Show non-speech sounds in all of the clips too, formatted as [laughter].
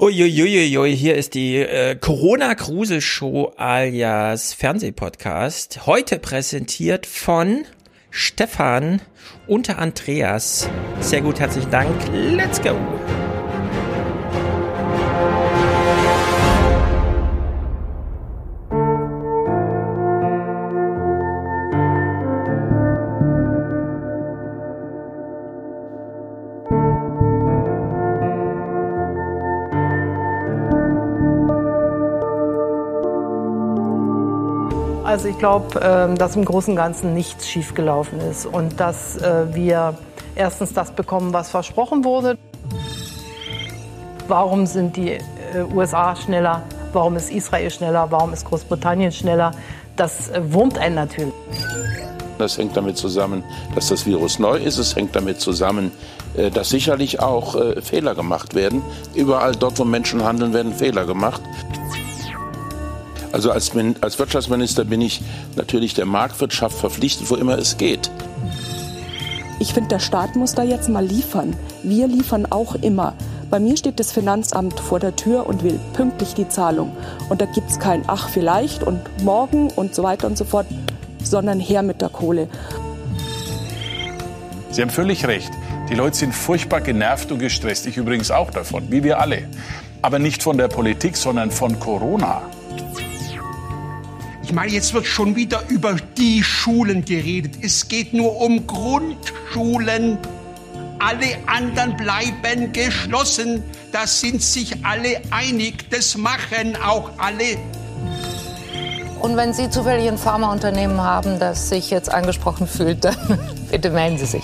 Uiuiuiui, hier ist die äh, Corona-Kruse-Show alias Fernsehpodcast. Heute präsentiert von Stefan unter Andreas. Sehr gut, herzlichen Dank. Let's go! Glaube, ähm, dass im Großen und Ganzen nichts schiefgelaufen ist und dass äh, wir erstens das bekommen, was versprochen wurde. Warum sind die äh, USA schneller? Warum ist Israel schneller? Warum ist Großbritannien schneller? Das äh, wurmt einen natürlich. Das hängt damit zusammen, dass das Virus neu ist. Es hängt damit zusammen, dass sicherlich auch Fehler gemacht werden. Überall dort, wo Menschen handeln, werden Fehler gemacht. Also als, als Wirtschaftsminister bin ich natürlich der Marktwirtschaft verpflichtet, wo immer es geht. Ich finde, der Staat muss da jetzt mal liefern. Wir liefern auch immer. Bei mir steht das Finanzamt vor der Tür und will pünktlich die Zahlung. Und da gibt es kein Ach vielleicht und morgen und so weiter und so fort, sondern her mit der Kohle. Sie haben völlig recht. Die Leute sind furchtbar genervt und gestresst. Ich übrigens auch davon, wie wir alle. Aber nicht von der Politik, sondern von Corona. Ich meine, jetzt wird schon wieder über die Schulen geredet. Es geht nur um Grundschulen. Alle anderen bleiben geschlossen. Da sind sich alle einig. Das machen auch alle. Und wenn Sie zufällig ein Pharmaunternehmen haben, das sich jetzt angesprochen fühlt, dann [laughs] bitte melden Sie sich.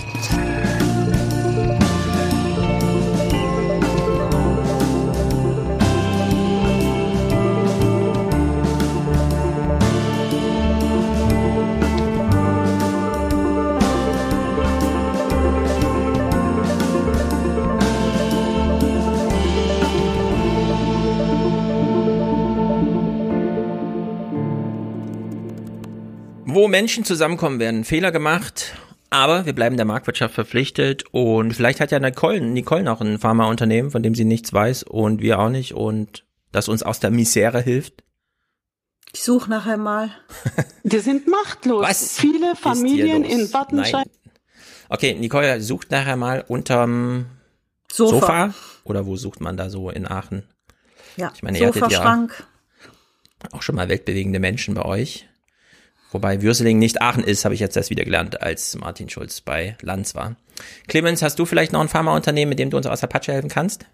Wo Menschen zusammenkommen werden, Fehler gemacht, aber wir bleiben der Marktwirtschaft verpflichtet und vielleicht hat ja Nicole, Nicole noch ein Pharmaunternehmen, von dem sie nichts weiß und wir auch nicht und das uns aus der Misere hilft. Ich suche nachher mal. [laughs] Wir sind machtlos. Was Viele Familien in Wattenscheid. Nein. Okay, Nicole sucht nachher mal unterm Sofa. Sofa. Oder wo sucht man da so in Aachen? Ja, Ich meine, ihr hattet Sofa, ja- Schrank. Auch schon mal weltbewegende Menschen bei euch. Wobei Würseling nicht Aachen ist, habe ich jetzt erst wieder gelernt, als Martin Schulz bei Lanz war. Clemens, hast du vielleicht noch ein Pharmaunternehmen, mit dem du uns aus der Patsche helfen kannst?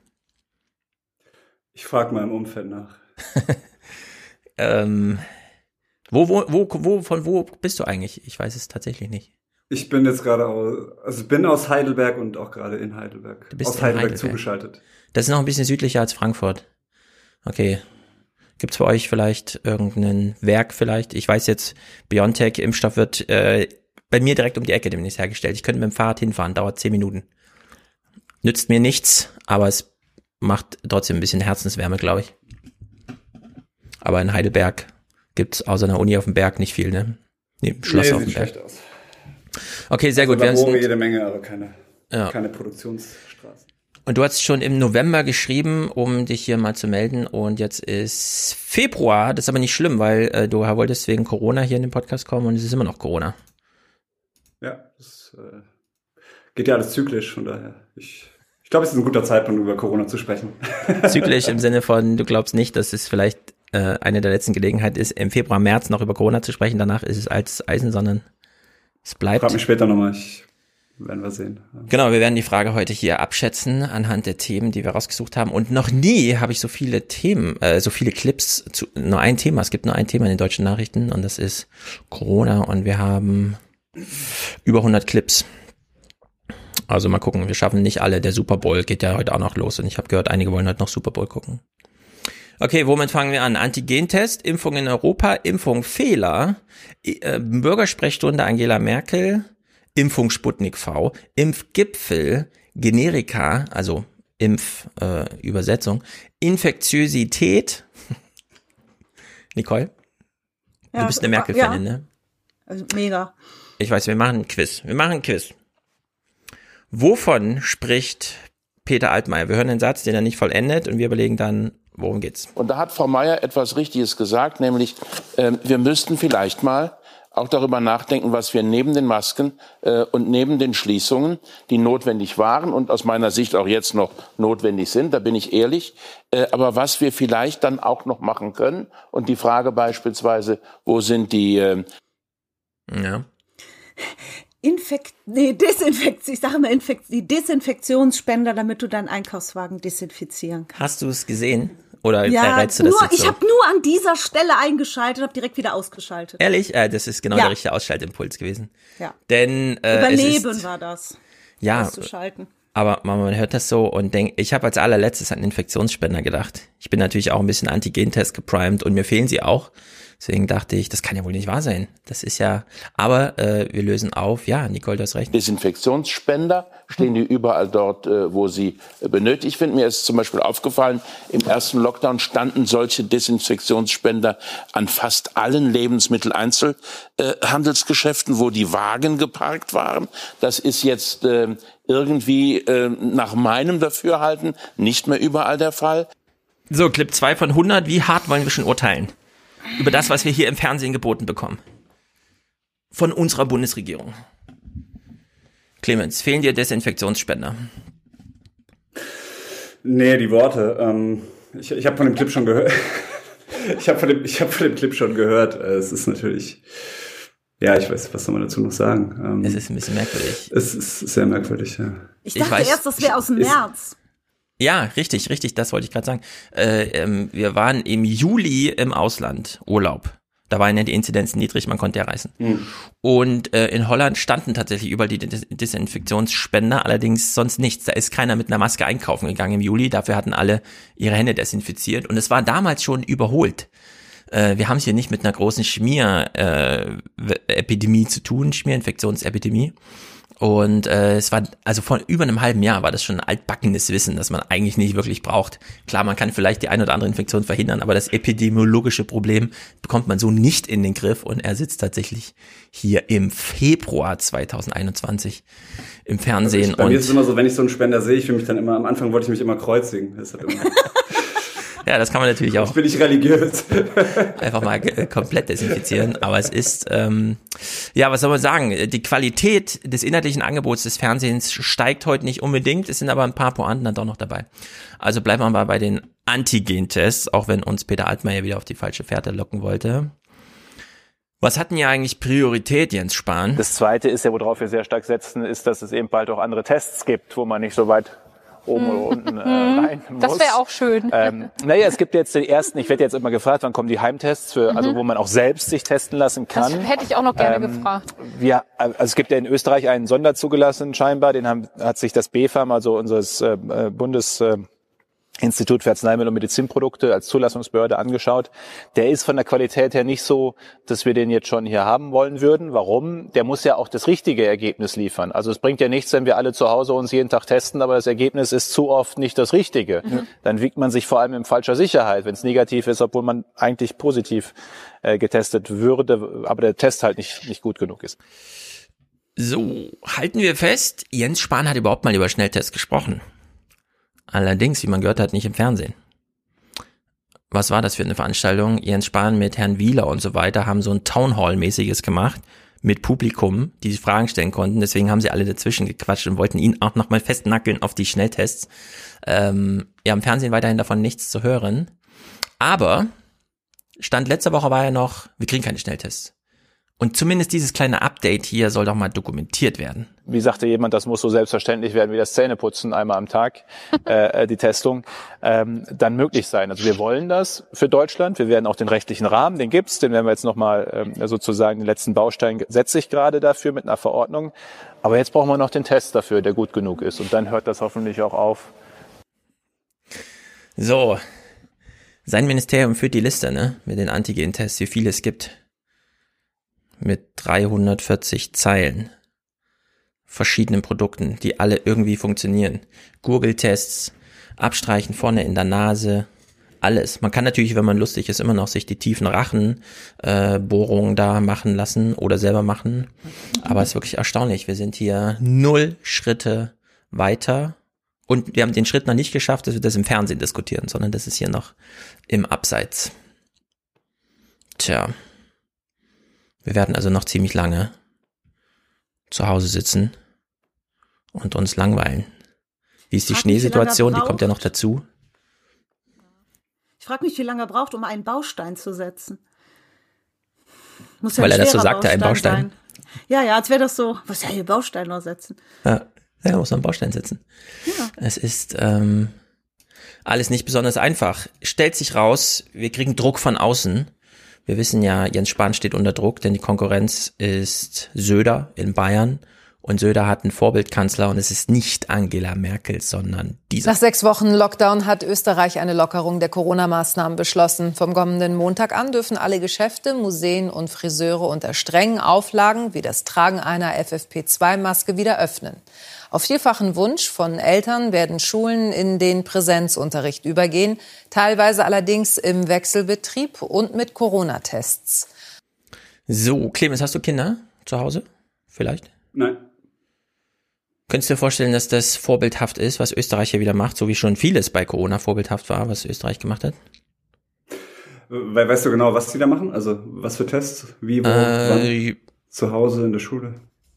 Ich frage mal im Umfeld nach. [laughs] Ähm, wo, wo, wo, wo, von wo bist du eigentlich? Ich weiß es tatsächlich nicht. Ich bin jetzt gerade aus, also bin aus Heidelberg und auch gerade in Heidelberg. Du bist aus in Heidelberg, Heidelberg. zugeschaltet. Das ist noch ein bisschen südlicher als Frankfurt. Okay. Gibt's bei euch vielleicht irgendein Werk vielleicht? Ich weiß jetzt, Biontech Impfstoff wird äh, bei mir direkt um die Ecke demnächst hergestellt. Ich könnte mit dem Fahrrad hinfahren, dauert zehn Minuten. Nützt mir nichts, aber es macht trotzdem ein bisschen Herzenswärme, glaube ich. Aber in Heidelberg gibt's außer einer Uni auf dem Berg nicht viel, ne? Nee, Schloss nee, auf dem Berg. Okay, sehr gut. Wir sind, jede Menge, aber keine, Ja. keine Produktionsstraßen. Und du hast schon im November geschrieben, um dich hier mal zu melden. Und jetzt ist Februar. Das ist aber nicht schlimm, weil äh, du wolltest wegen Corona hier in den Podcast kommen und es ist immer noch Corona. Ja, das äh, geht ja alles zyklisch, von daher. Ich, ich glaube, es ist ein guter Zeitpunkt, über Corona zu sprechen. [laughs] Zyklisch im Sinne von, du glaubst nicht, dass es vielleicht äh, eine der letzten Gelegenheiten ist, im Februar, März noch über Corona zu sprechen. Danach ist es als Eisen, sondern es bleibt. Frag mich später nochmal, ich werden wir sehen. Genau, wir werden die Frage heute hier abschätzen anhand der Themen, die wir rausgesucht haben. Und noch nie habe ich so viele Themen, äh, so viele Clips zu nur ein Thema. Es gibt nur ein Thema in den deutschen Nachrichten und das ist Corona und wir haben über 100 Clips. Also mal gucken, wir schaffen nicht alle. Der Super Bowl geht ja heute auch noch los und ich habe gehört, einige wollen heute noch Super Bowl gucken. Okay, womit fangen wir an? Antigentest, Impfung in Europa, Impfung Fehler, äh, Bürgersprechstunde Angela Merkel, Impfung Sputnik V, Impfgipfel, Generika, also Impfübersetzung, äh, Übersetzung, Infektiosität. [laughs] Nicole, du Ja, bist eine ja. Merkel-Fanin, ne? Also mega. Ich weiß, wir machen ein Quiz. Wir machen ein Quiz. Wovon spricht Peter Altmaier. Wir hören den Satz, den er nicht vollendet und wir überlegen dann, worum geht's. Und da hat Frau Mayer etwas Richtiges gesagt, nämlich äh, wir müssten vielleicht mal auch darüber nachdenken, was wir neben den Masken äh, und neben den Schließungen, die notwendig waren und aus meiner Sicht auch jetzt noch notwendig sind, da bin ich ehrlich, äh, aber was wir vielleicht dann auch noch machen können. Und die Frage beispielsweise, wo sind die äh, ja. Infekt, nee, Desinfektion, ich sage mal Infekt, die Desinfektionsspender, damit du deinen Einkaufswagen desinfizieren kannst. Hast du es gesehen? Oder ja, errätst du das nur, jetzt ich so? habe nur an dieser Stelle eingeschaltet, habe direkt wieder ausgeschaltet. Ehrlich? Äh, das ist genau Ja. der richtige Ausschaltimpuls gewesen. Ja. Denn äh, Überleben ist, war das. ja, Auszuschalten. aber man, man hört das so und denkt, ich habe als allerletztes an Infektionsspender gedacht. Ich bin natürlich auch ein bisschen Antigentest geprimed und mir fehlen sie auch. Deswegen dachte ich, das kann ja wohl nicht wahr sein. Das ist ja, aber äh, wir lösen auf. Ja, Nicole, du hast recht. Desinfektionsspender stehen die überall dort, äh, wo sie äh, benötigt sind. Mir ist zum Beispiel aufgefallen, im ersten Lockdown standen solche Desinfektionsspender an fast allen Lebensmitteleinzelhandelsgeschäften, wo die Wagen geparkt waren. Das ist jetzt äh, irgendwie äh, nach meinem Dafürhalten nicht mehr überall der Fall. So, Clip 2 von 100. Wie hart wollen wir schon urteilen? Über das, was wir hier im Fernsehen geboten bekommen. Von unserer Bundesregierung. Clemens, fehlen dir Desinfektionsspender? Nee, die Worte. Ähm, ich ich habe von dem Clip schon gehört. [laughs] ich habe von, dem- ich hab von dem Clip schon gehört. Äh, Es ist natürlich. Ja, ich weiß, was soll man dazu noch sagen? Ähm, Es ist ein bisschen merkwürdig. es ist sehr merkwürdig, ja. Ich Ich dachte weiß, erst, das wäre aus dem ist- März. Ja, richtig, richtig, das wollte ich gerade sagen. Äh, ähm, wir waren im Juli im Ausland, Urlaub. Da waren ja die Inzidenzen niedrig, man konnte ja reisen. Und äh, in Holland standen tatsächlich überall die Des Desinfektionsspender, allerdings sonst nichts. Da ist keiner mit einer Maske einkaufen gegangen im Juli, dafür hatten alle ihre Hände desinfiziert. Und es war damals schon überholt. Äh, wir haben es hier nicht mit einer großen Schmier-Epidemie äh, zu tun, Schmierinfektionsepidemie. Und äh, es war, also vor über einem halben Jahr war das schon ein altbackenes Wissen, das man eigentlich nicht wirklich braucht. Klar, man kann vielleicht die eine oder andere Infektion verhindern, aber das epidemiologische Problem bekommt man so nicht in den Griff. Und er sitzt tatsächlich hier im Februar 2021 im Fernsehen. Bei mir ist es immer so, wenn ich so einen Spender sehe, ich fühle mich dann immer, am Anfang wollte ich mich immer kreuzigen. Das hat immer, [laughs] ja, das kann man natürlich auch. ich bin nicht religiös. [laughs] einfach mal äh, komplett desinfizieren. Aber es ist, ähm, ja, was soll man sagen? Die Qualität des inhaltlichen Angebots des Fernsehens steigt heute nicht unbedingt. Es sind aber ein paar Pointen dann doch noch dabei. Also bleiben wir mal bei den Antigen-Tests, auch wenn uns Peter Altmaier wieder auf die falsche Fährte locken wollte. Was hatten ja eigentlich Priorität, Jens Spahn? Das Zweite ist ja, worauf wir sehr stark setzen, ist, dass es eben bald auch andere Tests gibt, wo man nicht so weit oben oder unten äh, rein muss. Das wäre auch schön. Ähm, naja, es gibt jetzt den ersten, ich werde jetzt immer gefragt, wann kommen die Heimtests, für, also wo man auch selbst sich testen lassen Das kann. hätte ich auch noch gerne Ähm, gefragt. Wir, also es gibt ja in Österreich einen Sonderzugelassenen scheinbar, den haben, hat sich das BfArM, also unseres äh, äh, Bundes... Äh, Institut für Arzneimittel und Medizinprodukte als Zulassungsbehörde angeschaut. Der ist von der Qualität her nicht so, dass wir den jetzt schon hier haben wollen würden. Warum? Der muss ja auch das richtige Ergebnis liefern. Also es bringt ja nichts, wenn wir alle zu Hause uns jeden Tag testen, aber das Ergebnis ist zu oft nicht das Richtige. Dann wiegt man sich vor allem in falscher Sicherheit, wenn es negativ ist, obwohl man eigentlich positiv äh, getestet würde, aber der Test halt nicht, nicht gut genug ist. So, halten wir fest, Jens Spahn hat überhaupt mal über Schnelltests gesprochen. Allerdings, wie man gehört hat, nicht im Fernsehen. Was war das für eine Veranstaltung? Jens Spahn mit Herrn Wieler und so weiter haben so ein Townhall-mäßiges gemacht mit Publikum, die sich Fragen stellen konnten. Deswegen haben sie alle dazwischen gequatscht und wollten ihn auch nochmal festnackeln auf die Schnelltests. Ähm, ja, im Fernsehen weiterhin davon nichts zu hören. Aber Stand letzte Woche war ja noch, wir kriegen keine Schnelltests. Und zumindest dieses kleine Update hier soll doch mal dokumentiert werden. Wie sagte jemand, das muss so selbstverständlich werden wie das Zähneputzen einmal am Tag, [laughs] äh, die Testung, ähm, dann möglich sein. Also wir wollen das für Deutschland. Wir werden auch den rechtlichen Rahmen, den gibt's, den werden wir jetzt nochmal ähm, sozusagen, den letzten Baustein setze ich gerade dafür mit einer Verordnung. Aber jetzt brauchen wir noch den Test dafür, der gut genug ist. Und dann hört das hoffentlich auch auf. So, sein Ministerium führt die Liste, ne, mit den Antigen-Tests, wie viele es gibt. Mit 340 Zeilen. Verschiedenen Produkten, die alle irgendwie funktionieren. Gurgeltests, Abstreichen vorne in der Nase, alles. Man kann natürlich, wenn man lustig ist, immer noch sich die tiefen Rachen äh, da machen lassen oder selber machen. Aber es ist wirklich erstaunlich. Wir sind hier null Schritte weiter Und wir haben den Schritt noch nicht geschafft, dass wir das im Fernsehen diskutieren, sondern das ist hier noch im Abseits. Tja. Wir werden also noch ziemlich lange zu Hause sitzen und uns langweilen. Wie ist die Schneesituation? Die kommt ja noch dazu. Ich frage mich, wie lange er braucht, um einen Baustein zu setzen. Muss ja Weil er das so sagte, ein Baustein. Sein. Ja, ja, als wäre das so, was ja hier Baustein noch setzen. Ja, ja muss man einen Baustein setzen. Ja. Es ist ähm, alles nicht besonders einfach. Stellt sich raus, wir kriegen Druck von außen. Wir wissen ja, Jens Spahn steht unter Druck, denn die Konkurrenz ist Söder in Bayern und Söder hat einen Vorbildkanzler und es ist nicht Angela Merkel, sondern dieser. Nach sechs Wochen Lockdown hat Österreich eine Lockerung der Corona-Maßnahmen beschlossen. Vom kommenden Montag an dürfen alle Geschäfte, Museen und Friseure unter strengen Auflagen wie das Tragen einer FFP2-Maske wieder öffnen. Auf vielfachen Wunsch von Eltern werden Schulen in den Präsenzunterricht übergehen, teilweise allerdings im Wechselbetrieb und mit Corona-Tests. So, Clemens, hast du Kinder zu Hause? Vielleicht? Nein. Könntest du dir vorstellen, dass das vorbildhaft ist, was Österreich hier wieder macht, so wie schon vieles bei Corona vorbildhaft war, was Österreich gemacht hat? Weil weißt du genau, was die da machen? Also was für Tests? Wie, wo, äh, Zu Hause, in der Schule?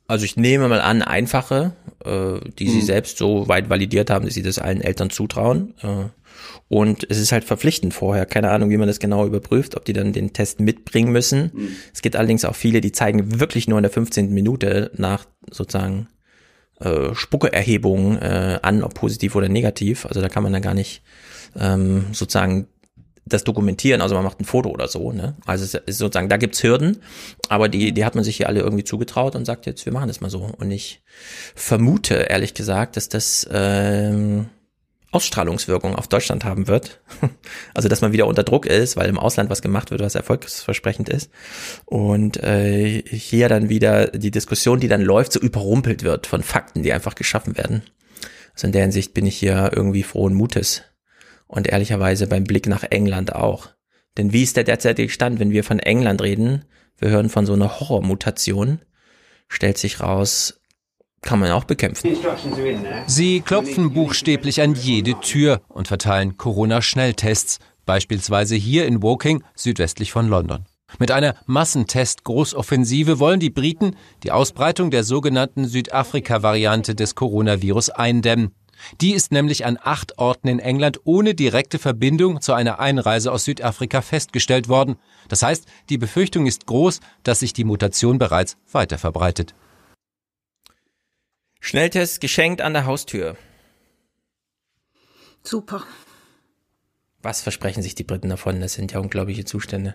Also ich nehme mal an, einfache, äh, die mhm. sie selbst so weit validiert haben, dass sie das allen Eltern zutrauen. Äh, und es ist halt verpflichtend vorher. Keine Ahnung, wie man das genau überprüft, ob die dann den Test mitbringen müssen. Mhm. Es gibt allerdings auch viele, die zeigen wirklich nur in der 15. Minute nach sozusagen äh, Spuckeerhebung äh, an, ob positiv oder negativ. Also da kann man dann gar nicht ähm, sozusagen das dokumentieren, also man macht ein Foto oder so, ne? Also es ist sozusagen, da gibt's Hürden, aber die, die hat man sich hier alle irgendwie zugetraut und sagt jetzt, wir machen das mal so. Und ich vermute, ehrlich gesagt, dass das ähm, Ausstrahlungswirkung auf Deutschland haben wird. [laughs] Also dass man wieder unter Druck ist, weil im Ausland was gemacht wird, was erfolgsversprechend ist. Und äh, hier dann wieder die Diskussion, die dann läuft, so überrumpelt wird von Fakten, die einfach geschaffen werden. Also in der Hinsicht bin ich hier irgendwie frohen Mutes. Und ehrlicherweise beim Blick nach England auch. Denn wie ist der derzeitige Stand, wenn wir von England reden? Wir hören von so einer Horrormutation. Stellt sich raus, kann man auch bekämpfen. Sie klopfen buchstäblich an jede Tür und verteilen Corona-Schnelltests, beispielsweise hier in Woking, südwestlich von London. Mit einer Massentest-Großoffensive wollen die Briten die Ausbreitung der sogenannten Südafrika-Variante des Coronavirus eindämmen. Die ist nämlich an acht Orten in England ohne direkte Verbindung zu einer Einreise aus Südafrika festgestellt worden. Das heißt, die Befürchtung ist groß, dass sich die Mutation bereits weiter verbreitet. Schnelltest geschenkt an der Haustür. Super. Was versprechen sich die Briten davon? Das sind ja unglaubliche Zustände.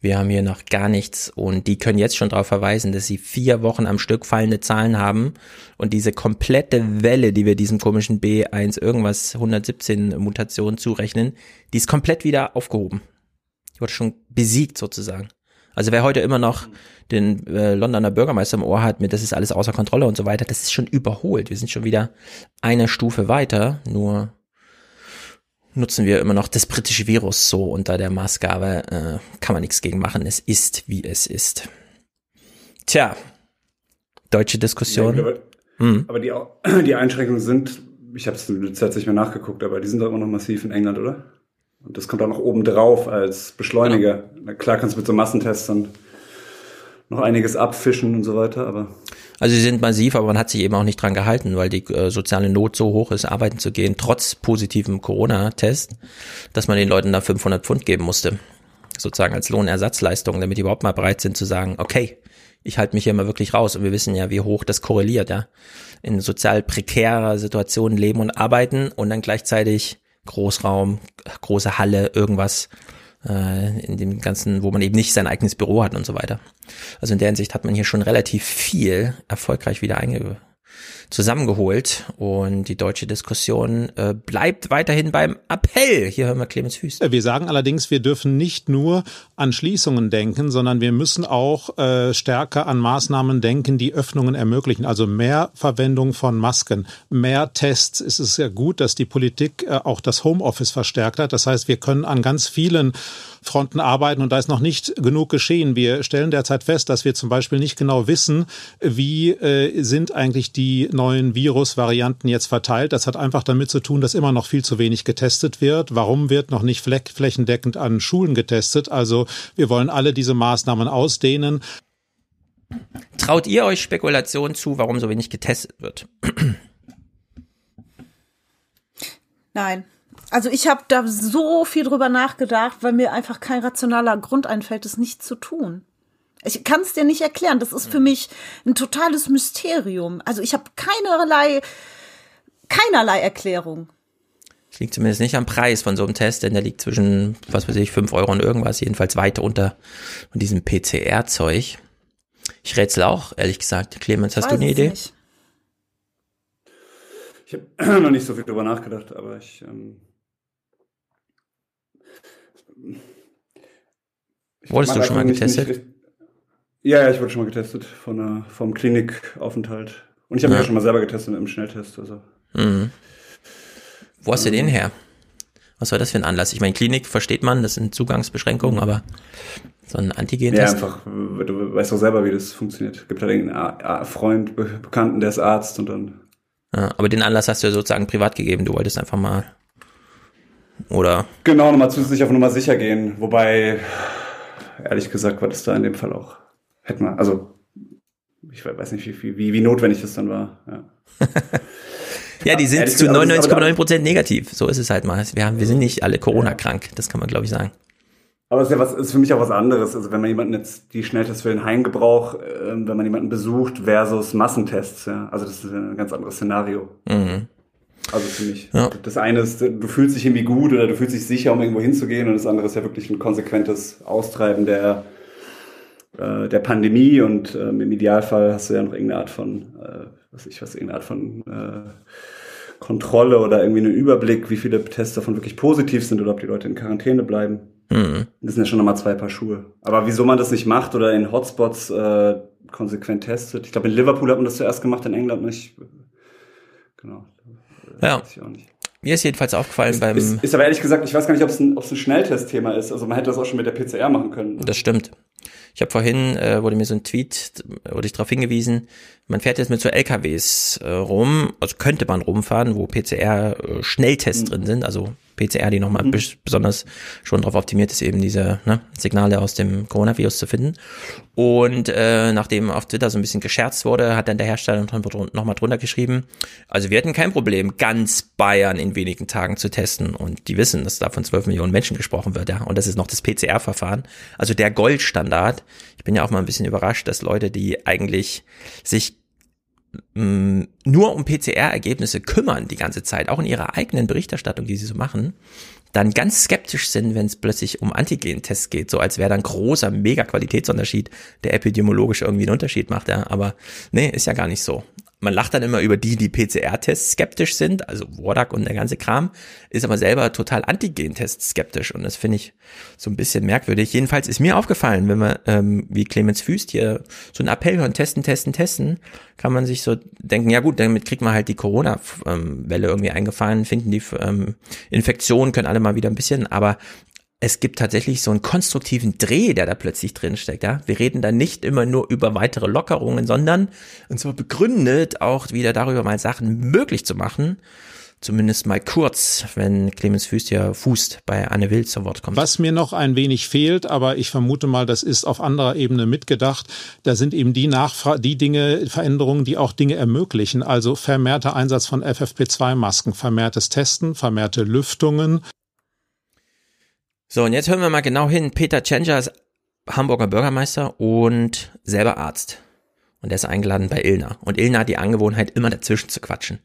Wir haben hier noch gar nichts und die können jetzt schon darauf verweisen, dass sie vier Wochen am Stück fallende Zahlen haben und diese komplette Welle, die wir diesem komischen B1 irgendwas 117 Mutation zurechnen, die ist komplett wieder aufgehoben. Die wurde schon besiegt sozusagen. Also wer heute immer noch den äh, Londoner Bürgermeister im Ohr hat mit, das ist alles außer Kontrolle und so weiter, das ist schon überholt. Wir sind schon wieder eine Stufe weiter, nur nutzen wir immer noch das britische Virus so unter der Maßgabe, äh, kann man nichts gegen machen, es ist, wie es ist. Tja, deutsche Diskussion. Ja, aber, hm. aber die, [clears throat] die Einschränkungen sind, ich habe es jetzt nicht mehr nachgeguckt, aber die sind doch immer noch massiv in England, oder? Und das kommt auch noch oben drauf als Beschleuniger. Ja. Klar kannst du mit so Massentests dann noch einiges abfischen und so weiter, aber. Also sie sind massiv, aber man hat sich eben auch nicht dran gehalten, weil die äh, soziale Not so hoch ist, arbeiten zu gehen, trotz positivem Corona-Test, dass man den Leuten da 500 Pfund geben musste. Sozusagen als Lohnersatzleistung, damit die überhaupt mal bereit sind zu sagen, okay, ich halte mich hier mal wirklich raus. Und wir wissen ja, wie hoch das korreliert, ja. In sozial prekärer Situation leben und arbeiten und dann gleichzeitig Großraum, große Halle, irgendwas äh, in dem ganzen, wo man eben nicht sein eigenes Büro hat und so weiter. Also in der Hinsicht hat man hier schon relativ viel erfolgreich wieder einge zusammengeholt und die deutsche Diskussion äh, bleibt weiterhin beim Appell. Hier hören wir Clemens Hüß. Wir sagen allerdings, wir dürfen nicht nur an Schließungen denken, sondern wir müssen auch äh, stärker an Maßnahmen denken, die Öffnungen ermöglichen. Also mehr Verwendung von Masken, mehr Tests. Es ist ja gut, dass die Politik äh, auch das Homeoffice verstärkt hat. Das heißt, wir können an ganz vielen Fronten arbeiten und da ist noch nicht genug geschehen. Wir stellen derzeit fest, dass wir zum Beispiel nicht genau wissen, wie äh, sind eigentlich die neuen Virusvarianten jetzt verteilt. Das hat einfach damit zu tun, dass immer noch viel zu wenig getestet wird. Warum wird noch nicht flächendeckend an Schulen getestet? Also wir wollen alle diese Maßnahmen ausdehnen. Traut ihr euch Spekulationen zu, warum so wenig getestet wird? Nein. Also ich habe da so viel drüber nachgedacht, weil mir einfach kein rationaler Grund einfällt, es nicht zu tun. Ich kann es dir nicht erklären. Das ist für mich ein totales Mysterium. Also ich habe keinerlei, keinerlei Erklärung. Es liegt zumindest nicht am Preis von so einem Test, denn der liegt zwischen, was weiß ich, 5 Euro und irgendwas, jedenfalls weit unter diesem PCR-Zeug. Ich rätsel auch, ehrlich gesagt. Clemens, hast du eine Idee? Nicht. Ich habe [clears throat] noch nicht so viel drüber nachgedacht, aber ich. Ähm Wurdest du schon mal getestet? Nicht, nicht, ja, ja, ich wurde schon mal getestet von einer, vom Klinikaufenthalt. Und ich habe ja. mich ja schon mal selber getestet mit einem Schnelltest. Also. Mhm. Wo hast du den her? Was war das für ein Anlass? Ich meine, Klinik versteht man, das sind Zugangsbeschränkungen, aber so ein Antigen-Test? Ja, einfach, du weißt doch selber, wie das funktioniert. Es gibt halt irgendeinen Freund, Bekannten, der ist Arzt und dann. Ja, aber den Anlass hast du ja sozusagen privat gegeben. Du wolltest einfach mal. Oder? Genau, nochmal zusätzlich auf Nummer sicher gehen. Wobei, ehrlich gesagt, war das da in dem Fall auch. Hätte man, also, ich weiß nicht, wie, wie, wie notwendig das dann war. Ja. [laughs] ja, die sind ja, zu 99,9 Prozent negativ. So ist es halt mal. Wir, haben, wir sind nicht alle Corona-krank. Das kann man, glaube ich, sagen. Aber es ist ja was, ist für mich auch was anderes. Also wenn man jemanden jetzt die Schnelltests für den Heimgebrauch, äh, wenn man jemanden besucht versus Massentests, ja. Also das ist ein ganz anderes Szenario. Mhm. Also für mich. Ja. Das eine ist, du fühlst dich irgendwie gut oder du fühlst dich sicher, um irgendwo hinzugehen und das andere ist ja wirklich ein konsequentes Austreiben der, äh, der Pandemie und ähm, im Idealfall hast du ja noch irgendeine Art von, äh, was ich was, irgendeine Art von äh, Kontrolle oder irgendwie einen Überblick, wie viele Tests davon wirklich positiv sind oder ob die Leute in Quarantäne bleiben. Mhm. Das sind ja schon nochmal zwei Paar Schuhe. Aber wieso man das nicht macht oder in Hotspots äh, konsequent testet? Ich glaube, in Liverpool hat man das zuerst gemacht, in England nicht. Genau. Ja. Mir ist jedenfalls aufgefallen ist, beim. Ist, ist aber ehrlich gesagt, ich weiß gar nicht, ob es ein, ein Schnelltestthema ist. Also man hätte das auch schon mit der PCR machen können. Das stimmt. Ich habe vorhin, äh, wurde mir so ein Tweet, wurde ich darauf hingewiesen, man fährt jetzt mit so LKWs äh, rum, also könnte man rumfahren, wo PCR-Schnelltests äh, mhm. drin sind, also PCR, die nochmal mhm. besonders schon darauf optimiert ist, eben diese ne, Signale aus dem Coronavirus zu finden. Und äh, nachdem auf Twitter so ein bisschen gescherzt wurde, hat dann der Hersteller nochmal drunter geschrieben, also wir hatten kein Problem, ganz Bayern in wenigen Tagen zu testen. Und die wissen, dass da von 12 Millionen Menschen gesprochen wird, ja. Und das ist noch das PCR-Verfahren. Also der Goldstandard. Ich bin ja auch mal ein bisschen überrascht, dass Leute, die eigentlich sich nur um PCR-Ergebnisse kümmern die ganze Zeit, auch in ihrer eigenen Berichterstattung, die sie so machen, dann ganz skeptisch sind, wenn es plötzlich um Antigen-Tests geht, so als wäre dann großer Mega-Qualitätsunterschied, der epidemiologisch irgendwie einen Unterschied macht, ja. Aber nee, ist ja gar nicht so man lacht dann immer über die, die PCR-Tests skeptisch sind, also Wardak und der ganze Kram, ist aber selber total Antigen-Tests skeptisch und das finde ich so ein bisschen merkwürdig. Jedenfalls ist mir aufgefallen, wenn man, ähm, wie Clemens Füst hier so einen Appell hören, testen, testen, testen, kann man sich so denken, ja gut, damit kriegt man halt die Corona-Welle irgendwie eingefahren, finden die ähm, Infektionen, können alle mal wieder ein bisschen, aber es gibt tatsächlich so einen konstruktiven Dreh, der da plötzlich drin steckt. Ja? Wir reden da nicht immer nur über weitere Lockerungen, sondern und zwar begründet auch wieder darüber mal Sachen möglich zu machen. Zumindest mal kurz, wenn Clemens Füst ja fußt bei Anne Will zu Wort kommt. Was mir noch ein wenig fehlt, aber ich vermute mal, das ist auf anderer Ebene mitgedacht. Da sind eben die Nachfra die Dinge, Veränderungen, die auch Dinge ermöglichen. Also vermehrter Einsatz von FFP2-Masken, vermehrtes Testen, vermehrte Lüftungen, so, und jetzt hören wir mal genau hin. Peter Tschentscher ist Hamburger Bürgermeister und selber Arzt. Und der ist eingeladen bei Ilna. Und Ilna hat die Angewohnheit, immer dazwischen zu quatschen.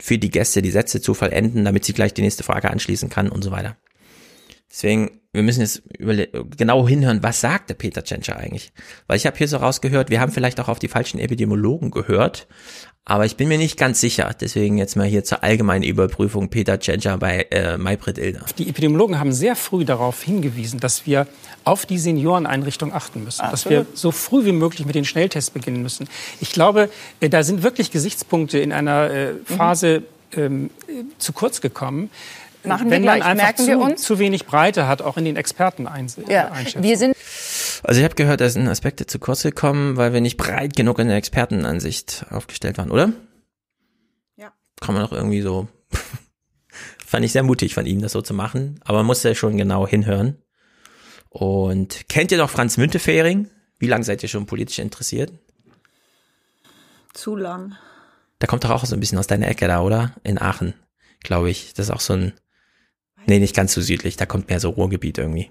Für die Gäste die Sätze zu vollenden, damit sie gleich die nächste Frage anschließen kann und so weiter. Deswegen, wir müssen jetzt genau hinhören, was sagt der Peter Tschentscher eigentlich? Weil ich habe hier so rausgehört, wir haben vielleicht auch auf die falschen Epidemiologen gehört, aber ich bin mir nicht ganz sicher. Deswegen jetzt mal hier zur allgemeinen Überprüfung Peter Tschentscher bei äh, Maybrit Illner. Die Epidemiologen haben sehr früh darauf hingewiesen, dass wir auf die Senioreneinrichtung achten müssen. Absolut. Dass wir so früh wie möglich mit den Schnelltests beginnen müssen. Ich glaube, äh, da sind wirklich Gesichtspunkte in einer äh, Phase mhm. ähm, zu kurz gekommen. Machen wenn wir man einfach zu, zu, wenig Breite hat, auch in den Experten ja. Wir sind Also ich habe gehört, da sind Aspekte zu kurz gekommen, weil wir nicht breit genug in der Expertenansicht aufgestellt waren, oder? Ja. Kann man doch irgendwie so. [laughs] Fand ich sehr mutig von ihm, das so zu machen. Aber man muss ja schon genau hinhören. Und kennt ihr noch Franz Müntefering? Wie lange seid ihr schon politisch interessiert? Zu lang. Der kommt doch auch so ein bisschen aus deiner Ecke da, oder? In Aachen, glaube ich. Das ist auch so ein. Nee, nicht ganz so südlich, da kommt mehr so Ruhrgebiet irgendwie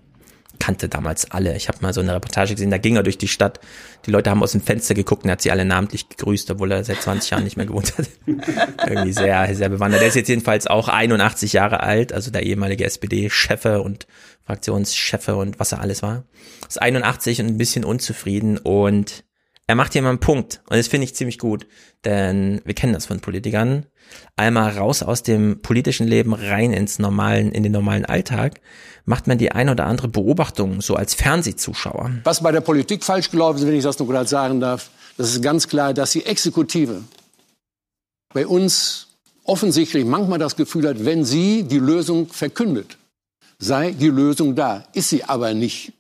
kannte damals alle. Ich habe mal so eine Reportage gesehen, da ging er durch die Stadt. Die Leute haben aus dem Fenster geguckt und er hat sie alle namentlich gegrüßt, obwohl er seit 20 Jahren nicht mehr gewohnt hat. [laughs] Irgendwie sehr, sehr bewandert. Der ist jetzt jedenfalls auch 81 Jahre alt, also der ehemalige SPD-Chefe und Fraktionschefe und was er alles war. Ist 81 und ein bisschen unzufrieden und er macht hier mal einen Punkt und das finde ich ziemlich gut, denn wir kennen das von Politikern. Einmal raus aus dem politischen Leben rein ins normalen, in den normalen Alltag, macht man die ein oder andere Beobachtung so als Fernsehzuschauer. Was bei der Politik falsch gelaufen ist, wenn ich das nur gerade sagen darf, das ist ganz klar, dass die Exekutive bei uns offensichtlich manchmal das Gefühl hat, wenn sie die Lösung verkündet, sei die Lösung da. Ist sie aber nicht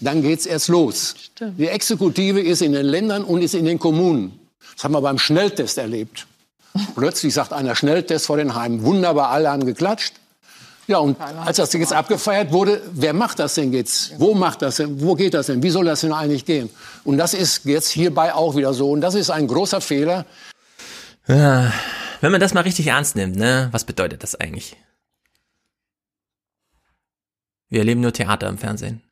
dann geht es erst los. Stimmt. Die Exekutive ist in den Ländern und ist in den Kommunen. Das haben wir beim Schnelltest erlebt. Plötzlich sagt einer Schnelltest vor den Heimen. Wunderbar, alle haben geklatscht. Ja, und als das jetzt abgefeiert wurde, wer macht das denn jetzt? Wo macht das denn? Wo geht das denn? Wie soll das denn eigentlich gehen? Und das ist jetzt hierbei auch wieder so. Und das ist ein großer Fehler. Ja, wenn man das mal richtig ernst nimmt, ne? Was bedeutet das eigentlich? Wir erleben nur Theater im Fernsehen.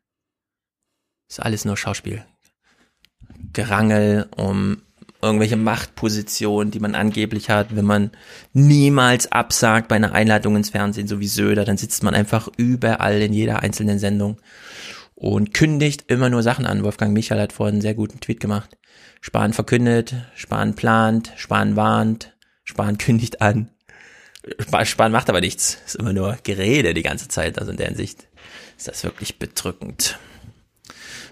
Ist alles nur Schauspiel. Gerangel um irgendwelche Machtpositionen, die man angeblich hat, wenn man niemals absagt bei einer Einladung ins Fernsehen, so wie Söder, dann sitzt man einfach überall in jeder einzelnen Sendung und kündigt immer nur Sachen an. Wolfgang Michael hat vorhin einen sehr guten Tweet gemacht. Spahn verkündet, Spahn plant, Spahn warnt, Spahn [laughs] kündigt an. Spahn macht aber nichts. Ist immer nur Gerede die ganze Zeit. Also in der Hinsicht ist das wirklich bedrückend.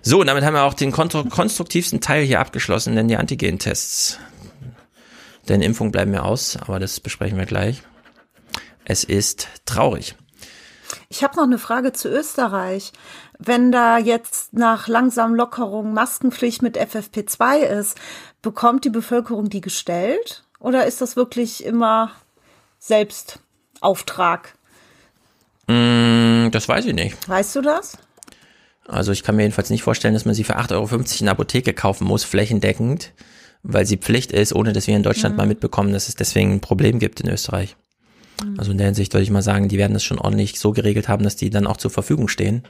So, und damit haben wir auch den konstruktivsten Teil hier abgeschlossen, denn die Antigen-Tests. Denn Impfungen bleiben mir aus, aber das besprechen wir gleich. Es ist traurig. Ich habe noch eine Frage zu Österreich. Wenn da jetzt nach langsam Lockerung Maskenpflicht mit FFP2 ist, bekommt die Bevölkerung die gestellt? Oder ist das wirklich immer Selbstauftrag? Mm, das weiß ich nicht. Weißt du das? Also ich kann mir jedenfalls nicht vorstellen, dass man sie für 8,50 Euro in der Apotheke kaufen muss, flächendeckend, weil sie Pflicht ist, ohne dass wir in Deutschland mhm. mal mitbekommen, dass es deswegen ein Problem gibt in Österreich. Mhm. Also in der Hinsicht würde ich mal sagen, die werden das schon ordentlich so geregelt haben, dass die dann auch zur Verfügung stehen.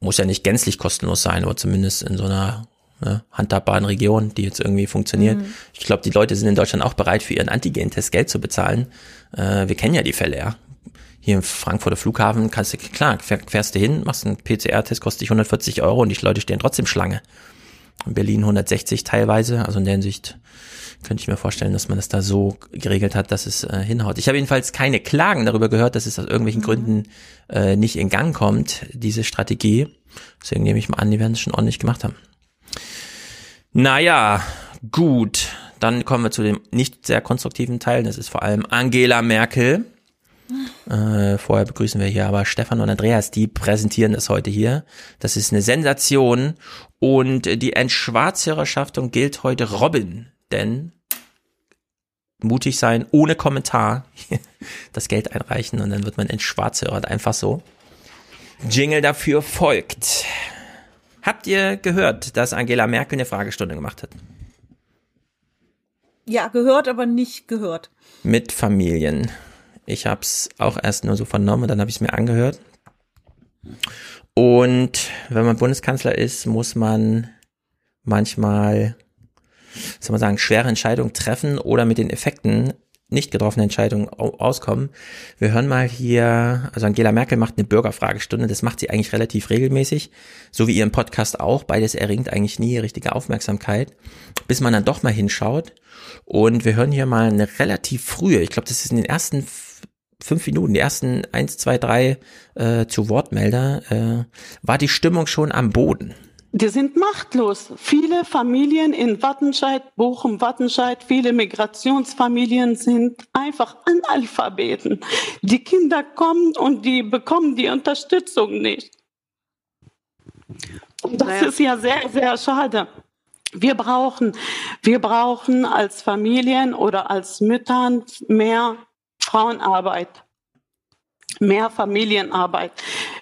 Muss ja nicht gänzlich kostenlos sein, aber zumindest in so einer ne, handhabbaren Region, die jetzt irgendwie funktioniert. Mhm. Ich glaube, die Leute sind in Deutschland auch bereit, für ihren Antigen-Test Geld zu bezahlen. Äh, wir kennen ja die Fälle, ja hier im Frankfurter Flughafen kannst du, klar, fährst du hin, machst einen PCR-Test, kostet dich 140 Euro und die Leute stehen trotzdem Schlange. In Berlin 160 teilweise, also in der Hinsicht könnte ich mir vorstellen, dass man das da so geregelt hat, dass es äh, hinhaut. Ich habe jedenfalls keine Klagen darüber gehört, dass es aus irgendwelchen mhm. Gründen äh, nicht in Gang kommt, diese Strategie. Deswegen nehme ich mal an, die werden es schon ordentlich gemacht haben. Naja, gut. Dann kommen wir zu dem nicht sehr konstruktiven Teil. Das ist vor allem Angela Merkel. Äh, vorher begrüßen wir hier aber Stefan und Andreas, die präsentieren das heute hier. Das ist eine Sensation und die Entschwarzhörerschaftung gilt heute Robin, denn mutig sein, ohne Kommentar, [laughs] das Geld einreichen und dann wird man entschwarzhörert, einfach so. Jingle dafür folgt. Habt ihr gehört, dass Angela Merkel eine Fragestunde gemacht hat? Ja, gehört, aber nicht gehört. Mit Familien. Ich habe es auch erst nur so vernommen, dann habe ich es mir angehört. Und wenn man Bundeskanzler ist, muss man manchmal, soll man sagen, schwere Entscheidungen treffen oder mit den Effekten nicht getroffene Entscheidungen auskommen. Wir hören mal hier, also Angela Merkel macht eine Bürgerfragestunde, das macht sie eigentlich relativ regelmäßig, so wie ihren Podcast auch. Beides erringt eigentlich nie richtige Aufmerksamkeit, bis man dann doch mal hinschaut. Und wir hören hier mal eine relativ frühe, ich glaube, das ist in den ersten fünf Minuten, die ersten eins, zwei, drei äh, zu Wortmelder, äh, war die Stimmung schon am Boden. Die sind machtlos. Viele Familien in Wattenscheid, Bochum, Wattenscheid, viele Migrationsfamilien sind einfach Analphabeten. Die Kinder kommen und die bekommen die Unterstützung nicht. Das naja. ist ja sehr, sehr schade. Wir brauchen, wir brauchen als Familien oder als Müttern mehr Frauenarbeit, mehr Familienarbeit,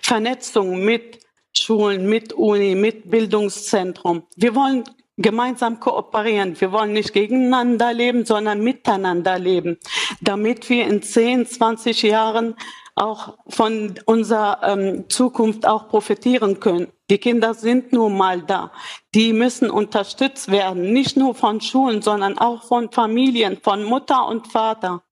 Vernetzung mit Schulen, mit Uni, mit Bildungszentrum. Wir wollen gemeinsam kooperieren. Wir wollen nicht gegeneinander leben, sondern miteinander leben, damit wir in 10, 20 Jahren auch von unserer ähm, Zukunft auch profitieren können. Die Kinder sind nun mal da. Die müssen unterstützt werden, nicht nur von Schulen, sondern auch von Familien, von Mutter und Vater.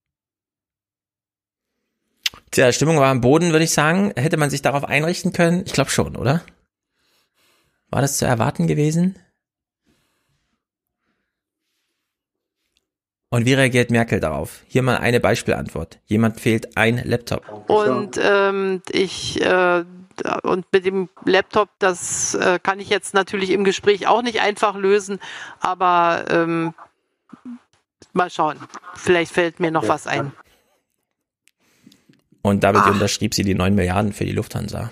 Tja, Stimmung war am Boden, würde ich sagen. Hätte man sich darauf einrichten können? Ich glaube schon, oder? War das zu erwarten gewesen? Und wie reagiert Merkel darauf? Hier mal eine Beispielantwort. Jemand fehlt ein Laptop. Und ähm, ich äh, und mit dem Laptop, das äh, kann ich jetzt natürlich im Gespräch auch nicht einfach lösen, aber ähm, mal schauen. Vielleicht fällt mir noch was ein. Und damit Ach. unterschrieb sie die 9 Milliarden für die Lufthansa.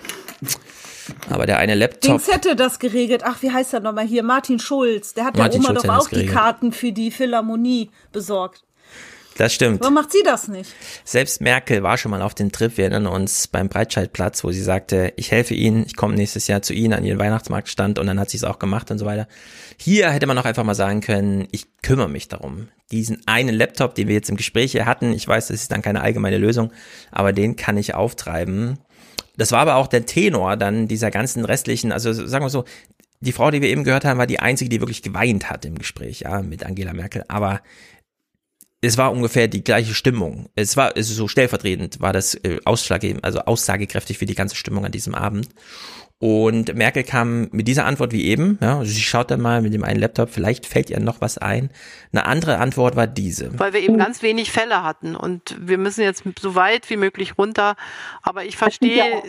Aber der eine Laptop. Dings hätte das geregelt. Ach, wie heißt er nochmal hier? Martin Schulz. Der hat Martin der Oma Schulz doch auch die Karten für die Philharmonie besorgt. Das stimmt. Warum macht sie das nicht? Selbst Merkel war schon mal auf den Trip. Wir erinnern uns beim Breitscheidplatz, wo sie sagte, ich helfe Ihnen, ich komme nächstes Jahr zu Ihnen an Ihren Weihnachtsmarktstand und dann hat sie es auch gemacht und so weiter. Hier hätte man auch einfach mal sagen können, ich kümmere mich darum. Diesen einen Laptop, den wir jetzt im Gespräch hier hatten, ich weiß, das ist dann keine allgemeine Lösung, aber den kann ich auftreiben. Das war aber auch der Tenor dann dieser ganzen restlichen, also sagen wir so, die Frau, die wir eben gehört haben, war die einzige, die wirklich geweint hat im Gespräch, ja, mit Angela Merkel. Aber es war ungefähr die gleiche Stimmung. Es war es ist so stellvertretend, war das äh, ausschlaggebend, also aussagekräftig für die ganze Stimmung an diesem Abend. Und Merkel kam mit dieser Antwort wie eben, ja, sie schaut dann mal mit dem einen Laptop, vielleicht fällt ihr noch was ein. Eine andere Antwort war diese. Weil wir eben ganz wenig Fälle hatten und wir müssen jetzt so weit wie möglich runter. Aber ich verstehe,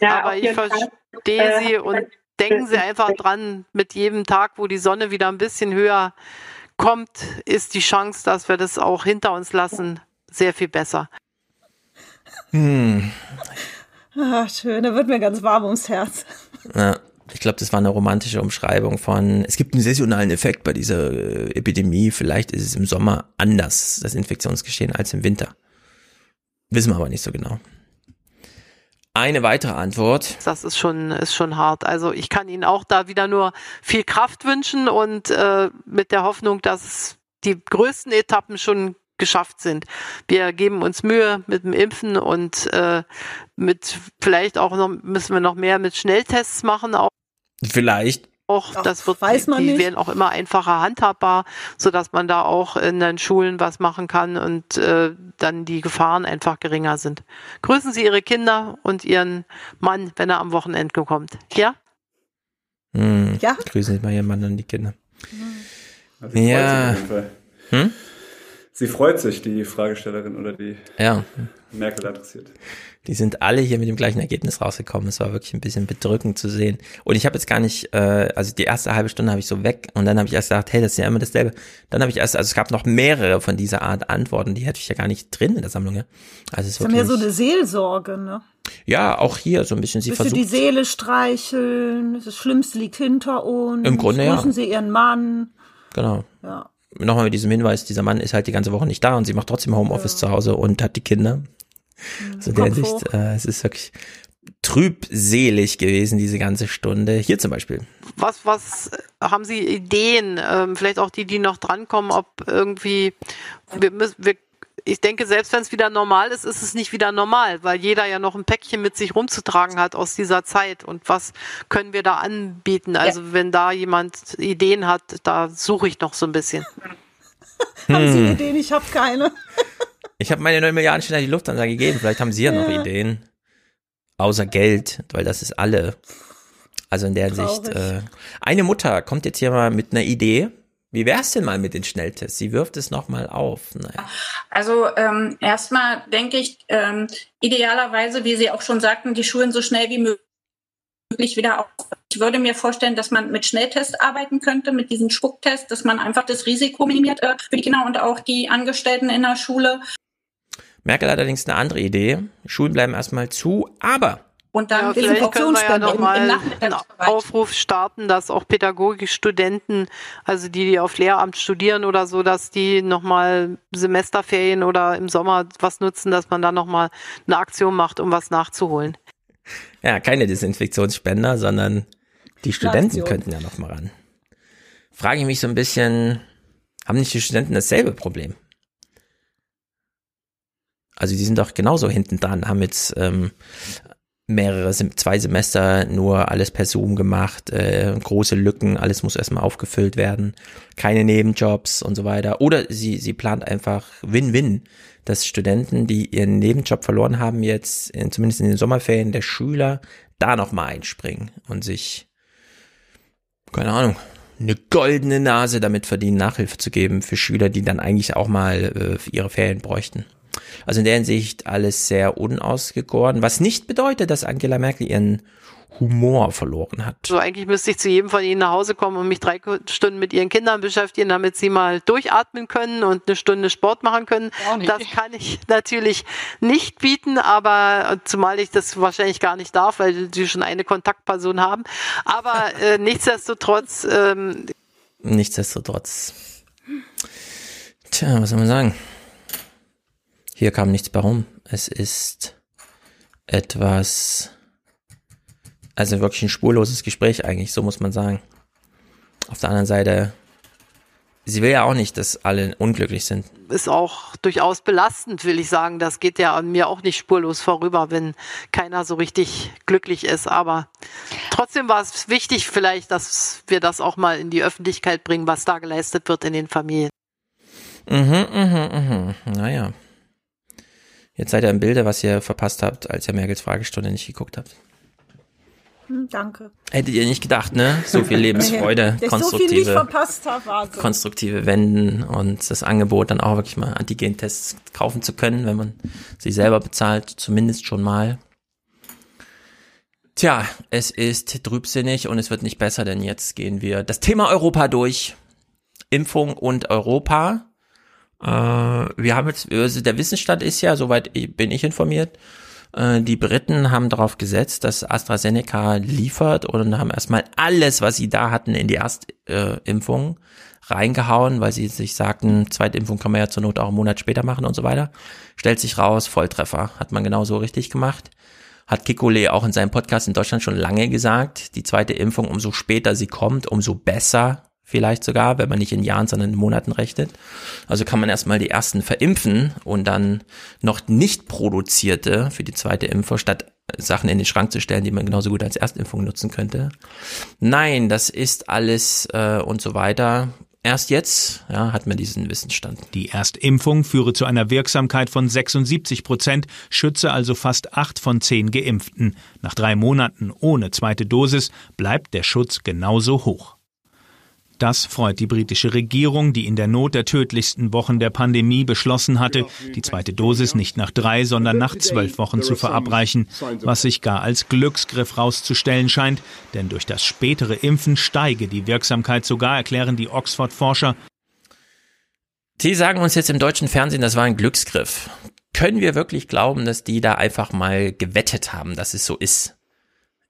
ja, aber ich verstehe äh, sie und denken Sie einfach dran, mit jedem Tag, wo die Sonne wieder ein bisschen höher kommt, ist die Chance, dass wir das auch hinter uns lassen, sehr viel besser. Hm. Ach, schön, da wird mir ganz warm ums Herz. Ja, ich glaube, das war eine romantische Umschreibung von, es gibt einen saisonalen Effekt bei dieser äh, Epidemie, vielleicht ist es im Sommer anders, das Infektionsgeschehen, als im Winter. Wissen wir aber nicht so genau. Eine weitere Antwort. Das ist schon, ist schon hart. Also ich kann Ihnen auch da wieder nur viel Kraft wünschen und äh, mit der Hoffnung, dass die größten Etappen schon geschafft sind. Wir geben uns Mühe mit dem Impfen und äh, mit vielleicht auch noch müssen wir noch mehr mit Schnelltests machen. Auch. Vielleicht. Auch, das wird, weiß man die nicht. werden auch immer einfacher handhabbar, so dass man da auch in den Schulen was machen kann und äh, dann die Gefahren einfach geringer sind. Grüßen Sie Ihre Kinder und Ihren Mann, wenn er am Wochenende kommt. Ja? Hm, ja. Grüßen Sie mal Ihren Mann und die Kinder. Also ja. Hm? Sie freut sich, die Fragestellerin oder die ja. Merkel adressiert. Die sind alle hier mit dem gleichen Ergebnis rausgekommen. Es war wirklich ein bisschen bedrückend zu sehen. Und ich habe jetzt gar nicht, äh, also die erste halbe Stunde habe ich so weg und dann habe ich erst gedacht, hey, das ist ja immer dasselbe. Dann habe ich erst, also es gab noch mehrere von dieser Art Antworten, die hätte ich ja gar nicht drin in der Sammlung. Ja. Also es ist ja so eine Seelsorge, ne? Ja, auch hier so ein bisschen. Sie Willst versucht. die Seele streicheln? Das Schlimmste liegt hinter uns. Im Grunde Grüßen ja. Sie Ihren Mann. Genau. Ja nochmal mit diesem Hinweis, dieser Mann ist halt die ganze Woche nicht da und sie macht trotzdem Homeoffice ja. zu Hause und hat die Kinder. Mhm. Also der Sicht, äh, es ist wirklich trübselig gewesen, diese ganze Stunde. Hier zum Beispiel. Was, was haben Sie Ideen, ähm, vielleicht auch die, die noch drankommen, ob irgendwie, wir müssen, wir ich denke, selbst wenn es wieder normal ist, ist es nicht wieder normal, weil jeder ja noch ein Päckchen mit sich rumzutragen hat aus dieser Zeit. Und was können wir da anbieten? Also ja. wenn da jemand Ideen hat, da suche ich noch so ein bisschen. [laughs] haben Sie hm. Ideen? Ich habe keine. Ich habe meine 9 Milliarden schon an die Lufthansa gegeben. Vielleicht haben Sie ja, noch Ideen. Außer Geld, weil das ist alle. Also in der Traurig. Sicht. Äh, eine Mutter kommt jetzt hier mal mit einer Idee wie wär's denn mal mit den Schnelltests? Sie wirft es nochmal auf. Naja. Also ähm, erstmal denke ich, ähm, idealerweise, wie Sie auch schon sagten, die Schulen so schnell wie möglich wieder auf. Ich würde mir vorstellen, dass man mit Schnelltests arbeiten könnte, mit diesen Spucktests, dass man einfach das Risiko minimiert äh, für die Kinder und auch die Angestellten in der Schule. Merkel hat allerdings eine andere Idee. Schulen bleiben erstmal zu, aber und dann ja, vielleicht können wir ja noch mal im, im einen Aufruf starten, dass auch Pädagogikstudenten, also die, die auf Lehramt studieren oder so, dass die noch mal Semesterferien oder im Sommer was nutzen, dass man da noch mal eine Aktion macht, um was nachzuholen. Ja, keine Desinfektionsspender, sondern die Studenten Aktion. könnten ja noch mal ran. Frage ich mich so ein bisschen, haben nicht die Studenten dasselbe Problem? Also die sind doch genauso hinten dran, haben jetzt ähm, mehrere, zwei Semester nur alles per Zoom gemacht, äh, große Lücken, alles muss erstmal aufgefüllt werden, keine Nebenjobs und so weiter. Oder sie, sie plant einfach Win-Win, dass Studenten, die ihren Nebenjob verloren haben, jetzt in, zumindest in den Sommerferien der Schüler da nochmal einspringen und sich, keine Ahnung, eine goldene Nase damit verdienen, Nachhilfe zu geben für Schüler, die dann eigentlich auch mal äh, ihre Ferien bräuchten. Also in der Hinsicht alles sehr unausgegoren, was nicht bedeutet, dass Angela Merkel ihren Humor verloren hat. So eigentlich müsste ich zu jedem von Ihnen nach Hause kommen und mich drei Stunden mit Ihren Kindern beschäftigen, damit Sie mal durchatmen können und eine Stunde Sport machen können. Das kann ich [laughs] natürlich nicht bieten, aber zumal ich das wahrscheinlich gar nicht darf, weil Sie schon eine Kontaktperson haben. Aber äh, [laughs] nichtsdestotrotz. Ähm, nichtsdestotrotz. Tja, was soll man sagen? Hier kam nichts bei rum. Es ist etwas, also wirklich ein spurloses Gespräch eigentlich, so muss man sagen. Auf der anderen Seite, sie will ja auch nicht, dass alle unglücklich sind. Ist auch durchaus belastend, will ich sagen. Das geht ja an mir auch nicht spurlos vorüber, wenn keiner so richtig glücklich ist. Aber trotzdem war es wichtig vielleicht, dass wir das auch mal in die Öffentlichkeit bringen, was da geleistet wird in den Familien. Mhm, mhm, mhm. Naja. Jetzt seid ihr im Bilde, was ihr verpasst habt, als ihr Merkels Fragestunde nicht geguckt habt. Hm, danke. Hättet ihr nicht gedacht, ne? So viel [laughs] Lebensfreude, konstruktive, so hab, konstruktive Wenden und das Angebot, dann auch wirklich mal Antigen-Tests kaufen zu können, wenn man sie selber bezahlt, zumindest schon mal. Tja, es ist trübsinnig und es wird nicht besser, denn jetzt gehen wir das Thema Europa durch. Impfung und Europa. Äh, wir haben jetzt, also der Wissensstand ist ja, soweit bin ich informiert, äh, die Briten haben darauf gesetzt, dass AstraZeneca liefert und haben erstmal alles, was sie da hatten, in die Erstimpfung reingehauen, weil sie sich sagten, zweite Impfung kann man ja zur Not auch einen Monat später machen und so weiter. Stellt sich raus, Volltreffer. Hat man genau so richtig gemacht. Hat Kikole auch in seinem Podcast in Deutschland schon lange gesagt. Die zweite Impfung, umso später sie kommt, umso besser vielleicht sogar, wenn man nicht in Jahren, sondern in Monaten rechnet. Also kann man erstmal die ersten verimpfen und dann noch nicht produzierte für die zweite Impfung statt Sachen in den Schrank zu stellen, die man genauso gut als Erstimpfung nutzen könnte. Nein, das ist alles äh, und so weiter. Erst jetzt ja, hat man diesen Wissensstand. Die Erstimpfung führe zu einer Wirksamkeit von 76 Prozent, schütze also fast acht von zehn Geimpften. Nach drei Monaten ohne zweite Dosis bleibt der Schutz genauso hoch. Das freut die britische Regierung, die in der Not der tödlichsten Wochen der Pandemie beschlossen hatte, die zweite Dosis nicht nach drei, sondern nach zwölf Wochen zu verabreichen, was sich gar als Glücksgriff rauszustellen scheint, denn durch das spätere Impfen steige die Wirksamkeit sogar, erklären die Oxford-Forscher. Die sagen uns jetzt im deutschen Fernsehen, das war ein Glücksgriff. Können wir wirklich glauben, dass die da einfach mal gewettet haben, dass es so ist?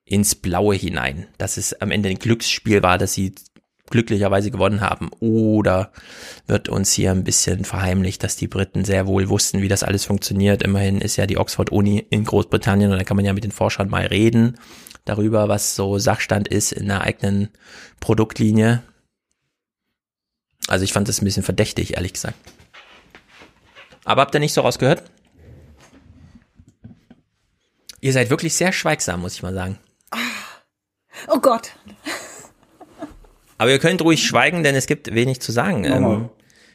Ins Blaue hinein, dass es am Ende ein Glücksspiel war, dass sie glücklicherweise gewonnen haben. Oder wird uns hier ein bisschen verheimlicht, dass die Briten sehr wohl wussten, wie das alles funktioniert. Immerhin ist ja die Oxford Uni in Großbritannien und da kann man ja mit den Forschern mal reden darüber, was so Sachstand ist in der eigenen Produktlinie. Also ich fand das ein bisschen verdächtig, ehrlich gesagt. Aber habt ihr nicht so rausgehört? Ihr seid wirklich sehr schweigsam, muss ich mal sagen. Oh Gott. Aber ihr könnt ruhig schweigen, denn es gibt wenig zu sagen. Ähm,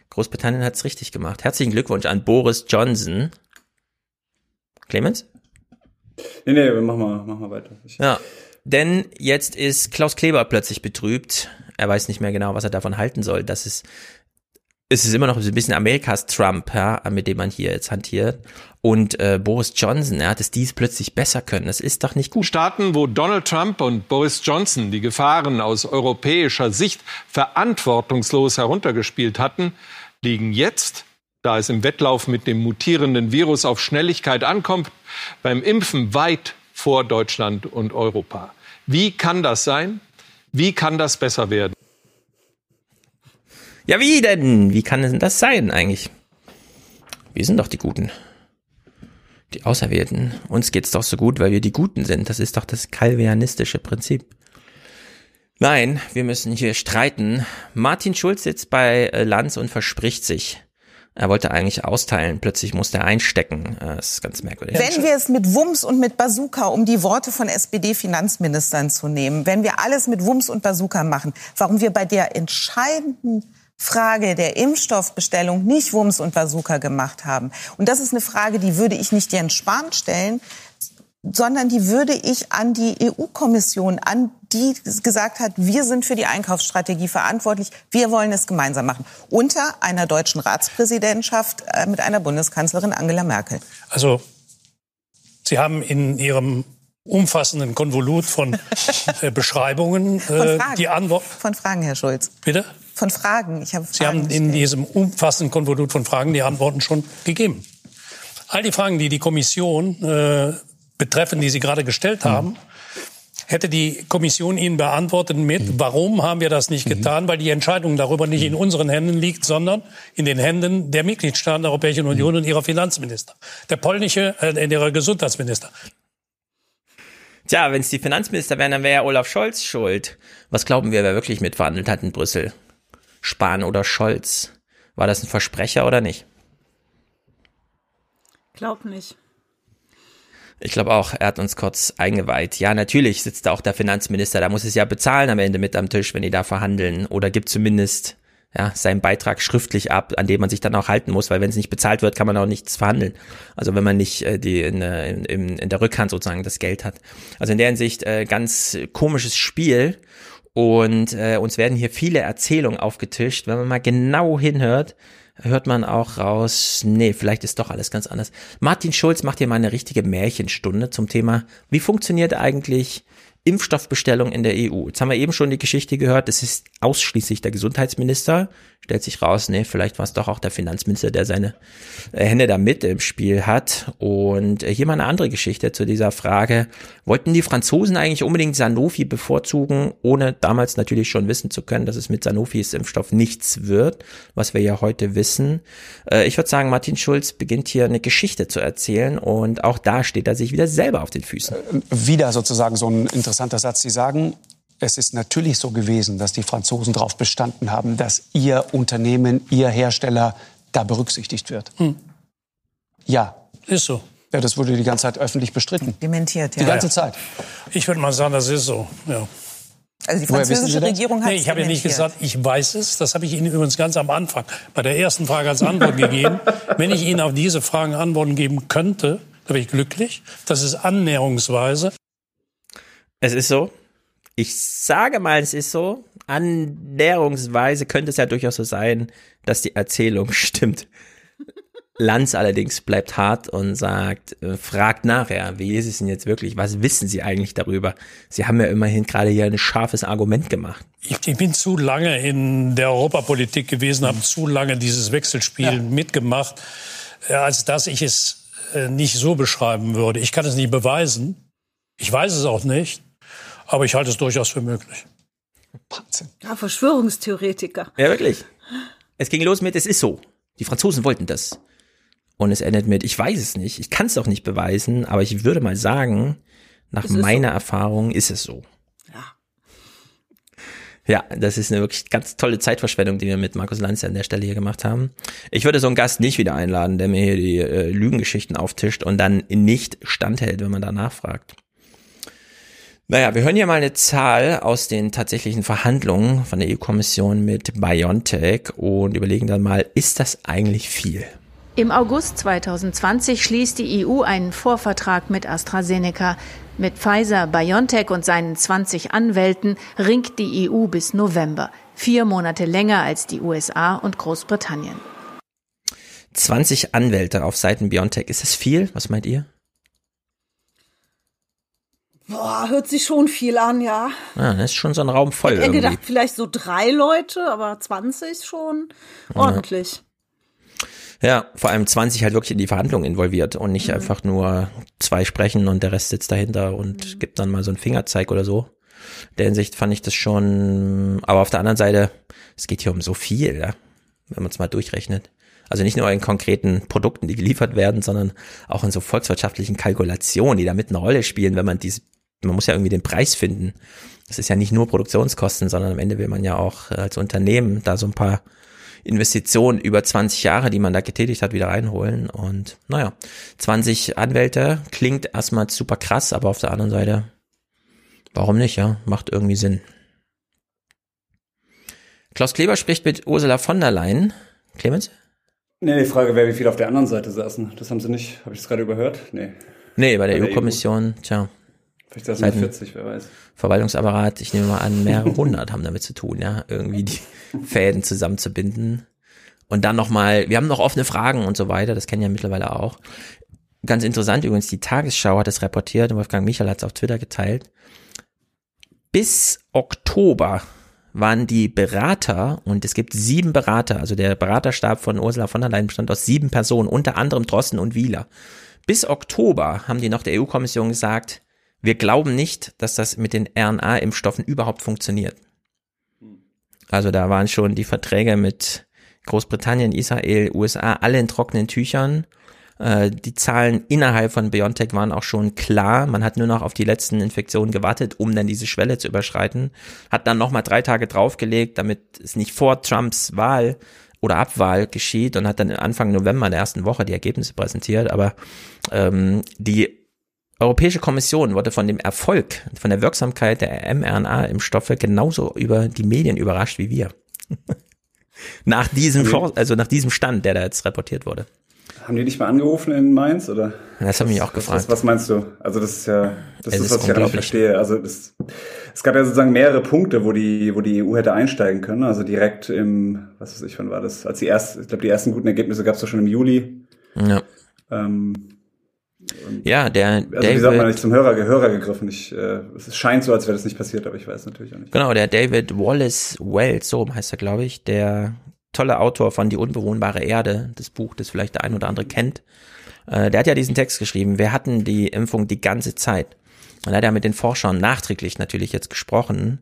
Großbritannien hat es richtig gemacht. Herzlichen Glückwunsch an Boris Johnson. Clemens? Nee, nee, mach mal, mach mal weiter. Ich ja, denn jetzt ist Klaus Kleber plötzlich betrübt. Er weiß nicht mehr genau, was er davon halten soll. Das ist es ist immer noch ein bisschen Amerikas Trump, ja, mit dem man hier jetzt hantiert. Und äh, Boris Johnson, er hat es dies plötzlich besser können. Das ist doch nicht gut. Staaten, wo Donald Trump und Boris Johnson die Gefahren aus europäischer Sicht verantwortungslos heruntergespielt hatten, liegen jetzt, da es im Wettlauf mit dem mutierenden Virus auf Schnelligkeit ankommt, beim Impfen weit vor Deutschland und Europa. Wie kann das sein? Wie kann das besser werden? Ja, wie denn? Wie kann denn das sein eigentlich? Wir sind doch die Guten. Die Auserwählten. Uns geht's doch so gut, weil wir die Guten sind. Das ist doch das calvianistische Prinzip. Nein, wir müssen hier streiten. Martin Schulz sitzt bei äh, Lanz und verspricht sich. Er wollte eigentlich austeilen, plötzlich musste er einstecken. Äh, Das ist ganz merkwürdig. Wenn wir es mit Wumms und mit Bazooka, um die Worte von SPD-Finanzministern zu nehmen, wenn wir alles mit Wumms und Bazooka machen, warum wir bei der entscheidenden Frage der Impfstoffbestellung nicht Wumms und Bazooka gemacht haben. Und das ist eine Frage, die würde ich nicht Jens Spahn stellen, sondern die würde ich an die EU-Kommission, an die gesagt hat, wir sind für die Einkaufsstrategie verantwortlich, wir wollen es gemeinsam machen. Unter einer deutschen Ratspräsidentschaft äh, mit einer Bundeskanzlerin Angela Merkel. Also, Sie haben in Ihrem umfassenden Konvolut von [laughs] äh, Beschreibungen Von äh, Fragen. die Antwort. Von Fragen, Herr Schulz. Bitte? Von Fragen. Ich habe Sie haben in diesem umfassenden Konvolut von Fragen die Antworten schon gegeben. All die Fragen, die die Kommission äh, betreffen, die Sie gerade gestellt haben, hätte die Kommission Ihnen beantwortet mit, warum haben wir das nicht getan? Weil die Entscheidung darüber nicht in unseren Händen liegt, sondern in den Händen der Mitgliedstaaten der Europäischen Union und ihrer Finanzminister. Der polnische, äh, ihrer Gesundheitsminister. Tja, wenn es die Finanzminister wären, dann wäre ja Olaf Scholz schuld. Was glauben wir, wer wirklich mitverhandelt hat in Brüssel? Spahn oder Scholz? War das ein Versprecher oder nicht? Glaub nicht. Ich glaube auch, er hat uns kurz eingeweiht. Ja, natürlich sitzt da auch der Finanzminister, da muss es ja bezahlen am Ende mit am Tisch, wenn die da verhandeln. Oder gibt zumindest ja, seinen Beitrag schriftlich ab, an dem man sich dann auch halten muss, weil wenn es nicht bezahlt wird, kann man auch nichts verhandeln. Also wenn man nicht äh, die in, äh, in, in, in der Rückhand sozusagen das Geld hat. Also in der Hinsicht äh, ganz komisches Spiel. Und äh, uns werden hier viele Erzählungen aufgetischt. Wenn man mal genau hinhört, hört man auch raus, nee, vielleicht ist doch alles ganz anders. Martin Schulz macht hier mal eine richtige Märchenstunde zum Thema, wie funktioniert eigentlich Impfstoffbestellung in der EU. Jetzt haben wir eben schon die Geschichte gehört, es ist ausschließlich der Gesundheitsminister. Stellt sich raus, nee, vielleicht war es doch auch der Finanzminister, der seine äh, Hände da mit im Spiel hat. Und äh, hier mal eine andere Geschichte zu dieser Frage. Wollten die Franzosen eigentlich unbedingt Sanofi bevorzugen, ohne damals natürlich schon wissen zu können, dass es mit Sanofis Impfstoff nichts wird, was wir ja heute wissen. Äh, ich würde sagen, Martin Schulz beginnt hier eine Geschichte zu erzählen und auch da steht er sich wieder selber auf den Füßen. wieder sozusagen so ein interessanter Satz. Sie sagen, es ist natürlich so gewesen, dass die Franzosen darauf bestanden haben, dass ihr Unternehmen, ihr Hersteller da berücksichtigt wird. Ja. Ist so. Ja, das wurde die ganze Zeit öffentlich bestritten. Dementiert, Die ganze Zeit. Ich würde mal sagen, das ist so. Ja. Also die französische? Regierung hat Nee, ich habe ja nicht gesagt, ich weiß es. Das habe ich Ihnen übrigens ganz am Anfang bei der ersten Frage als Antwort [laughs] gegeben. Wenn ich Ihnen auf diese Fragen Antworten geben könnte, dann wäre ich glücklich. Das ist annäherungsweise. Es ist so. Ich sage mal, es ist so. Annäherungsweise könnte es ja durchaus so sein, dass die Erzählung [laughs] stimmt. Lanz allerdings bleibt hart und sagt, äh, fragt nachher, wie ist es denn jetzt wirklich? Was wissen Sie eigentlich darüber? Sie haben ja immerhin gerade hier ein scharfes Argument gemacht. Ich, ich bin zu lange in der Europapolitik gewesen, habe zu lange dieses Wechselspiel mitgemacht, äh, als dass ich es äh, nicht so beschreiben würde. Ich kann es nicht beweisen. Ich weiß es auch nicht. Aber ich halte es durchaus für möglich. Ja, Verschwörungstheoretiker. Ja, wirklich. Es ging los mit, es ist so. Die Franzosen wollten das. Und es endet mit, ich weiß es nicht, ich kann es auch nicht beweisen, aber ich würde mal sagen, nach meiner so. Erfahrung ist es so. Ja, das ist eine wirklich ganz tolle Zeitverschwendung, die wir mit Markus Lanz an der Stelle hier gemacht haben. Ich würde so einen Gast nicht wieder einladen, der mir hier die äh, Lügengeschichten auftischt und dann nicht standhält, wenn man danach fragt. Naja, wir hören hier mal eine Zahl aus den tatsächlichen Verhandlungen von der EU-Kommission mit BioNTech und überlegen dann mal, ist das eigentlich viel? Im August 2020 schließt die EU einen Vorvertrag mit AstraZeneca. Mit Pfizer, BioNTech und seinen 20 Anwälten ringt die EU bis November. Vier Monate länger als die USA und Großbritannien. 20 Anwälte auf Seiten BioNTech, ist das viel? Was meint ihr? Boah, hört sich schon viel an, ja. Ah, das ist schon so ein Raum voll Ich hätte irgendwie. gedacht, vielleicht so drei Leute, aber 20 schon ordentlich. Ja, vor allem 20 halt wirklich in die Verhandlungen involviert und nicht mhm. einfach nur zwei sprechen und der Rest sitzt dahinter und mhm. gibt dann mal so einen Fingerzeig oder so. In der Hinsicht fand ich das schon, aber auf der anderen Seite, es geht hier um so viel, ja, wenn man es mal durchrechnet. Also nicht nur in konkreten Produkten, die geliefert werden, sondern auch in so volkswirtschaftlichen Kalkulationen, die damit eine Rolle spielen, wenn man diese, man muss ja irgendwie den Preis finden. Das ist ja nicht nur Produktionskosten, sondern am Ende will man ja auch als Unternehmen da so ein paar Investitionen über 20 Jahre, die man da getätigt hat, wieder reinholen. Und naja, 20 Anwälte klingt erstmal super krass, aber auf der anderen Seite, warum nicht, ja? Macht irgendwie Sinn. Klaus Kleber spricht mit Ursula von der Leyen. Clemens? Nee, die Frage wäre, wie viele auf der anderen Seite saßen. Das haben sie nicht, habe ich das gerade überhört? Nee. Nee, bei der EU-Kommission, EU. tja. Vielleicht saßen es 40, wer weiß. Verwaltungsapparat, ich nehme mal an, mehrere hundert haben damit zu tun, ja, irgendwie die Fäden zusammenzubinden. Und dann nochmal, wir haben noch offene Fragen und so weiter, das kennen ja mittlerweile auch. Ganz interessant übrigens, die Tagesschau hat es reportiert, Wolfgang Michael hat es auf Twitter geteilt. Bis Oktober waren die Berater, und es gibt sieben Berater, also der Beraterstab von Ursula von der Leyen bestand aus sieben Personen, unter anderem Drosten und Wieler. Bis Oktober haben die noch der EU-Kommission gesagt, wir glauben nicht, dass das mit den RNA-Impfstoffen überhaupt funktioniert. Also da waren schon die Verträge mit Großbritannien, Israel, USA, alle in trockenen Tüchern. Äh, die Zahlen innerhalb von BioNTech waren auch schon klar. Man hat nur noch auf die letzten Infektionen gewartet, um dann diese Schwelle zu überschreiten. Hat dann nochmal drei Tage draufgelegt, damit es nicht vor Trumps Wahl oder Abwahl geschieht und hat dann Anfang November der ersten Woche die Ergebnisse präsentiert. Aber ähm, die Europäische Kommission wurde von dem Erfolg, von der Wirksamkeit der mRNA-Impfstoffe genauso über die Medien überrascht wie wir. [laughs] nach diesem, also nach diesem Stand, der da jetzt reportiert wurde. Haben die dich mal angerufen in Mainz oder? Das haben mich auch gefragt. Was, was, meinst du? Also das ist ja, das es ist, was ich ja nicht verstehe. Also das, es gab ja sozusagen mehrere Punkte, wo die, wo die EU hätte einsteigen können. Also direkt im, was weiß ich, wann war das? Als die ersten, ich glaube, die ersten guten Ergebnisse gab es doch schon im Juli. Ja. Ähm, ja, der also David, wie sagt man nicht zum Hörer, Hörer gegriffen. Ich, äh, es scheint so, als wäre das nicht passiert, aber ich weiß natürlich auch nicht. Genau, der David Wallace Wells, so heißt er, glaube ich, der tolle Autor von Die unbewohnbare Erde, das Buch, das vielleicht der ein oder andere kennt. Äh, der hat ja diesen Text geschrieben. Wir hatten die Impfung die ganze Zeit. Und er hat ja mit den Forschern nachträglich natürlich jetzt gesprochen.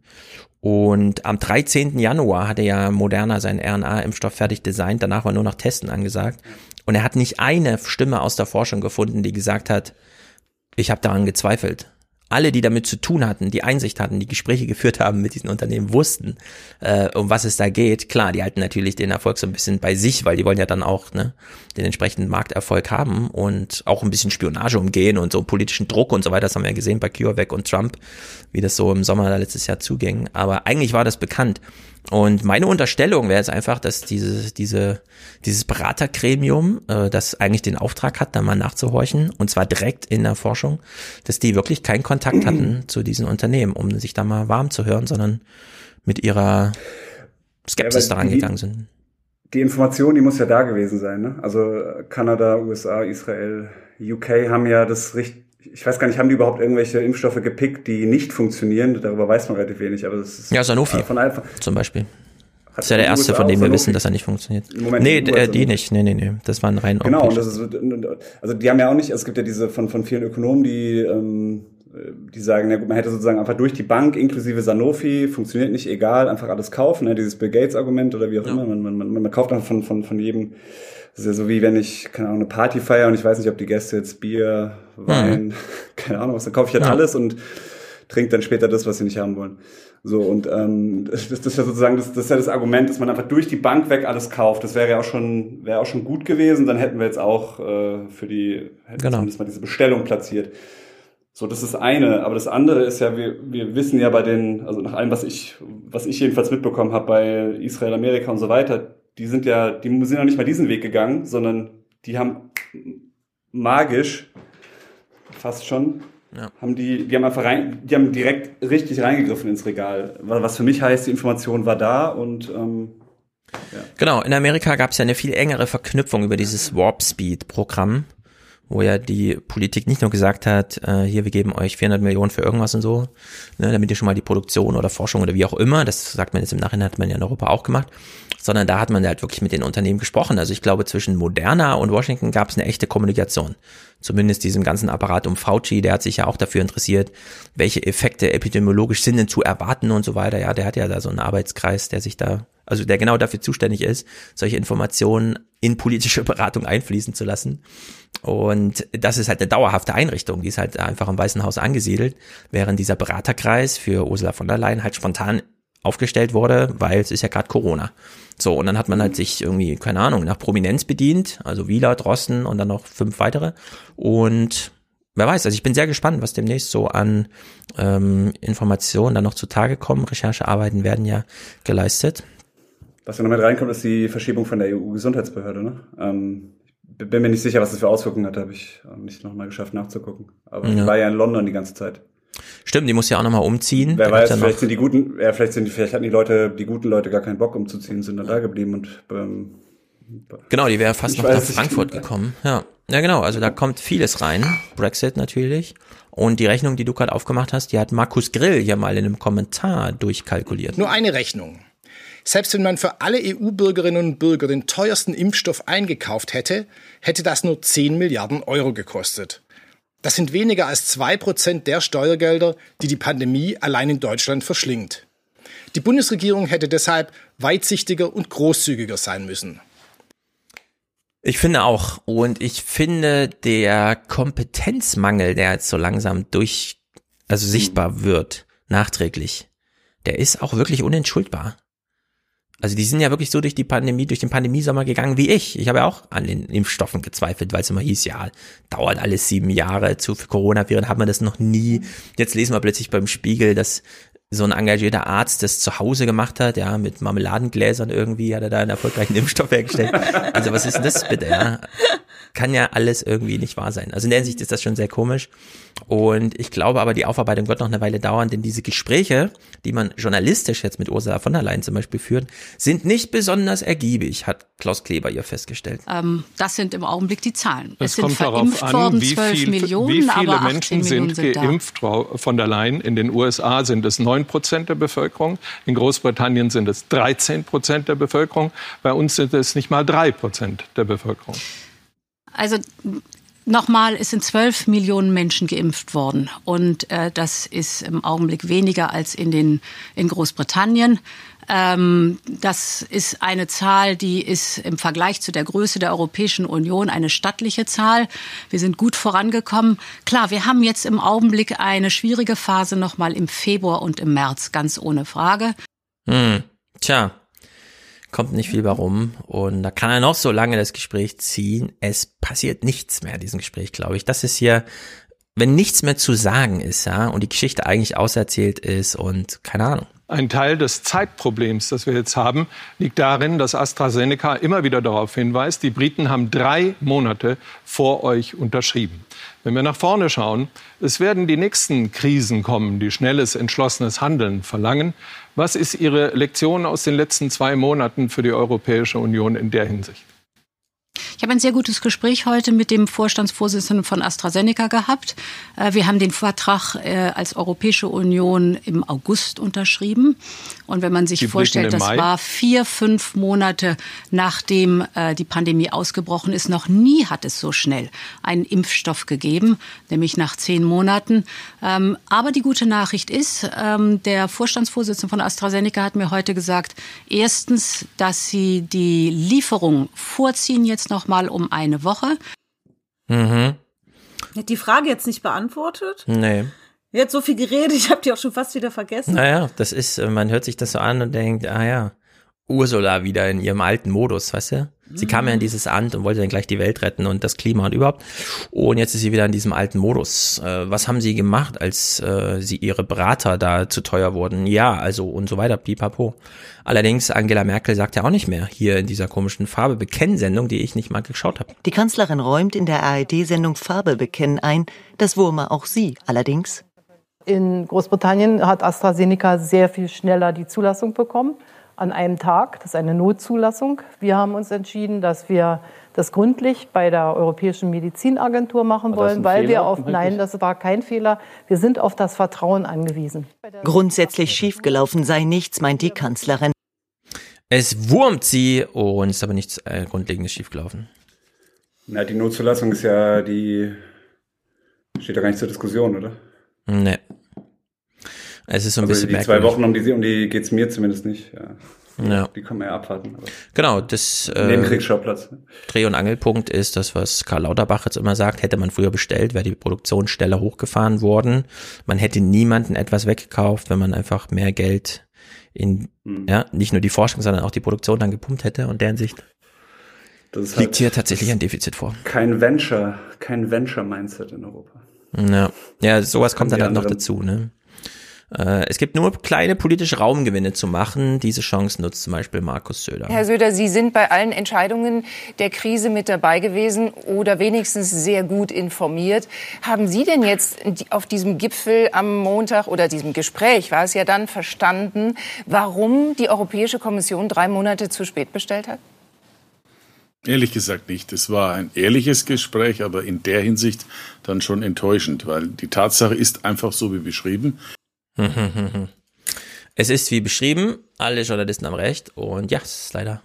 Und am 13. Januar hatte ja Moderna seinen RNA-Impfstoff fertig designt. Danach war nur noch Testen angesagt. Und er hat nicht eine Stimme aus der Forschung gefunden, die gesagt hat, ich habe daran gezweifelt alle, die damit zu tun hatten, die Einsicht hatten, die Gespräche geführt haben mit diesen Unternehmen, wussten, äh, um was es da geht. Klar, die halten natürlich den Erfolg so ein bisschen bei sich, weil die wollen ja dann auch ne, den entsprechenden Markterfolg haben und auch ein bisschen Spionage umgehen und so politischen Druck und so weiter. Das haben wir ja gesehen bei CureVac und Trump, wie das so im Sommer letztes Jahr zuging. Aber eigentlich war das bekannt. Und meine Unterstellung wäre jetzt einfach, dass diese, diese, dieses Beratergremium, äh, das eigentlich den Auftrag hat, da mal nachzuhorchen, und zwar direkt in der Forschung, dass die wirklich keinen Kontakt hatten [clears throat] zu diesen Unternehmen, um sich da mal warm zu hören, sondern mit ihrer Skepsis ja, daran gegangen sind. Die Information, die muss ja da gewesen sein. Ne? Also Kanada, USA, Israel, UK haben ja das richtig ich weiß gar nicht, haben die überhaupt irgendwelche Impfstoffe gepickt, die nicht funktionieren? Darüber weiß man relativ wenig, aber das ist. Ja, Sanofi. Von einfach, zum Beispiel. Das ist ja der erste, von dem wir wissen, dass er nicht funktioniert. Moment, nee, die, äh, die nicht. Nee, nee, nee. Das waren rein Genau, und das ist, also die haben ja auch nicht, es gibt ja diese von, von vielen Ökonomen, die, ähm, die sagen, ja gut, man hätte sozusagen einfach durch die Bank inklusive Sanofi, funktioniert nicht, egal, einfach alles kaufen, ne, dieses Bill Gates Argument oder wie auch ja. immer. Man, man, man, man kauft einfach von, von, von jedem das ist ja so wie wenn ich, keine Ahnung, eine Party feiere und ich weiß nicht, ob die Gäste jetzt Bier, Wein, mhm. [laughs] keine Ahnung was, dann kaufe ich halt ja. alles und trinke dann später das, was sie nicht haben wollen. So, und ähm, das, das ist ja sozusagen, das, das ist ja das Argument, dass man einfach durch die Bank weg alles kauft. Das wäre ja auch schon, wäre auch schon gut gewesen. Dann hätten wir jetzt auch äh, für die, hätten genau. zumindest mal diese Bestellung platziert. So, das ist eine. Aber das andere ist ja, wir, wir wissen ja bei den, also nach allem, was ich, was ich jedenfalls mitbekommen habe bei Israel, Amerika und so weiter, die sind ja, die sind ja nicht mal diesen Weg gegangen, sondern die haben magisch fast schon ja. haben die, die haben einfach rein, die haben direkt richtig reingegriffen ins Regal. Was für mich heißt, die Information war da und ähm, ja. Genau, in Amerika gab es ja eine viel engere Verknüpfung über dieses Warp Speed Programm, wo ja die Politik nicht nur gesagt hat, äh, hier, wir geben euch 400 Millionen für irgendwas und so, ne, damit ihr schon mal die Produktion oder Forschung oder wie auch immer, das sagt man jetzt im Nachhinein, hat man ja in Europa auch gemacht, sondern da hat man halt wirklich mit den Unternehmen gesprochen. Also ich glaube, zwischen Moderna und Washington gab es eine echte Kommunikation. Zumindest diesem ganzen Apparat um Fauci, der hat sich ja auch dafür interessiert, welche Effekte epidemiologisch sind denn zu erwarten und so weiter. Ja, der hat ja da so einen Arbeitskreis, der sich da, also der genau dafür zuständig ist, solche Informationen in politische [laughs] Beratung einfließen zu lassen. Und das ist halt eine dauerhafte Einrichtung, die ist halt einfach im Weißen Haus angesiedelt, während dieser Beraterkreis für Ursula von der Leyen halt spontan aufgestellt wurde, weil es ist ja gerade Corona. So, und dann hat man halt sich irgendwie, keine Ahnung, nach Prominenz bedient, also Wieler, Drosten und dann noch fünf weitere. Und wer weiß, also ich bin sehr gespannt, was demnächst so an ähm, Informationen dann noch zutage kommen. Recherchearbeiten werden ja geleistet. Was ja noch mit reinkommt, ist die Verschiebung von der EU-Gesundheitsbehörde. Ne? Ähm, bin mir nicht sicher, was das für Auswirkungen hat, habe ich nicht nochmal geschafft nachzugucken. Aber ja. ich war ja in London die ganze Zeit. Stimmt, die muss ja auch nochmal umziehen. Wer weiß, vielleicht sind die guten, ja, vielleicht sind die, vielleicht hatten die Leute, die guten Leute gar keinen Bock umzuziehen, sind dann da geblieben und ähm, Genau, die wäre fast noch nach Frankfurt gekommen. Ja. ja, genau. Also da kommt vieles rein. Brexit natürlich. Und die Rechnung, die du gerade aufgemacht hast, die hat Markus Grill hier mal in einem Kommentar durchkalkuliert. Nur eine Rechnung. Selbst wenn man für alle EU-Bürgerinnen und Bürger den teuersten Impfstoff eingekauft hätte, hätte das nur 10 Milliarden Euro gekostet. Das sind weniger als zwei Prozent der Steuergelder, die die Pandemie allein in Deutschland verschlingt. Die Bundesregierung hätte deshalb weitsichtiger und großzügiger sein müssen. Ich finde auch. Und ich finde, der Kompetenzmangel, der jetzt so langsam durch, also sichtbar wird, nachträglich, der ist auch wirklich unentschuldbar. Also die sind ja wirklich so durch die Pandemie, durch den Pandemiesommer gegangen wie ich. Ich habe ja auch an den Impfstoffen gezweifelt, weil es immer hieß, ja, dauert alles sieben Jahre zu Coronaviren, hat man das noch nie. Jetzt lesen wir plötzlich beim Spiegel, dass so ein engagierter Arzt das zu Hause gemacht hat, ja, mit Marmeladengläsern irgendwie hat er da einen erfolgreichen Impfstoff hergestellt. Also was ist denn das bitte, ja? Kann ja alles irgendwie nicht wahr sein. Also in der Hinsicht ist das schon sehr komisch. Und ich glaube aber, die Aufarbeitung wird noch eine Weile dauern, denn diese Gespräche, die man journalistisch jetzt mit Ursula von der Leyen zum Beispiel führt, sind nicht besonders ergiebig, hat Klaus Kleber ihr festgestellt. Ähm, das sind im Augenblick die Zahlen. Es, es sind kommt verimpft darauf worden, an, wie, viel, Millionen, wie viele Menschen sind, sind geimpft, Frau von der Leyen. In den USA sind es neun Prozent der Bevölkerung, in Großbritannien sind es 13 Prozent der Bevölkerung, bei uns sind es nicht mal drei Prozent der Bevölkerung. Also Nochmal, es sind zwölf Millionen Menschen geimpft worden und äh, das ist im Augenblick weniger als in den in Großbritannien. Ähm, das ist eine Zahl, die ist im Vergleich zu der Größe der Europäischen Union eine stattliche Zahl. Wir sind gut vorangekommen. Klar, wir haben jetzt im Augenblick eine schwierige Phase nochmal im Februar und im März, ganz ohne Frage. Hm. Tja, kommt nicht viel warum und da kann er noch so lange das Gespräch ziehen. Es passiert nichts mehr in diesem Gespräch, glaube ich. Das ist hier, wenn nichts mehr zu sagen ist, ja, und die Geschichte eigentlich auserzählt ist und keine Ahnung. Ein Teil des Zeitproblems, das wir jetzt haben, liegt darin, dass AstraZeneca immer wieder darauf hinweist, die Briten haben drei Monate vor euch unterschrieben. Wenn wir nach vorne schauen, es werden die nächsten Krisen kommen, die schnelles, entschlossenes Handeln verlangen. Was ist Ihre Lektion aus den letzten zwei Monaten für die Europäische Union in der Hinsicht? Ich habe ein sehr gutes Gespräch heute mit dem Vorstandsvorsitzenden von AstraZeneca gehabt. Äh, wir haben den Vertrag äh, als Europäische Union im August unterschrieben. Und wenn man sich die vorstellt, das Mai. war vier, fünf Monate nachdem äh, die Pandemie ausgebrochen ist, noch nie hat es so schnell einen Impfstoff gegeben, nämlich nach zehn Monaten. Ähm, aber die gute Nachricht ist, ähm, der Vorstandsvorsitzende von AstraZeneca hat mir heute gesagt, erstens, dass sie die Lieferung vorziehen jetzt noch mal um eine Woche. Mhm. Hat die Frage jetzt nicht beantwortet? Nee. Jetzt so viel geredet, [laughs] ich habe die auch schon fast wieder vergessen. Naja, das ist, äh, man hört sich das so an und denkt, ah ja, Ursula wieder in ihrem alten Modus, weißt du? Sie mhm. kam ja in dieses Amt und wollte dann gleich die Welt retten und das Klima und überhaupt. Und jetzt ist sie wieder in diesem alten Modus. Äh, was haben sie gemacht, als äh, sie ihre Berater da zu teuer wurden? Ja, also und so weiter, pipapo. Allerdings, Angela Merkel sagt ja auch nicht mehr hier in dieser komischen Farbe bekennen die ich nicht mal geschaut habe. Die Kanzlerin räumt in der ARD-Sendung Farbe bekennen ein, das Wurme auch sie. Allerdings. In Großbritannien hat AstraZeneca sehr viel schneller die Zulassung bekommen an einem Tag. Das ist eine Notzulassung. Wir haben uns entschieden, dass wir das gründlich bei der Europäischen Medizinagentur machen wollen, weil Fehler wir auf, nein, das war kein Fehler. Wir sind auf das Vertrauen angewiesen. Grundsätzlich schiefgelaufen sei nichts, meint die Kanzlerin. Es wurmt sie und ist aber nichts äh, Grundlegendes schiefgelaufen. Na, die Notzulassung ist ja die. Steht da gar nicht zur Diskussion, oder? Nee. Es ist so ein also bisschen Die zwei merkwürdig. Wochen, um die, um die geht's mir zumindest nicht. Ja. Ja. Die kann man ja abwarten. Genau, das äh, Nebenkriegsschauplatz. Dreh- und Angelpunkt ist das, was Karl Lauterbach jetzt immer sagt, hätte man früher bestellt, wäre die Produktion schneller hochgefahren worden. Man hätte niemanden etwas weggekauft, wenn man einfach mehr Geld in, Mhm. ja, nicht nur die Forschung, sondern auch die Produktion dann gepumpt hätte und deren Sicht liegt halt hier tatsächlich ein Defizit vor. kein Venture, kein Venture-Mindset in Europa. Ja, ja sowas kommt dann halt noch dazu, ne? Äh, es gibt nur kleine politische Raumgewinne zu machen. Diese Chance nutzt zum Beispiel Markus Söder. Herr Söder, Sie sind bei allen Entscheidungen der Krise mit dabei gewesen oder wenigstens sehr gut informiert. Haben Sie denn jetzt auf diesem Gipfel am Montag oder diesem Gespräch war es ja dann verstanden, warum die Europäische Kommission drei Monate zu spät bestellt hat? Ehrlich gesagt nicht. Es war ein ehrliches Gespräch, aber in der Hinsicht dann schon enttäuschend, weil die Tatsache ist einfach so wie beschrieben. [laughs] Es ist wie beschrieben, alle Journalisten haben recht und ja, es ist leider,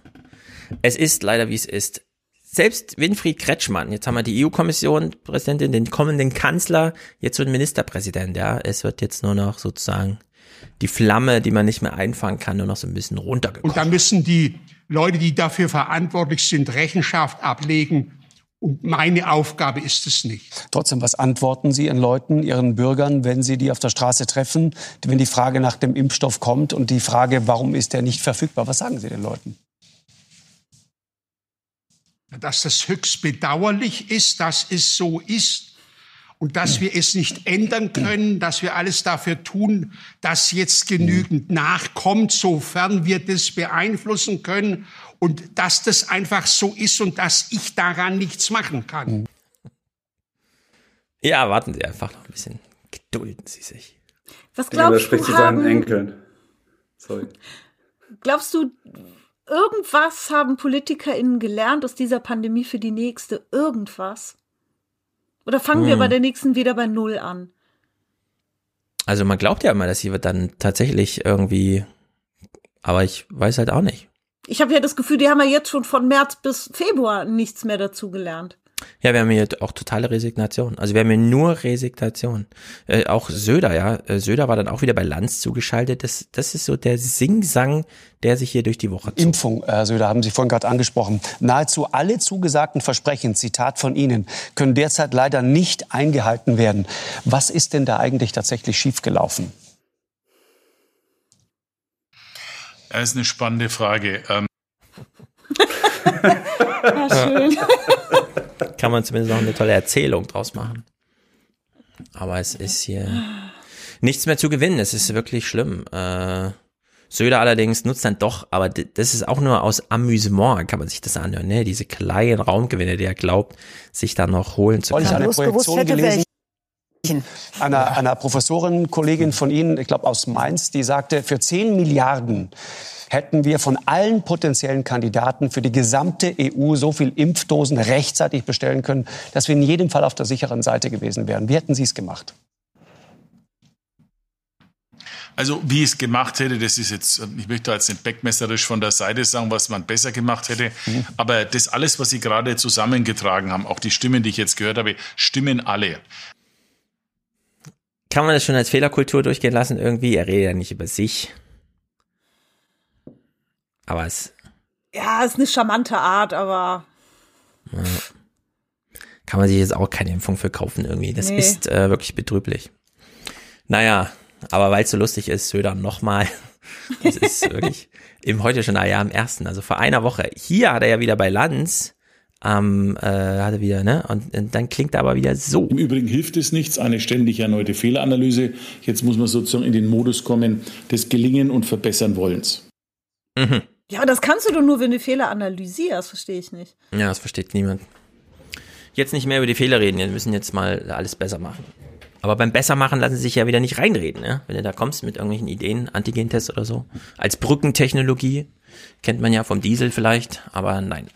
es ist leider wie es ist. Selbst Winfried Kretschmann, jetzt haben wir die EU-Kommission, Präsidentin, den kommenden Kanzler, jetzt wird Ministerpräsident, ja. Es wird jetzt nur noch sozusagen die Flamme, die man nicht mehr einfangen kann, nur noch so ein bisschen runtergekommen. Und da müssen die Leute, die dafür verantwortlich sind, Rechenschaft ablegen. Und meine Aufgabe ist es nicht. Trotzdem, was antworten Sie Ihren Leuten, Ihren Bürgern, wenn Sie die auf der Straße treffen, wenn die Frage nach dem Impfstoff kommt und die Frage, warum ist der nicht verfügbar? Was sagen Sie den Leuten? Dass das höchst bedauerlich ist, dass es so ist und dass wir es nicht ändern können, dass wir alles dafür tun, dass jetzt genügend nachkommt, sofern wir das beeinflussen können und dass das einfach so ist und dass ich daran nichts machen kann. Ja, warten Sie einfach noch ein bisschen. Gedulden Sie sich. Was Ja, glaubst spricht du, zu seinen haben, Enkeln. Sorry. [laughs] glaubst du, irgendwas haben PolitikerInnen gelernt aus dieser Pandemie für die nächste? Irgendwas? Oder fangen wir Hm. bei der nächsten wieder bei Null an? Also man glaubt ja immer, dass sie dann tatsächlich irgendwie, aber ich weiß halt auch nicht. Ich habe ja das Gefühl, die haben ja jetzt schon von März bis Februar nichts mehr dazu gelernt. Ja, wir haben hier auch totale Resignation. Also wir haben hier nur Resignation. Äh, auch Söder, ja. Äh, Söder war dann auch wieder bei Lanz zugeschaltet. Das, das ist so der Singsang, der sich hier durch die Woche zog. Impfung, Herr Söder, haben Sie vorhin gerade angesprochen. Nahezu alle zugesagten Versprechen, Zitat von Ihnen, können derzeit leider nicht eingehalten werden. Was ist denn da eigentlich tatsächlich schiefgelaufen? Das ist eine spannende Frage. Ähm, Ja, [laughs] schön. Kann man zumindest noch eine tolle Erzählung draus machen. Aber es ist hier nichts mehr zu gewinnen. Es ist wirklich schlimm. Äh, Söder allerdings nutzt dann doch, aber das ist auch nur aus Amüsement, kann man sich das anhören, ne? Diese kleinen Raumgewinne, die er glaubt, sich dann noch holen zu können. eine Projektion gelesen. Einer, einer Professorin, Kollegin von Ihnen, ich glaube aus Mainz, die sagte, für 10 Milliarden hätten wir von allen potenziellen Kandidaten für die gesamte EU so viel Impfdosen rechtzeitig bestellen können, dass wir in jedem Fall auf der sicheren Seite gewesen wären. Wie hätten Sie es gemacht? Also wie ich es gemacht hätte, das ist jetzt, ich möchte jetzt nicht backmesserisch von der Seite sagen, was man besser gemacht hätte, aber das alles, was Sie gerade zusammengetragen haben, auch die Stimmen, die ich jetzt gehört habe, stimmen alle. Kann man das schon als Fehlerkultur durchgehen lassen irgendwie? Er redet ja nicht über sich. Aber es Ja, ist eine charmante Art, aber ja, kann man sich jetzt auch keine Impfung für kaufen irgendwie. Das Nee. ist äh, wirklich betrüblich. Naja, aber weil es so lustig ist, Söder nochmal. Das ist wirklich [laughs] im heute schon, ah ja, am ersten, also vor einer Woche. Hier hat er ja wieder bei Lanz, ähm, äh, hat er wieder, ne? Und, und dann klingt er aber wieder so. Im Übrigen hilft es nichts, eine ständig erneute Fehleranalyse. Jetzt muss man sozusagen in den Modus kommen des Gelingen und Verbessern Wollens. Mhm. ja, aber das kannst du doch nur, wenn du Fehler analysierst, verstehe ich nicht. Ja, das versteht niemand. Jetzt nicht mehr über die Fehler reden, wir müssen jetzt mal alles besser machen. Aber beim Bessermachen lassen sie sich ja wieder nicht reinreden, ne? Wenn du da kommst mit irgendwelchen Ideen, Antigentests oder so. Als Brückentechnologie kennt man ja vom Diesel vielleicht, aber nein.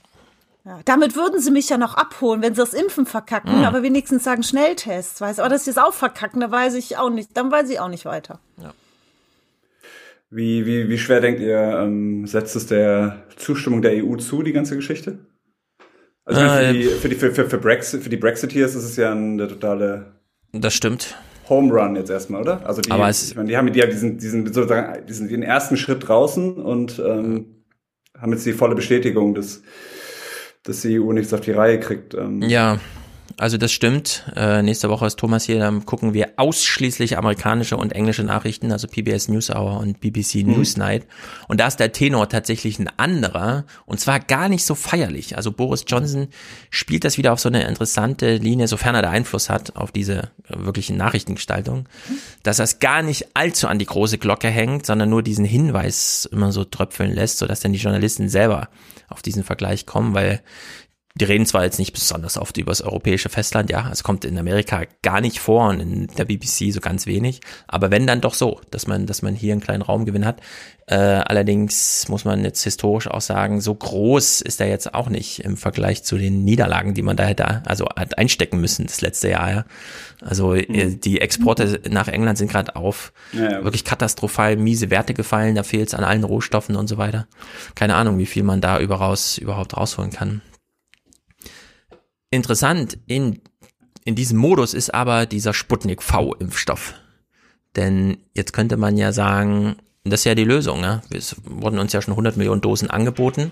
Ja, damit würden sie mich ja noch abholen, wenn sie das Impfen verkacken, Mhm. aber wenigstens sagen Schnelltests, weiß. Aber dass sie es auch verkacken, da weiß ich auch nicht. Dann weiß ich auch nicht weiter. Wie, wie, wie schwer denkt ihr, ähm, setzt es der Zustimmung der EU zu, die ganze Geschichte? Also meine, für, die, für, die, für, für, für, Brexit, für die Brexiteers ist es ja ein, der totale Das stimmt. Home Run jetzt erstmal, oder? Also die, Aber es- ich meine, die haben die haben diesen, diesen sozusagen diesen den ersten Schritt draußen und ähm, haben jetzt die volle Bestätigung, dass, dass die EU nichts auf die Reihe kriegt. Ähm, Ja, also das stimmt. Äh, nächste Woche ist Thomas hier, dann gucken wir ausschließlich amerikanische und englische Nachrichten, also PBS NewsHour und BBC Mhm. Newsnight. Und da ist der Tenor tatsächlich ein anderer und zwar gar nicht so feierlich. Also Boris Johnson spielt das wieder auf so eine interessante Linie, sofern er da Einfluss hat auf diese äh, wirklichen Nachrichtengestaltung, dass er es gar nicht allzu an die große Glocke hängt, sondern nur diesen Hinweis immer so tröpfeln lässt, sodass dann die Journalisten selber auf diesen Vergleich kommen, weil die reden zwar jetzt nicht besonders oft über das europäische Festland, ja, es kommt in Amerika gar nicht vor und in der BBC so ganz wenig, aber wenn dann doch so, dass man, dass man hier einen kleinen Raumgewinn hat. Äh, allerdings muss man jetzt historisch auch sagen, so groß ist er jetzt auch nicht im Vergleich zu den Niederlagen, die man da hätte, also hat einstecken müssen das letzte Jahr. Ja. Also äh, die Exporte nach England sind gerade auf Ja, ja. wirklich katastrophal miese Werte gefallen, da fehlt es an allen Rohstoffen und so weiter. Keine Ahnung, wie viel man da überaus, überhaupt rausholen kann. Interessant in, in diesem Modus ist aber dieser Sputnik V-Impfstoff. Denn jetzt könnte man ja sagen, das ist ja die Lösung. Ne? Es wurden uns ja schon 100 Millionen Dosen angeboten.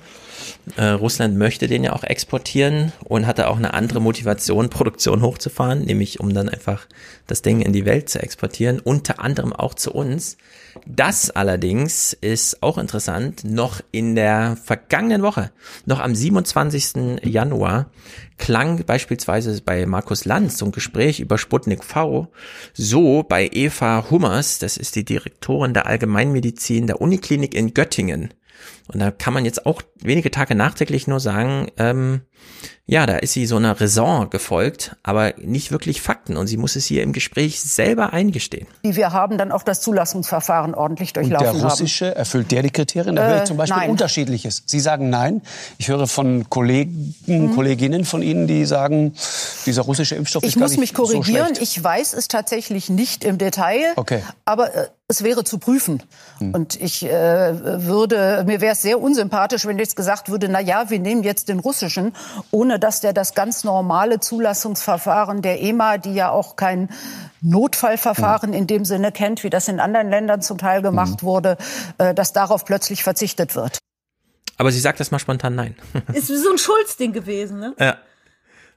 Äh, Russland möchte den ja auch exportieren und hatte auch eine andere Motivation, Produktion hochzufahren, nämlich um dann einfach das Ding in die Welt zu exportieren, unter anderem auch zu uns. Das allerdings ist auch interessant, noch in der vergangenen Woche, noch am 27. Januar, klang beispielsweise bei Markus Lanz ein Gespräch über Sputnik V so bei Eva Hummers, das ist die Direktorin der Allgemeinmedizin der Uniklinik in Göttingen. Und da kann man jetzt auch wenige Tage nachträglich nur sagen, ähm, ja, da ist sie so einer Raison gefolgt, aber nicht wirklich Fakten. Und sie muss es hier im Gespräch selber eingestehen. die wir haben, dann auch das Zulassungsverfahren ordentlich Und durchlaufen der russische erfüllt der die Kriterien? Da höre Äh, ich zum Beispiel nein. unterschiedliches. Sie sagen nein. Ich höre von Kollegen, Mhm. Kolleginnen von Ihnen, die sagen, dieser russische Impfstoff Ich ist gar muss nicht mich korrigieren. So schlecht. ich weiß es tatsächlich nicht im Detail. Okay. Aber äh, es wäre zu prüfen. Hm. Und ich äh, würde, mir wäre es sehr unsympathisch, wenn jetzt gesagt würde, na ja, wir nehmen jetzt den russischen, ohne dass der das ganz normale Zulassungsverfahren der EMA, die ja auch kein Notfallverfahren Hm. in dem Sinne kennt, wie das in anderen Ländern zum Teil gemacht wurde, äh, dass darauf plötzlich verzichtet wird. Aber sie sagt das mal spontan nein. [laughs] Ist wie so ein Schulz-Ding gewesen, ne? Ja.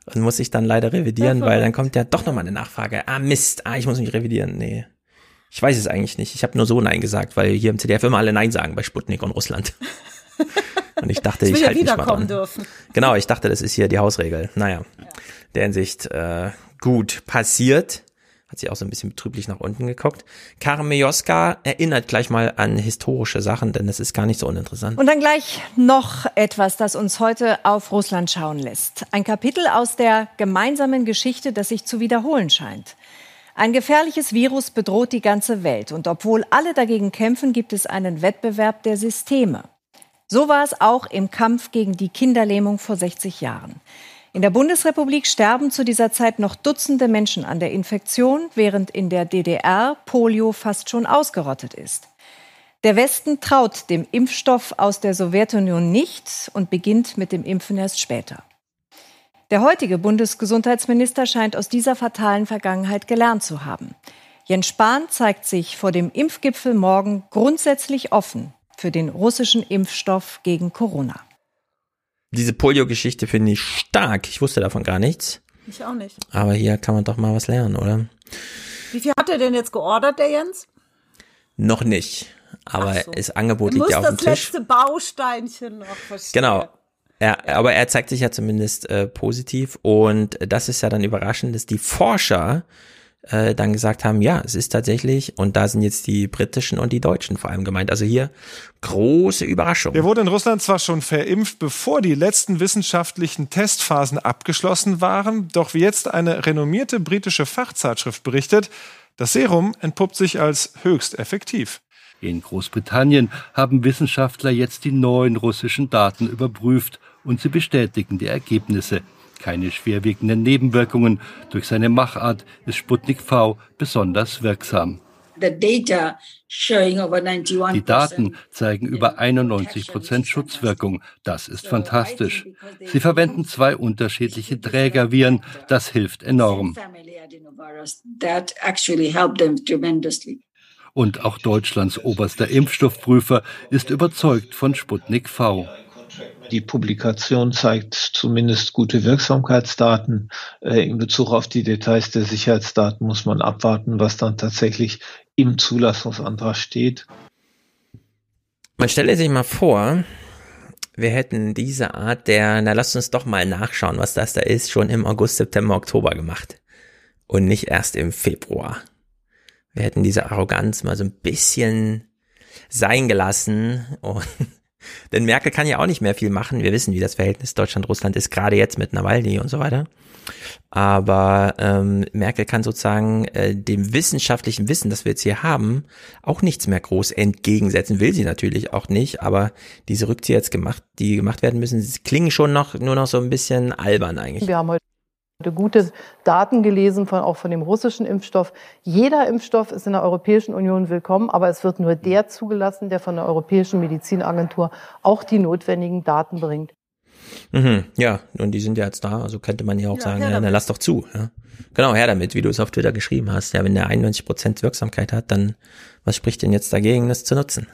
Und muss ich dann leider revidieren, Ja, weil dann kommt ja doch nochmal eine Nachfrage. Ah, Mist, ah, ich muss mich revidieren. Nee. Ich weiß es eigentlich nicht. Ich habe nur so Nein gesagt, weil hier im CDF immer alle Nein sagen bei Sputnik und Russland. [laughs] Und ich dachte, Ich ich ja halte mich mal dran. dürfen. Genau, ich dachte, das ist hier die Hausregel. Naja, der Hinsicht äh, gut passiert. Hat sie auch so ein bisschen betrüblich nach unten geguckt. Karen Mioska erinnert gleich mal an historische Sachen, denn das ist gar nicht so uninteressant. Und dann gleich noch etwas, das uns heute auf Russland schauen lässt. Ein Kapitel aus der gemeinsamen Geschichte, das sich zu wiederholen scheint. Ein gefährliches Virus bedroht die ganze Welt. Und obwohl alle dagegen kämpfen, gibt es einen Wettbewerb der Systeme. So war es auch im Kampf gegen die Kinderlähmung vor 60 Jahren. In der Bundesrepublik sterben zu dieser Zeit noch Dutzende Menschen an der Infektion, während in der DDR Polio fast schon ausgerottet ist. Der Westen traut dem Impfstoff aus der Sowjetunion nicht und beginnt mit dem Impfen erst später. Der heutige Bundesgesundheitsminister scheint aus dieser fatalen Vergangenheit gelernt zu haben. Jens Spahn zeigt sich vor dem Impfgipfel morgen grundsätzlich offen für den russischen Impfstoff gegen Corona. Diese Polio-Geschichte finde ich stark. Ich wusste davon gar nichts. Ich auch nicht. Aber hier kann man doch mal was lernen, oder? Wie viel hat er denn jetzt geordert, der Jens? Noch nicht. Aber das Angebot Er liegt ja auf das dem Tisch. letzte Bausteinchen noch verstehen. Genau. Ja, aber er zeigt sich ja zumindest äh, positiv und das ist ja dann überraschend, dass die Forscher äh, dann gesagt haben, ja, es ist tatsächlich, und da sind jetzt die britischen und die deutschen vor allem gemeint. Also hier große Überraschung. Der wurde in Russland zwar schon verimpft, bevor die letzten wissenschaftlichen Testphasen abgeschlossen waren, doch wie jetzt eine renommierte britische Fachzeitschrift berichtet, das Serum entpuppt sich als höchst effektiv. In Großbritannien haben Wissenschaftler jetzt die neuen russischen Daten überprüft und sie bestätigen die Ergebnisse. Keine schwerwiegenden Nebenwirkungen. Durch seine Machart ist Sputnik V besonders wirksam. Die Daten zeigen über 91 Prozent Schutzwirkung. Das ist fantastisch. Sie verwenden zwei unterschiedliche Trägerviren. Das hilft enorm. Und auch Deutschlands oberster Impfstoffprüfer ist überzeugt von Sputnik V. Die Publikation zeigt zumindest gute Wirksamkeitsdaten. Äh, in Bezug auf die Details der Sicherheitsdaten muss man abwarten, was dann tatsächlich im Zulassungsantrag steht. Man stelle sich mal vor, wir hätten diese Art der, na lasst uns doch mal nachschauen, was das da ist, schon im August, September, Oktober gemacht. Und nicht erst im Februar. Wir hätten diese Arroganz mal so ein bisschen sein gelassen und denn Merkel kann ja auch nicht mehr viel machen. Wir wissen, wie das Verhältnis Deutschland-Russland ist, gerade jetzt mit Nawalny und so weiter. Aber ähm, Merkel kann sozusagen äh, dem wissenschaftlichen Wissen, das wir jetzt hier haben, auch nichts mehr groß entgegensetzen. Will sie natürlich auch nicht, aber diese Rückzieher jetzt gemacht, die gemacht werden müssen, klingen schon noch nur noch so ein bisschen albern eigentlich. Wir haben heute gute Daten gelesen, von, auch von dem russischen Impfstoff. Jeder Impfstoff ist in der Europäischen Union willkommen, aber es wird nur der zugelassen, der von der Europäischen Medizinagentur auch die notwendigen Daten bringt. Mhm, ja, und die sind ja jetzt da, also könnte man ja auch ja, sagen, ja, dann lass doch zu. Ja. Genau, her damit, wie du es auf Twitter geschrieben hast. Ja, wenn der 91% Wirksamkeit hat, dann was spricht denn jetzt dagegen, das zu nutzen?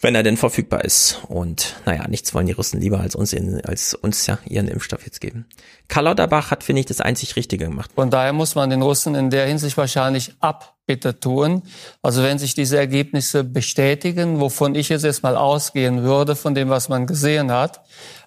Wenn er denn verfügbar ist. Und naja, nichts wollen die Russen lieber als uns, in, als uns ja ihren Impfstoff jetzt geben. Karl Lauterbach hat, finde ich, das einzig Richtige gemacht. Von daher muss man den Russen in der Hinsicht wahrscheinlich Abbitte tun. Also wenn sich diese Ergebnisse bestätigen, wovon ich jetzt erstmal ausgehen würde, von dem, was man gesehen hat,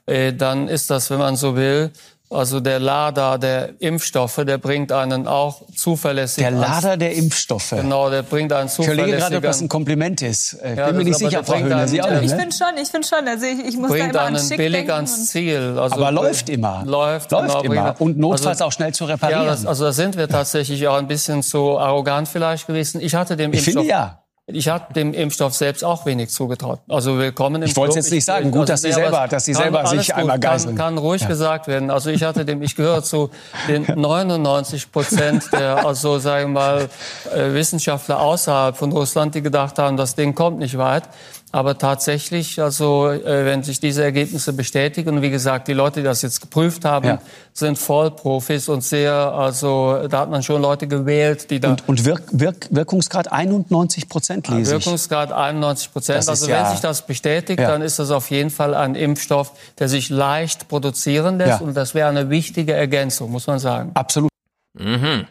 äh, dann ist das, wenn man so will, also der Lader der Impfstoffe, der bringt einen auch zuverlässig. Der Lader der Impfstoffe. Genau, der bringt einen zuverlässig. Ich überlege gerade, ob das ein Kompliment ist. Ich ja, bin mir nicht sicher, Frau Höhner. Sie auch, ne? Ich finde schon, ich finde schon. Also ich, ich muss bringt da immer einen an billig ans Ziel. Also Aber läuft immer. Läuft, läuft genau, immer. Und notfalls also, auch schnell zu reparieren. Ja, das, also da sind wir tatsächlich auch ein bisschen zu arrogant vielleicht gewesen. Ich hatte dem ich Impfstoff. Finde, ja. Ich habe dem Impfstoff selbst auch wenig zugetraut. Also willkommen im Ich wollte es jetzt nicht sagen. Gut, also dass Sie selber, dass Sie selber sich einmal geißeln. Kann, kann ruhig ja. gesagt werden. Also ich hatte dem, ich gehöre zu den 99 Prozent der, [laughs] also sagen wir mal, äh, Wissenschaftler außerhalb von Russland, die gedacht haben, das Ding kommt nicht weit. Aber tatsächlich, also äh, wenn sich diese Ergebnisse bestätigen, und wie gesagt, die Leute, die das jetzt geprüft haben, ja. sind Vollprofis und sehr, also da hat man schon Leute gewählt, die da... Und, und Wirk Wirk Wirkungsgrad 91 Prozent lese ich. Wirkungsgrad 91 Prozent. Also ja, wenn sich das bestätigt, ja. dann ist das auf jeden Fall ein Impfstoff, der sich leicht produzieren lässt. Und das wäre eine wichtige Ergänzung, muss man sagen. Absolut. Mhm.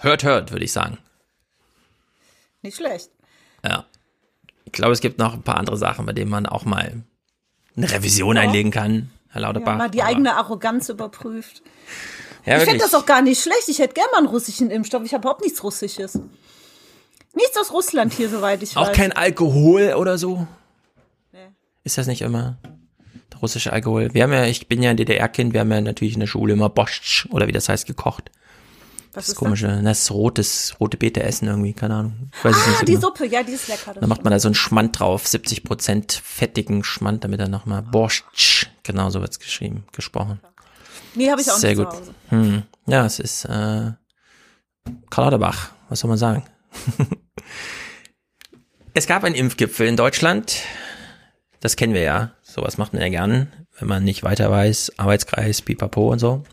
Hört, hört, würde ich sagen. Nicht schlecht. Ja glaube, es gibt noch ein paar andere Sachen, bei denen man auch mal eine Revision ja. einlegen kann, Herr Lauterbach. Ja, mal die eigene Arroganz überprüft. Ja, ich finde das auch gar nicht schlecht. Ich hätte gerne mal einen russischen Impfstoff. Ich habe überhaupt nichts Russisches. Nichts aus Russland hier, soweit ich weiß. Auch kein Alkohol oder so? Nee. Ist das nicht immer der russische Alkohol? Wir haben ja, ich bin ja ein DDR-Kind, wir haben ja natürlich in der Schule immer Bosch oder wie das heißt gekocht. Was das ist komische, das? das ist rotes, rote Beete essen irgendwie, keine Ahnung. Ich weiß ah, nicht die genau. Suppe, ja, die ist lecker. Dann macht man da so einen Schmand drauf, 70 Prozent fettigen Schmand, damit er nochmal Borscht, genau so wird's geschrieben, gesprochen. Nee, habe ich auch Sehr nicht gut. Hm. Ja, es ist äh, Karl was soll man sagen? [laughs] es gab einen Impfgipfel in Deutschland, das kennen wir ja, sowas macht man ja gern, wenn man nicht weiter weiß, Arbeitskreis, Pipapo und so.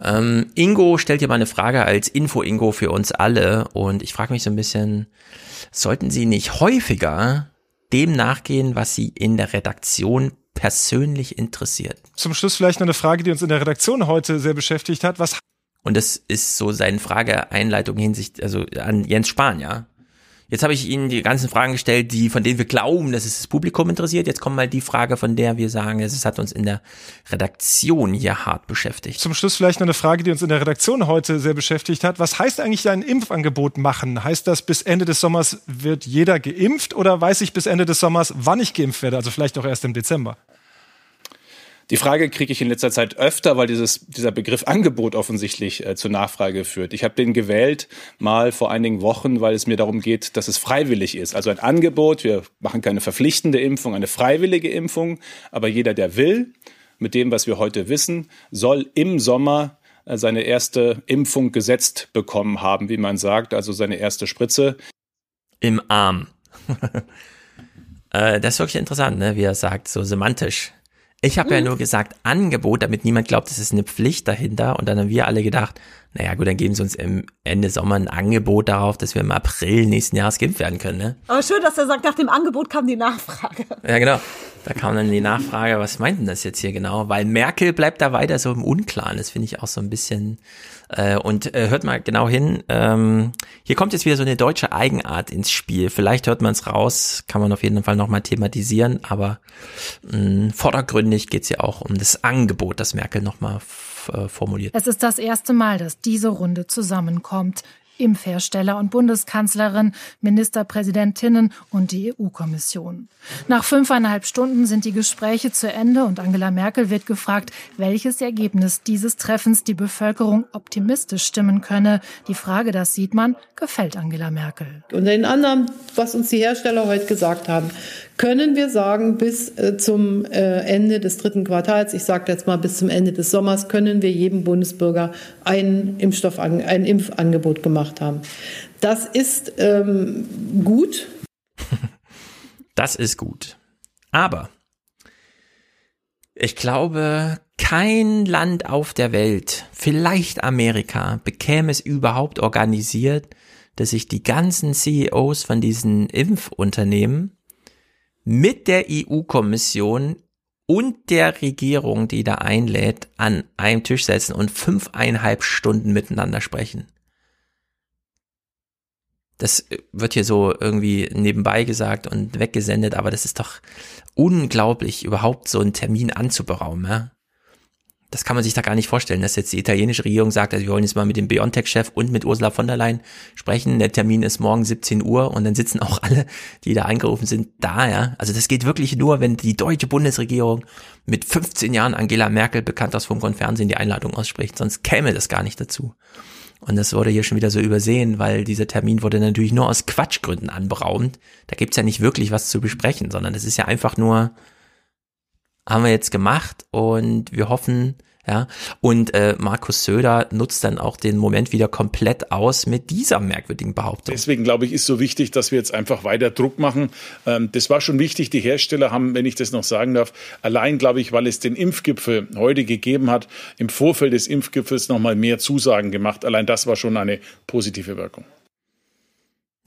Ähm, Ingo stellt hier mal eine Frage als Info-Ingo für uns alle und ich frage mich so ein bisschen, sollten Sie nicht häufiger dem nachgehen, was Sie in der Redaktion persönlich interessiert? Zum Schluss vielleicht noch eine Frage, die uns in der Redaktion heute sehr beschäftigt hat. Was und das ist so seine Frage-Einleitung hinsicht, also an Jens Spahn, ja. Jetzt habe ich Ihnen die ganzen Fragen gestellt, die, von denen wir glauben, dass es das Publikum interessiert. Jetzt kommt mal die Frage, von der wir sagen, es hat uns in der Redaktion hier hart beschäftigt. Zum Schluss vielleicht noch eine Frage, die uns in der Redaktion heute sehr beschäftigt hat. Was heißt eigentlich ein Impfangebot machen? Heißt das, bis Ende des Sommers wird jeder geimpft oder weiß ich bis Ende des Sommers, wann ich geimpft werde? Also vielleicht auch erst im Dezember. Die Frage kriege ich in letzter Zeit öfter, weil dieses, dieser Begriff Angebot offensichtlich äh, zur Nachfrage führt. Ich habe den gewählt mal vor einigen Wochen, weil es mir darum geht, dass es freiwillig ist. Also ein Angebot, wir machen keine verpflichtende Impfung, eine freiwillige Impfung, aber jeder, der will, mit dem, was wir heute wissen, soll im Sommer äh, seine erste Impfung gesetzt bekommen haben, wie man sagt, also seine erste Spritze. Im Arm. [laughs] äh, das ist wirklich interessant, ne? wie er sagt, so semantisch. Ich habe mhm. ja nur gesagt Angebot, damit niemand glaubt, es ist eine Pflicht dahinter. Und dann haben wir alle gedacht, naja gut, dann geben sie uns im Ende Sommer ein Angebot darauf, dass wir im April nächsten Jahres geimpft werden können. Ne? Aber schön, dass er sagt, nach dem Angebot kam die Nachfrage. Ja, genau. Da kam dann die Nachfrage, was meint denn das jetzt hier genau? Weil Merkel bleibt da weiter so im Unklaren. Das finde ich auch so ein bisschen. Äh, und äh, hört mal genau hin. Ähm, hier kommt jetzt wieder so eine deutsche Eigenart ins Spiel. Vielleicht hört man es raus, kann man auf jeden Fall nochmal thematisieren. Aber mh, vordergründig geht es ja auch um das Angebot, das Merkel nochmal äh, formuliert. Es ist das erste Mal, dass diese Runde zusammenkommt. Impfhersteller und Bundeskanzlerin, Ministerpräsidentinnen und die EU-Kommission. Nach fünfeinhalb Stunden sind die Gespräche zu Ende und Angela Merkel wird gefragt, welches Ergebnis dieses Treffens die Bevölkerung optimistisch stimmen könne. Die Frage, das sieht man, gefällt Angela Merkel. Und den anderen, was uns die Hersteller heute gesagt haben, können wir sagen, bis äh, zum äh, Ende des dritten Quartals, ich sage jetzt mal bis zum Ende des Sommers, können wir jedem Bundesbürger ein, Impfstoff, ein Impfangebot gemacht haben. Das ist ähm, gut. [laughs] Das ist gut. Aber ich glaube, kein Land auf der Welt, vielleicht Amerika, bekäme es überhaupt organisiert, dass sich die ganzen CEOs von diesen Impfunternehmen mit der EU-Kommission und der Regierung, die da einlädt, an einem Tisch setzen und fünfeinhalb Stunden miteinander sprechen. Das wird hier so irgendwie nebenbei gesagt und weggesendet, aber das ist doch unglaublich, überhaupt so einen Termin anzuberaumen. Ja? Das kann man sich da gar nicht vorstellen, dass jetzt die italienische Regierung sagt, also wir wollen jetzt mal mit dem BioNTech-Chef und mit Ursula von der Leyen sprechen. Der Termin ist morgen 17 Uhr und dann sitzen auch alle, die da eingerufen sind, da, ja. Also das geht wirklich nur, wenn die deutsche Bundesregierung mit 15 Jahren Angela Merkel, bekannt aus Funk und Fernsehen, die Einladung ausspricht. Sonst käme das gar nicht dazu. Und das wurde hier schon wieder so übersehen, weil dieser Termin wurde natürlich nur aus Quatschgründen anberaumt. Da gibt's ja nicht wirklich was zu besprechen, sondern es ist ja einfach nur, haben wir jetzt gemacht und wir hoffen, ja, und äh, Markus Söder nutzt dann auch den Moment wieder komplett aus mit dieser merkwürdigen Behauptung. Deswegen glaube ich, ist so wichtig, dass wir jetzt einfach weiter Druck machen. Ähm, das war schon wichtig. Die Hersteller haben, wenn ich das noch sagen darf, allein glaube ich, weil es den Impfgipfel heute gegeben hat, im Vorfeld des Impfgipfels noch mal mehr Zusagen gemacht. Allein das war schon eine positive Wirkung.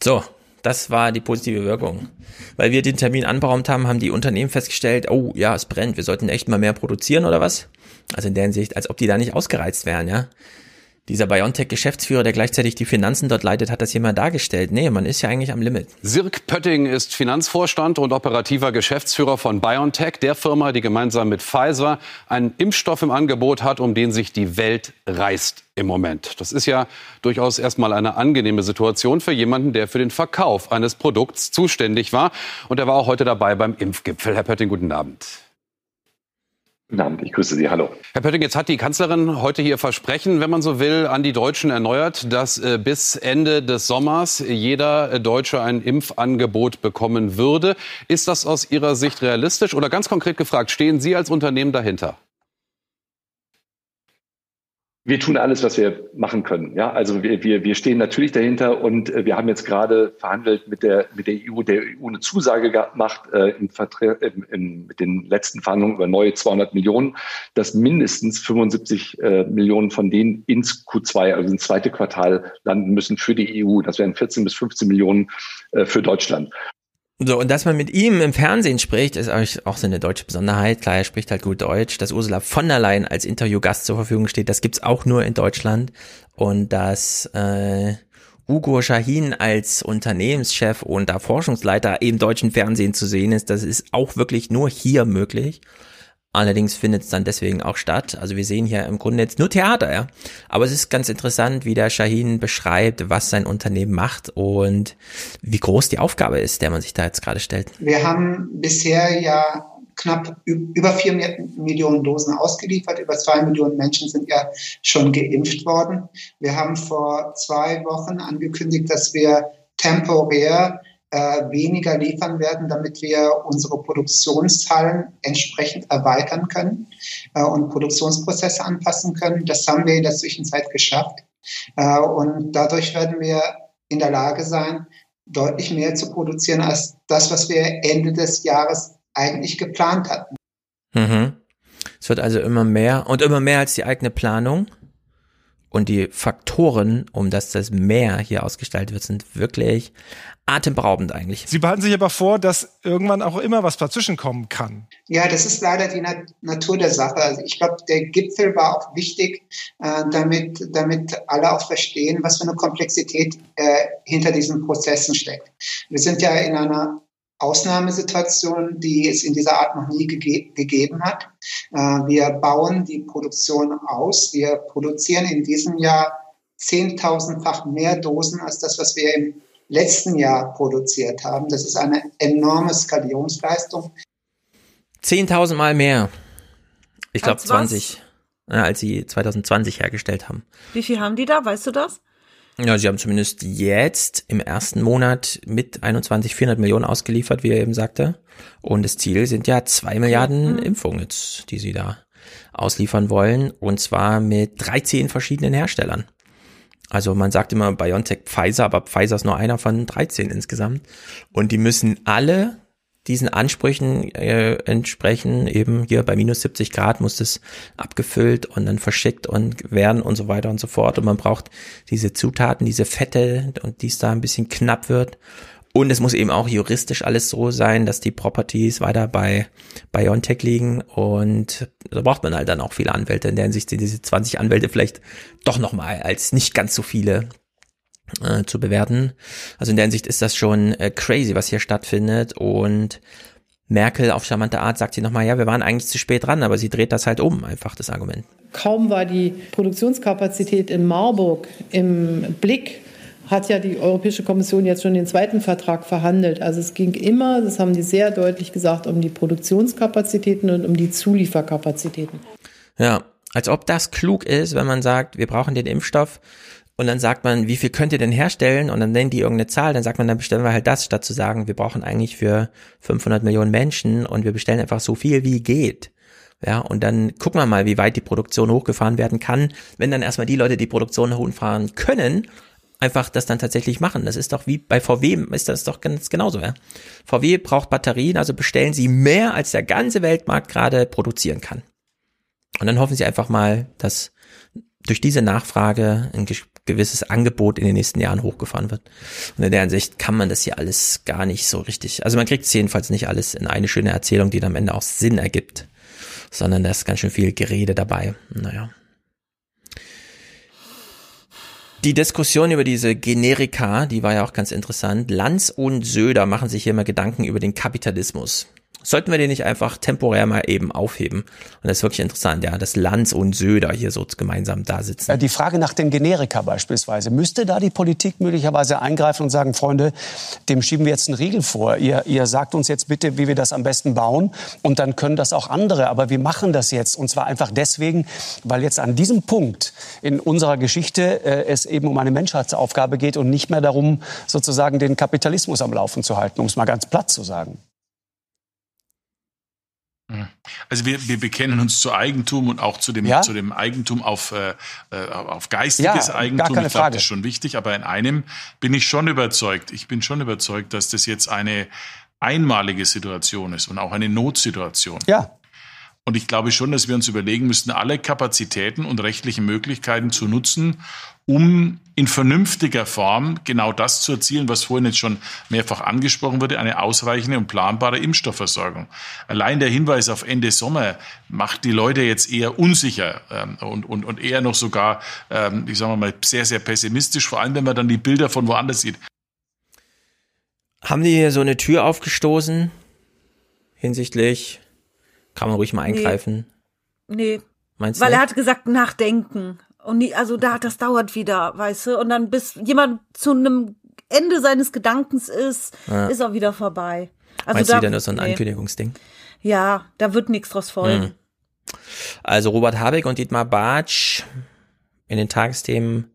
So, das war die positive Wirkung. Weil wir den Termin anberaumt haben, haben die Unternehmen festgestellt, oh ja, es brennt, wir sollten echt mal mehr produzieren oder was? Also in der Hinsicht, als ob die da nicht ausgereizt wären, ja. Dieser BioNTech-Geschäftsführer, der gleichzeitig die Finanzen dort leitet, hat das mal dargestellt. Nee, man ist ja eigentlich am Limit. Sirk Pötting ist Finanzvorstand und operativer Geschäftsführer von BioNTech, der Firma, die gemeinsam mit Pfizer einen Impfstoff im Angebot hat, um den sich die Welt reißt im Moment. Das ist ja durchaus erstmal eine angenehme Situation für jemanden, der für den Verkauf eines Produkts zuständig war. Und er war auch heute dabei beim Impfgipfel. Herr Pötting, guten Abend. Guten Abend, ich grüße Sie. Hallo. Herr Pötting, jetzt hat die Kanzlerin heute hier Versprechen, wenn man so will, an die Deutschen erneuert, dass äh, bis Ende des Sommers jeder Deutsche ein Impfangebot bekommen würde. Ist das aus Ihrer Sicht realistisch? Oder ganz konkret gefragt, stehen Sie als Unternehmen dahinter? Wir tun alles, was wir machen können. Ja, also wir, wir, wir stehen natürlich dahinter und äh, wir haben jetzt gerade verhandelt mit der, mit der EU, der EU eine Zusage gemacht äh, im Vertre im, im, mit den letzten Verhandlungen über neue 200 Millionen, dass mindestens 75 äh, Millionen von denen ins Q2, also ins zweite Quartal landen müssen für die EU. Das wären 14 bis 15 Millionen äh, für Deutschland. So, und dass man mit ihm im Fernsehen spricht, ist auch so eine deutsche Besonderheit. Klar, er spricht halt gut Deutsch. Dass Ursula von der Leyen als Interviewgast zur Verfügung steht, das gibt's auch nur in Deutschland. Und dass äh, Ugo Shahin als Unternehmenschef und da Forschungsleiter im deutschen Fernsehen zu sehen ist, das ist auch wirklich nur hier möglich. Allerdings findet es dann deswegen auch statt. Also wir sehen hier im Grunde jetzt nur Theater, ja. Aber es ist ganz interessant, wie der Shahin beschreibt, was sein Unternehmen macht und wie groß die Aufgabe ist, der man sich da jetzt gerade stellt. Wir haben bisher ja knapp über vier Millionen Dosen ausgeliefert. Über zwei Millionen Menschen sind ja schon geimpft worden. Wir haben vor zwei Wochen angekündigt, dass wir temporär äh, weniger liefern werden, damit wir unsere Produktionszahlen entsprechend erweitern können äh, und Produktionsprozesse anpassen können. Das haben wir in der Zwischenzeit geschafft. Äh, und dadurch werden wir in der Lage sein, deutlich mehr zu produzieren als das, was wir Ende des Jahres eigentlich geplant hatten. Mhm. Es wird also immer mehr und immer mehr als die eigene Planung. Und die Faktoren, um dass das mehr hier ausgestaltet wird, sind wirklich atemberaubend eigentlich. Sie behalten sich aber vor, dass irgendwann auch immer was dazwischen kommen kann. Ja, das ist leider die Nat Natur der Sache. Also ich glaube, der Gipfel war auch wichtig, äh, damit, damit alle auch verstehen, was für eine Komplexität äh, hinter diesen Prozessen steckt. Wir sind ja in einer Ausnahmesituation, die es in dieser Art noch nie gege gegeben hat. Äh, wir bauen die Produktion aus. Wir produzieren in diesem Jahr zehntausendfach mehr Dosen als das, was wir im letzten Jahr produziert haben. Das ist eine enorme Skalierungsleistung. 10.000 Mal mehr. Ich glaube 20, ja, als sie 2020 hergestellt haben. Wie viel haben die da? Weißt du das? Ja, sie haben zumindest jetzt im ersten Monat mit 21 400 Millionen ausgeliefert, wie er eben sagte. Und das Ziel sind ja zwei Milliarden mhm. Impfungen jetzt, die sie da ausliefern wollen. Und zwar mit 13 verschiedenen Herstellern. Also man sagt immer BioNTech Pfizer, aber Pfizer ist nur einer von 13 insgesamt. Und die müssen alle diesen Ansprüchen äh, entsprechen. Eben hier bei minus 70 Grad muss das abgefüllt und dann verschickt und werden und so weiter und so fort. Und man braucht diese Zutaten, diese Fette und dies da ein bisschen knapp wird. Und es muss eben auch juristisch alles so sein, dass die Properties weiter bei BioNTech liegen. Und da braucht man halt dann auch viele Anwälte. In der Hinsicht sind diese 20 Anwälte vielleicht doch nochmal als nicht ganz so viele äh, zu bewerten. Also in der Hinsicht ist das schon äh, crazy, was hier stattfindet. Und Merkel auf charmante Art sagt sie nochmal, ja, wir waren eigentlich zu spät dran, aber sie dreht das halt um, einfach das Argument. Kaum war die Produktionskapazität in Marburg im Blick, hat ja die Europäische Kommission jetzt schon den zweiten Vertrag verhandelt. Also es ging immer, das haben die sehr deutlich gesagt, um die Produktionskapazitäten und um die Zulieferkapazitäten. Ja, als ob das klug ist, wenn man sagt, wir brauchen den Impfstoff und dann sagt man, wie viel könnt ihr denn herstellen? Und dann nennen die irgendeine Zahl, dann sagt man, dann bestellen wir halt das, statt zu sagen, wir brauchen eigentlich für 500 Millionen Menschen und wir bestellen einfach so viel wie geht. Ja, und dann gucken wir mal, wie weit die Produktion hochgefahren werden kann. Wenn dann erstmal die Leute, die Produktion hochfahren können, einfach das dann tatsächlich machen. Das ist doch wie bei VW, ist das doch ganz genauso, ja. VW braucht Batterien, also bestellen sie mehr, als der ganze Weltmarkt gerade produzieren kann. Und dann hoffen sie einfach mal, dass durch diese Nachfrage ein gewisses Angebot in den nächsten Jahren hochgefahren wird. Und in der Hinsicht kann man das hier alles gar nicht so richtig. Also man kriegt es jedenfalls nicht alles in eine schöne Erzählung, die dann am Ende auch Sinn ergibt, sondern da ist ganz schön viel Gerede dabei. Naja. Die Diskussion über diese Generika, die war ja auch ganz interessant. Lanz und Söder machen sich hier immer Gedanken über den Kapitalismus. Sollten wir den nicht einfach temporär mal eben aufheben? Und das ist wirklich interessant, ja, dass Lanz und Söder hier so gemeinsam da sitzen. Die Frage nach den Generika beispielsweise. Müsste da die Politik möglicherweise eingreifen und sagen, Freunde, dem schieben wir jetzt einen Riegel vor. Ihr, ihr sagt uns jetzt bitte, wie wir das am besten bauen. Und dann können das auch andere. Aber wir machen das jetzt. Und zwar einfach deswegen, weil jetzt an diesem Punkt in unserer Geschichte äh, es eben um eine Menschheitsaufgabe geht und nicht mehr darum, sozusagen den Kapitalismus am Laufen zu halten, um es mal ganz platt zu sagen. Also wir, wir bekennen uns zu Eigentum und auch zu dem, ja? zu dem Eigentum auf, äh, äh auf geistiges ja, Eigentum. ich glaube, das ist schon wichtig. Aber in einem bin ich schon überzeugt. Ich bin schon überzeugt, dass das jetzt eine einmalige Situation ist und auch eine Notsituation. Ja. Und ich glaube schon, dass wir uns überlegen müssen, alle Kapazitäten und rechtlichen Möglichkeiten zu nutzen, um in vernünftiger Form genau das zu erzielen, was vorhin jetzt schon mehrfach angesprochen wurde, eine ausreichende und planbare Impfstoffversorgung. Allein der Hinweis auf Ende Sommer macht die Leute jetzt eher unsicher ähm, und, und, und eher noch sogar, ähm, ich sage mal, sehr, sehr pessimistisch, vor allem wenn man dann die Bilder von woanders sieht. Haben die hier so eine Tür aufgestoßen hinsichtlich kann man ruhig mal eingreifen. Nee. nee. Meinst du? Weil er hat gesagt, nachdenken. Und nie, also da, das dauert wieder, weißt du? Und dann bis jemand zu einem Ende seines Gedankens ist, ja. ist auch wieder vorbei. Also Meinst da, du wieder nur so ein nee. Ankündigungsding? Ja, da wird nichts draus folgen. Hm. Also Robert Habeck und Dietmar Bartsch in den Tagesthemen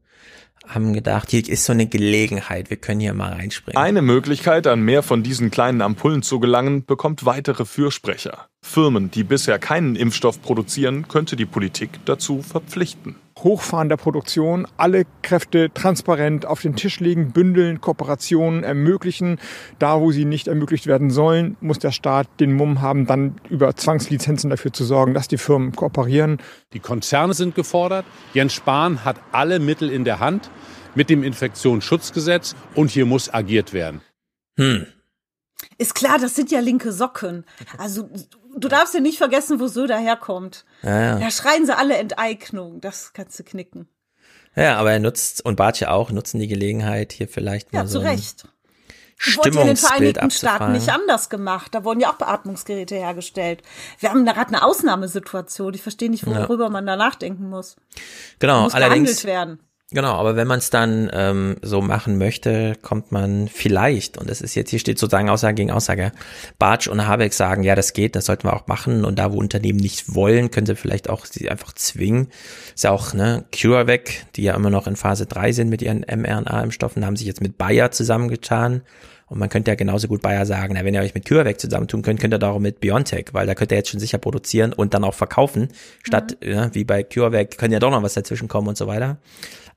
haben gedacht, hier ist so eine Gelegenheit, wir können hier mal reinspringen. Eine Möglichkeit, an mehr von diesen kleinen Ampullen zu gelangen, bekommt weitere Fürsprecher. Firmen, die bisher keinen Impfstoff produzieren, könnte die Politik dazu verpflichten. Hochfahren der Produktion, alle Kräfte transparent auf den Tisch legen, bündeln, Kooperationen ermöglichen. Da, wo sie nicht ermöglicht werden sollen, muss der Staat den Mumm haben, dann über Zwangslizenzen dafür zu sorgen, dass die Firmen kooperieren. Die Konzerne sind gefordert. Jens Spahn hat alle Mittel in der Hand mit dem Infektionsschutzgesetz und hier muss agiert werden. Hm. Ist klar, das sind ja linke Socken. Also du darfst ja nicht vergessen, wo Söder herkommt. Ja, ja. Da schreien sie alle Enteignung. Das kannst du knicken. Ja, aber er nutzt, und Bartje auch, nutzen die Gelegenheit, hier vielleicht mal Ja, so zu ein Recht. Das wurde ja in den Stimmungsbild Vereinigten Staaten nicht anders gemacht. Da wurden ja auch Beatmungsgeräte hergestellt. Wir haben da gerade eine Ausnahmesituation. Ich verstehe nicht, Ja. worüber man da nachdenken muss. Genau, muss allerdings. werden. Genau, aber wenn man es dann ähm, so machen möchte, kommt man vielleicht, und das ist jetzt, hier steht sozusagen Aussage gegen Aussage, Bartsch und Habeck sagen, ja, das geht, das sollten wir auch machen, und da, wo Unternehmen nicht wollen, können sie vielleicht auch sie einfach zwingen. Ist ja auch, ne, CureVac, die ja immer noch in Phase 3 sind mit ihren mRNA-Impfstoffen, haben sich jetzt mit Bayer zusammengetan. Und man könnte ja genauso gut Bayer sagen, na, wenn ihr euch mit CureVac zusammentun könnt, könnt ihr auch mit BioNTech, weil da könnt ihr jetzt schon sicher produzieren und dann auch verkaufen, statt, ja, wie bei CureVac, können ja doch noch was dazwischen kommen und so weiter.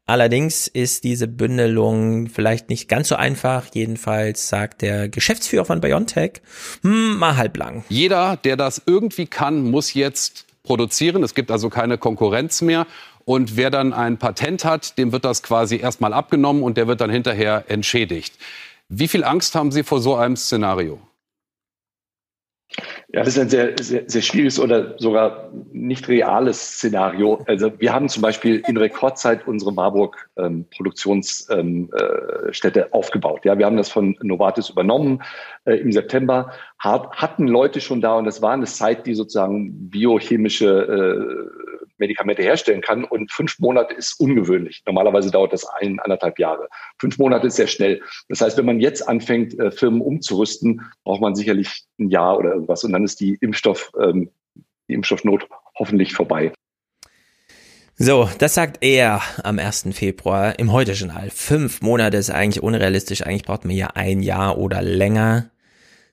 Allerdings ist diese Bündelung vielleicht nicht ganz so einfach. Jedenfalls sagt der Geschäftsführer von BioNTech, hm, mal halblang. Jeder, der das irgendwie kann, muss jetzt produzieren. Es gibt also keine Konkurrenz mehr. Und wer dann ein Patent hat, dem wird das quasi erstmal abgenommen und der wird dann hinterher entschädigt. Wie viel Angst haben Sie vor so einem Szenario? Ja, das ist ein sehr, sehr, sehr schwieriges oder sogar nicht reales Szenario. Also wir haben zum Beispiel in Rekordzeit unsere Marburg ähm, ähm, äh, aufgebaut. Ja, wir haben das von Novartis übernommen äh, im September, hat, hatten Leute schon da und das war eine Site, die sozusagen biochemische äh, Medikamente herstellen kann. Und fünf Monate ist ungewöhnlich. Normalerweise dauert das ein, anderthalb Jahre. Fünf Monate ist sehr schnell. Das heißt, wenn man jetzt anfängt, äh, Firmen umzurüsten, braucht man sicherlich ein Jahr oder irgendwas. Und dann ist die Impfstoff, ähm, die Impfstoffnot hoffentlich vorbei. So, das sagt er am 1. Februar im Heute-Journal. Fünf Monate ist eigentlich unrealistisch. Eigentlich braucht man ja ein Jahr oder länger.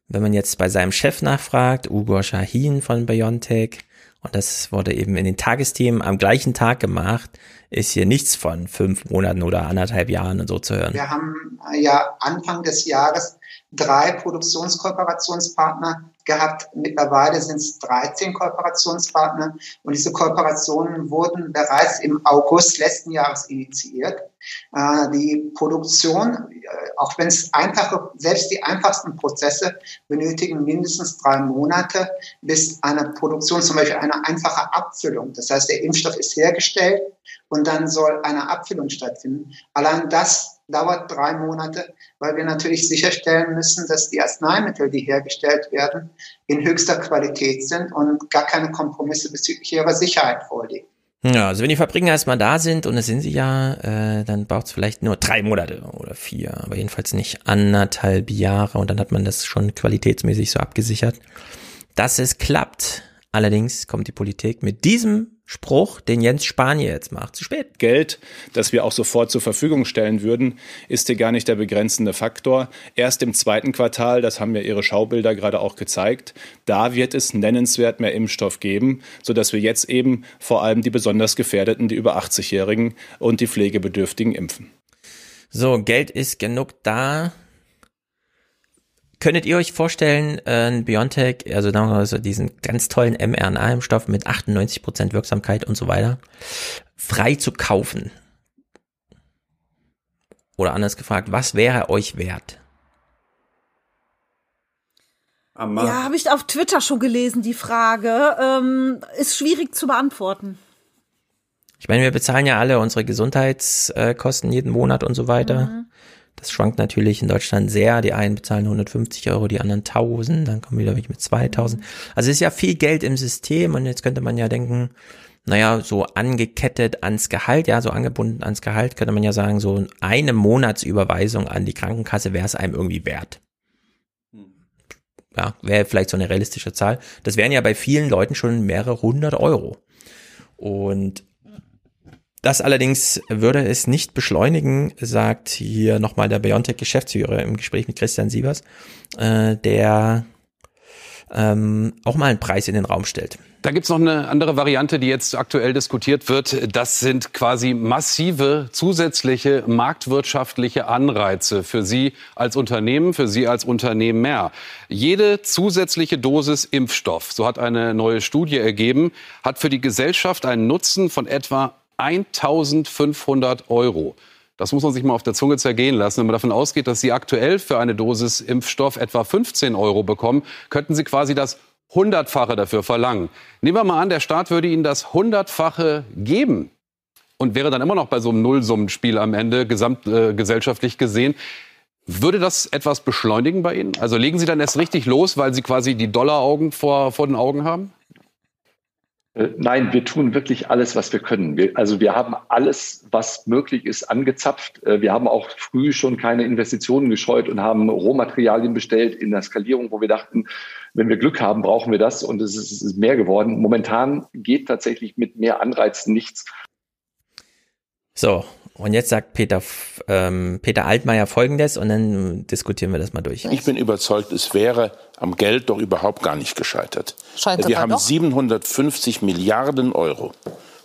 Wenn man jetzt bei seinem Chef nachfragt, Ugo Shahin von BioNTech, und das wurde eben in den Tagesthemen am gleichen Tag gemacht, ist hier nichts von fünf Monaten oder anderthalb Jahren und so zu hören. Wir haben ja Anfang des Jahres drei Produktionskooperationspartner gehabt. Mittlerweile sind es 13 Kooperationspartner und diese Kooperationen wurden bereits im August letzten Jahres initiiert. Äh, Die Produktion, äh, auch wenn es einfache, selbst die einfachsten Prozesse benötigen mindestens drei Monate, bis eine Produktion, zum Beispiel eine einfache Abfüllung, das heißt, der Impfstoff ist hergestellt und dann soll eine Abfüllung stattfinden. Allein das dauert drei Monate, weil wir natürlich sicherstellen müssen, dass die Arzneimittel, die hergestellt werden, in höchster Qualität sind und gar keine Kompromisse bezüglich ihrer Sicherheit vorliegen. Ja, also wenn die Fabriken erstmal da sind, und das sind sie ja, äh, dann braucht es vielleicht nur drei Monate oder vier, aber jedenfalls nicht anderthalb Jahre und dann hat man das schon qualitätsmäßig so abgesichert, dass es klappt. Allerdings kommt die Politik mit diesem Spruch, den Jens Spanier jetzt macht, zu spät. Geld, das wir auch sofort zur Verfügung stellen würden, ist hier gar nicht der begrenzende Faktor. Erst im zweiten Quartal, das haben ja Ihre Schaubilder gerade auch gezeigt, da wird es nennenswert mehr Impfstoff geben, sodass wir jetzt eben vor allem die besonders Gefährdeten, die über 80-Jährigen und die Pflegebedürftigen impfen. So, Geld ist genug da. Könntet ihr euch vorstellen, äh, ein Biontech, also diesen ganz tollen mRNA-Impfstoff mit 98% Wirksamkeit und so weiter, frei zu kaufen? Oder anders gefragt, was wäre euch wert? Ja, habe ich auf Twitter schon gelesen, die Frage. Ähm, ist schwierig zu beantworten. Ich meine, wir bezahlen ja alle unsere Gesundheitskosten jeden Monat und so weiter. Das schwankt natürlich in Deutschland sehr. Die einen bezahlen 150 Euro, die anderen 1000, dann kommen wieder welche mit 2000. Also es ist ja viel Geld im System und jetzt könnte man ja denken, naja, so angekettet ans Gehalt, ja, so angebunden ans Gehalt, könnte man ja sagen, so eine Monatsüberweisung an die Krankenkasse wäre es einem irgendwie wert. Ja, wäre vielleicht so eine realistische Zahl. Das wären ja bei vielen Leuten schon mehrere hundert Euro. Und Das allerdings würde es nicht beschleunigen, sagt hier nochmal der BioNTech-Geschäftsführer im Gespräch mit Christian Sievers, äh, der ähm, auch mal einen Preis in den Raum stellt. Da gibt's noch eine andere Variante, die jetzt aktuell diskutiert wird. Das sind quasi massive zusätzliche marktwirtschaftliche Anreize für Sie als Unternehmen, für Sie als Unternehmer. Jede zusätzliche Dosis Impfstoff, so hat eine neue Studie ergeben, hat für die Gesellschaft einen Nutzen von etwa 1500 Euro. Das muss man sich mal auf der Zunge zergehen lassen. Wenn man davon ausgeht, dass Sie aktuell für eine Dosis Impfstoff etwa 15 Euro bekommen, könnten Sie quasi das Hundertfache dafür verlangen. Nehmen wir mal an, der Staat würde Ihnen das Hundertfache geben und wäre dann immer noch bei so einem Nullsummenspiel am Ende, gesamtgesellschaftlich äh, gesehen. Würde das etwas beschleunigen bei Ihnen? Also legen Sie dann erst richtig los, weil Sie quasi die Dollaraugen vor, vor den Augen haben? Äh, nein, wir tun wirklich alles, was wir können. Wir, also wir haben alles, was möglich ist, angezapft. Äh, wir haben auch früh schon keine Investitionen gescheut und haben Rohmaterialien bestellt in der Skalierung, wo wir dachten, wenn wir Glück haben, brauchen wir das und es ist, mehr geworden. Momentan geht tatsächlich mit mehr Anreizen nichts. So, und jetzt sagt Peter, ähm, Peter Altmaier Folgendes und dann diskutieren wir das mal durch. Ich bin überzeugt, es wäre am Geld doch überhaupt gar nicht gescheitert. Scheint wir haben doch? 750 Milliarden Euro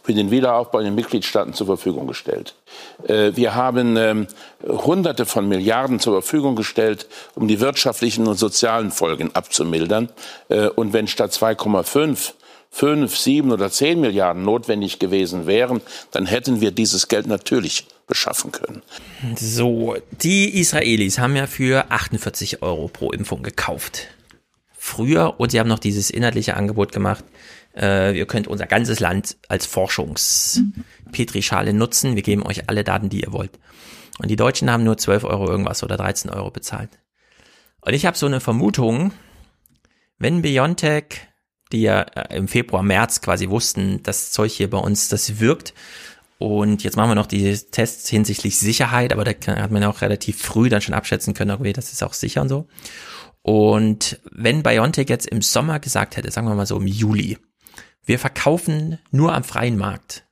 für den Wiederaufbau in den Mitgliedstaaten zur Verfügung gestellt. Äh, wir haben ähm, Hunderte von Milliarden zur Verfügung gestellt, um die wirtschaftlichen und sozialen Folgen abzumildern. Äh, und wenn statt 2,5 fünf, sieben oder zehn Milliarden notwendig gewesen wären, dann hätten wir dieses Geld natürlich beschaffen können. So, die Israelis haben ja für 48 Euro pro Impfung gekauft. Früher und sie haben noch dieses inhaltliche Angebot gemacht. Äh, ihr könnt unser ganzes Land als Forschungspetrischale nutzen. Wir geben euch alle Daten, die ihr wollt. Und die Deutschen haben nur 12 Euro irgendwas oder 13 Euro bezahlt. Und ich habe so eine Vermutung, wenn Biontech die ja äh, im Februar, März quasi wussten, das Zeug hier bei uns, das wirkt. Und jetzt machen wir noch die Tests hinsichtlich Sicherheit, aber da hat man ja auch relativ früh dann schon abschätzen können, okay, das ist auch sicher und so. Und wenn BioNTech jetzt im Sommer gesagt hätte, sagen wir mal so im Juli, wir verkaufen nur am freien Markt.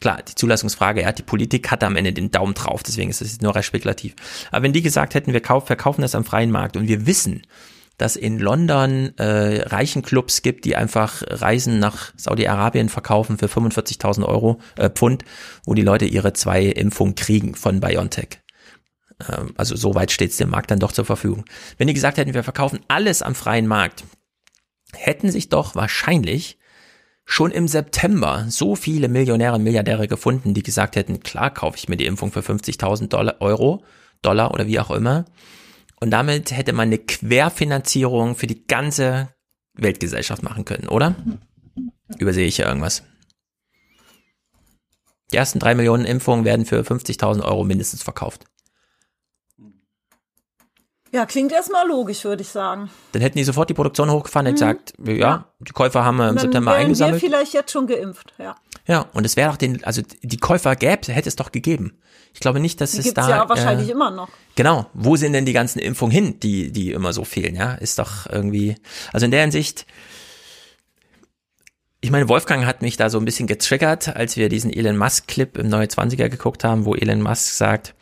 Klar, die Zulassungsfrage, ja, die Politik hat am Ende den Daumen drauf, deswegen ist es nur recht spekulativ. Aber wenn die gesagt hätten, wir verkaufen das am freien Markt und wir wissen, dass in London äh, reichen Clubs gibt, die einfach Reisen nach Saudi-Arabien verkaufen für 45.000 Euro äh, Pfund, wo die Leute ihre zwei Impfungen kriegen von BioNTech. Ähm, also so weit steht es dem Markt dann doch zur Verfügung. Wenn die gesagt hätten, wir verkaufen alles am freien Markt, hätten sich doch wahrscheinlich schon im September so viele Millionäre und Milliardäre gefunden, die gesagt hätten, klar kaufe ich mir die Impfung für 50.000 Dollar, Euro, Dollar oder wie auch immer und damit hätte man eine Querfinanzierung für die ganze Weltgesellschaft machen können, oder? Übersehe ich ja irgendwas. Die ersten drei Millionen Impfungen werden für 50.000 Euro mindestens verkauft. Ja, klingt erstmal logisch, würde ich sagen. Dann hätten die sofort die Produktion hochgefahren und mhm. gesagt, ja, die Käufer haben wir im dann September eingesammelt. wir vielleicht jetzt schon geimpft, ja. Ja, und es wäre doch den, also die Käufer gäbe, hätte es doch gegeben. Ich glaube nicht, dass Die es gibt's da. ja wahrscheinlich äh, immer noch. Genau. Wo sind denn die ganzen Impfungen hin, die, die immer so fehlen, ja? Ist doch irgendwie, also in der Hinsicht, ich meine, Wolfgang hat mich da so ein bisschen getriggert, als wir diesen Elon Musk Clip im Neue 20er geguckt haben, wo Elon Musk sagt,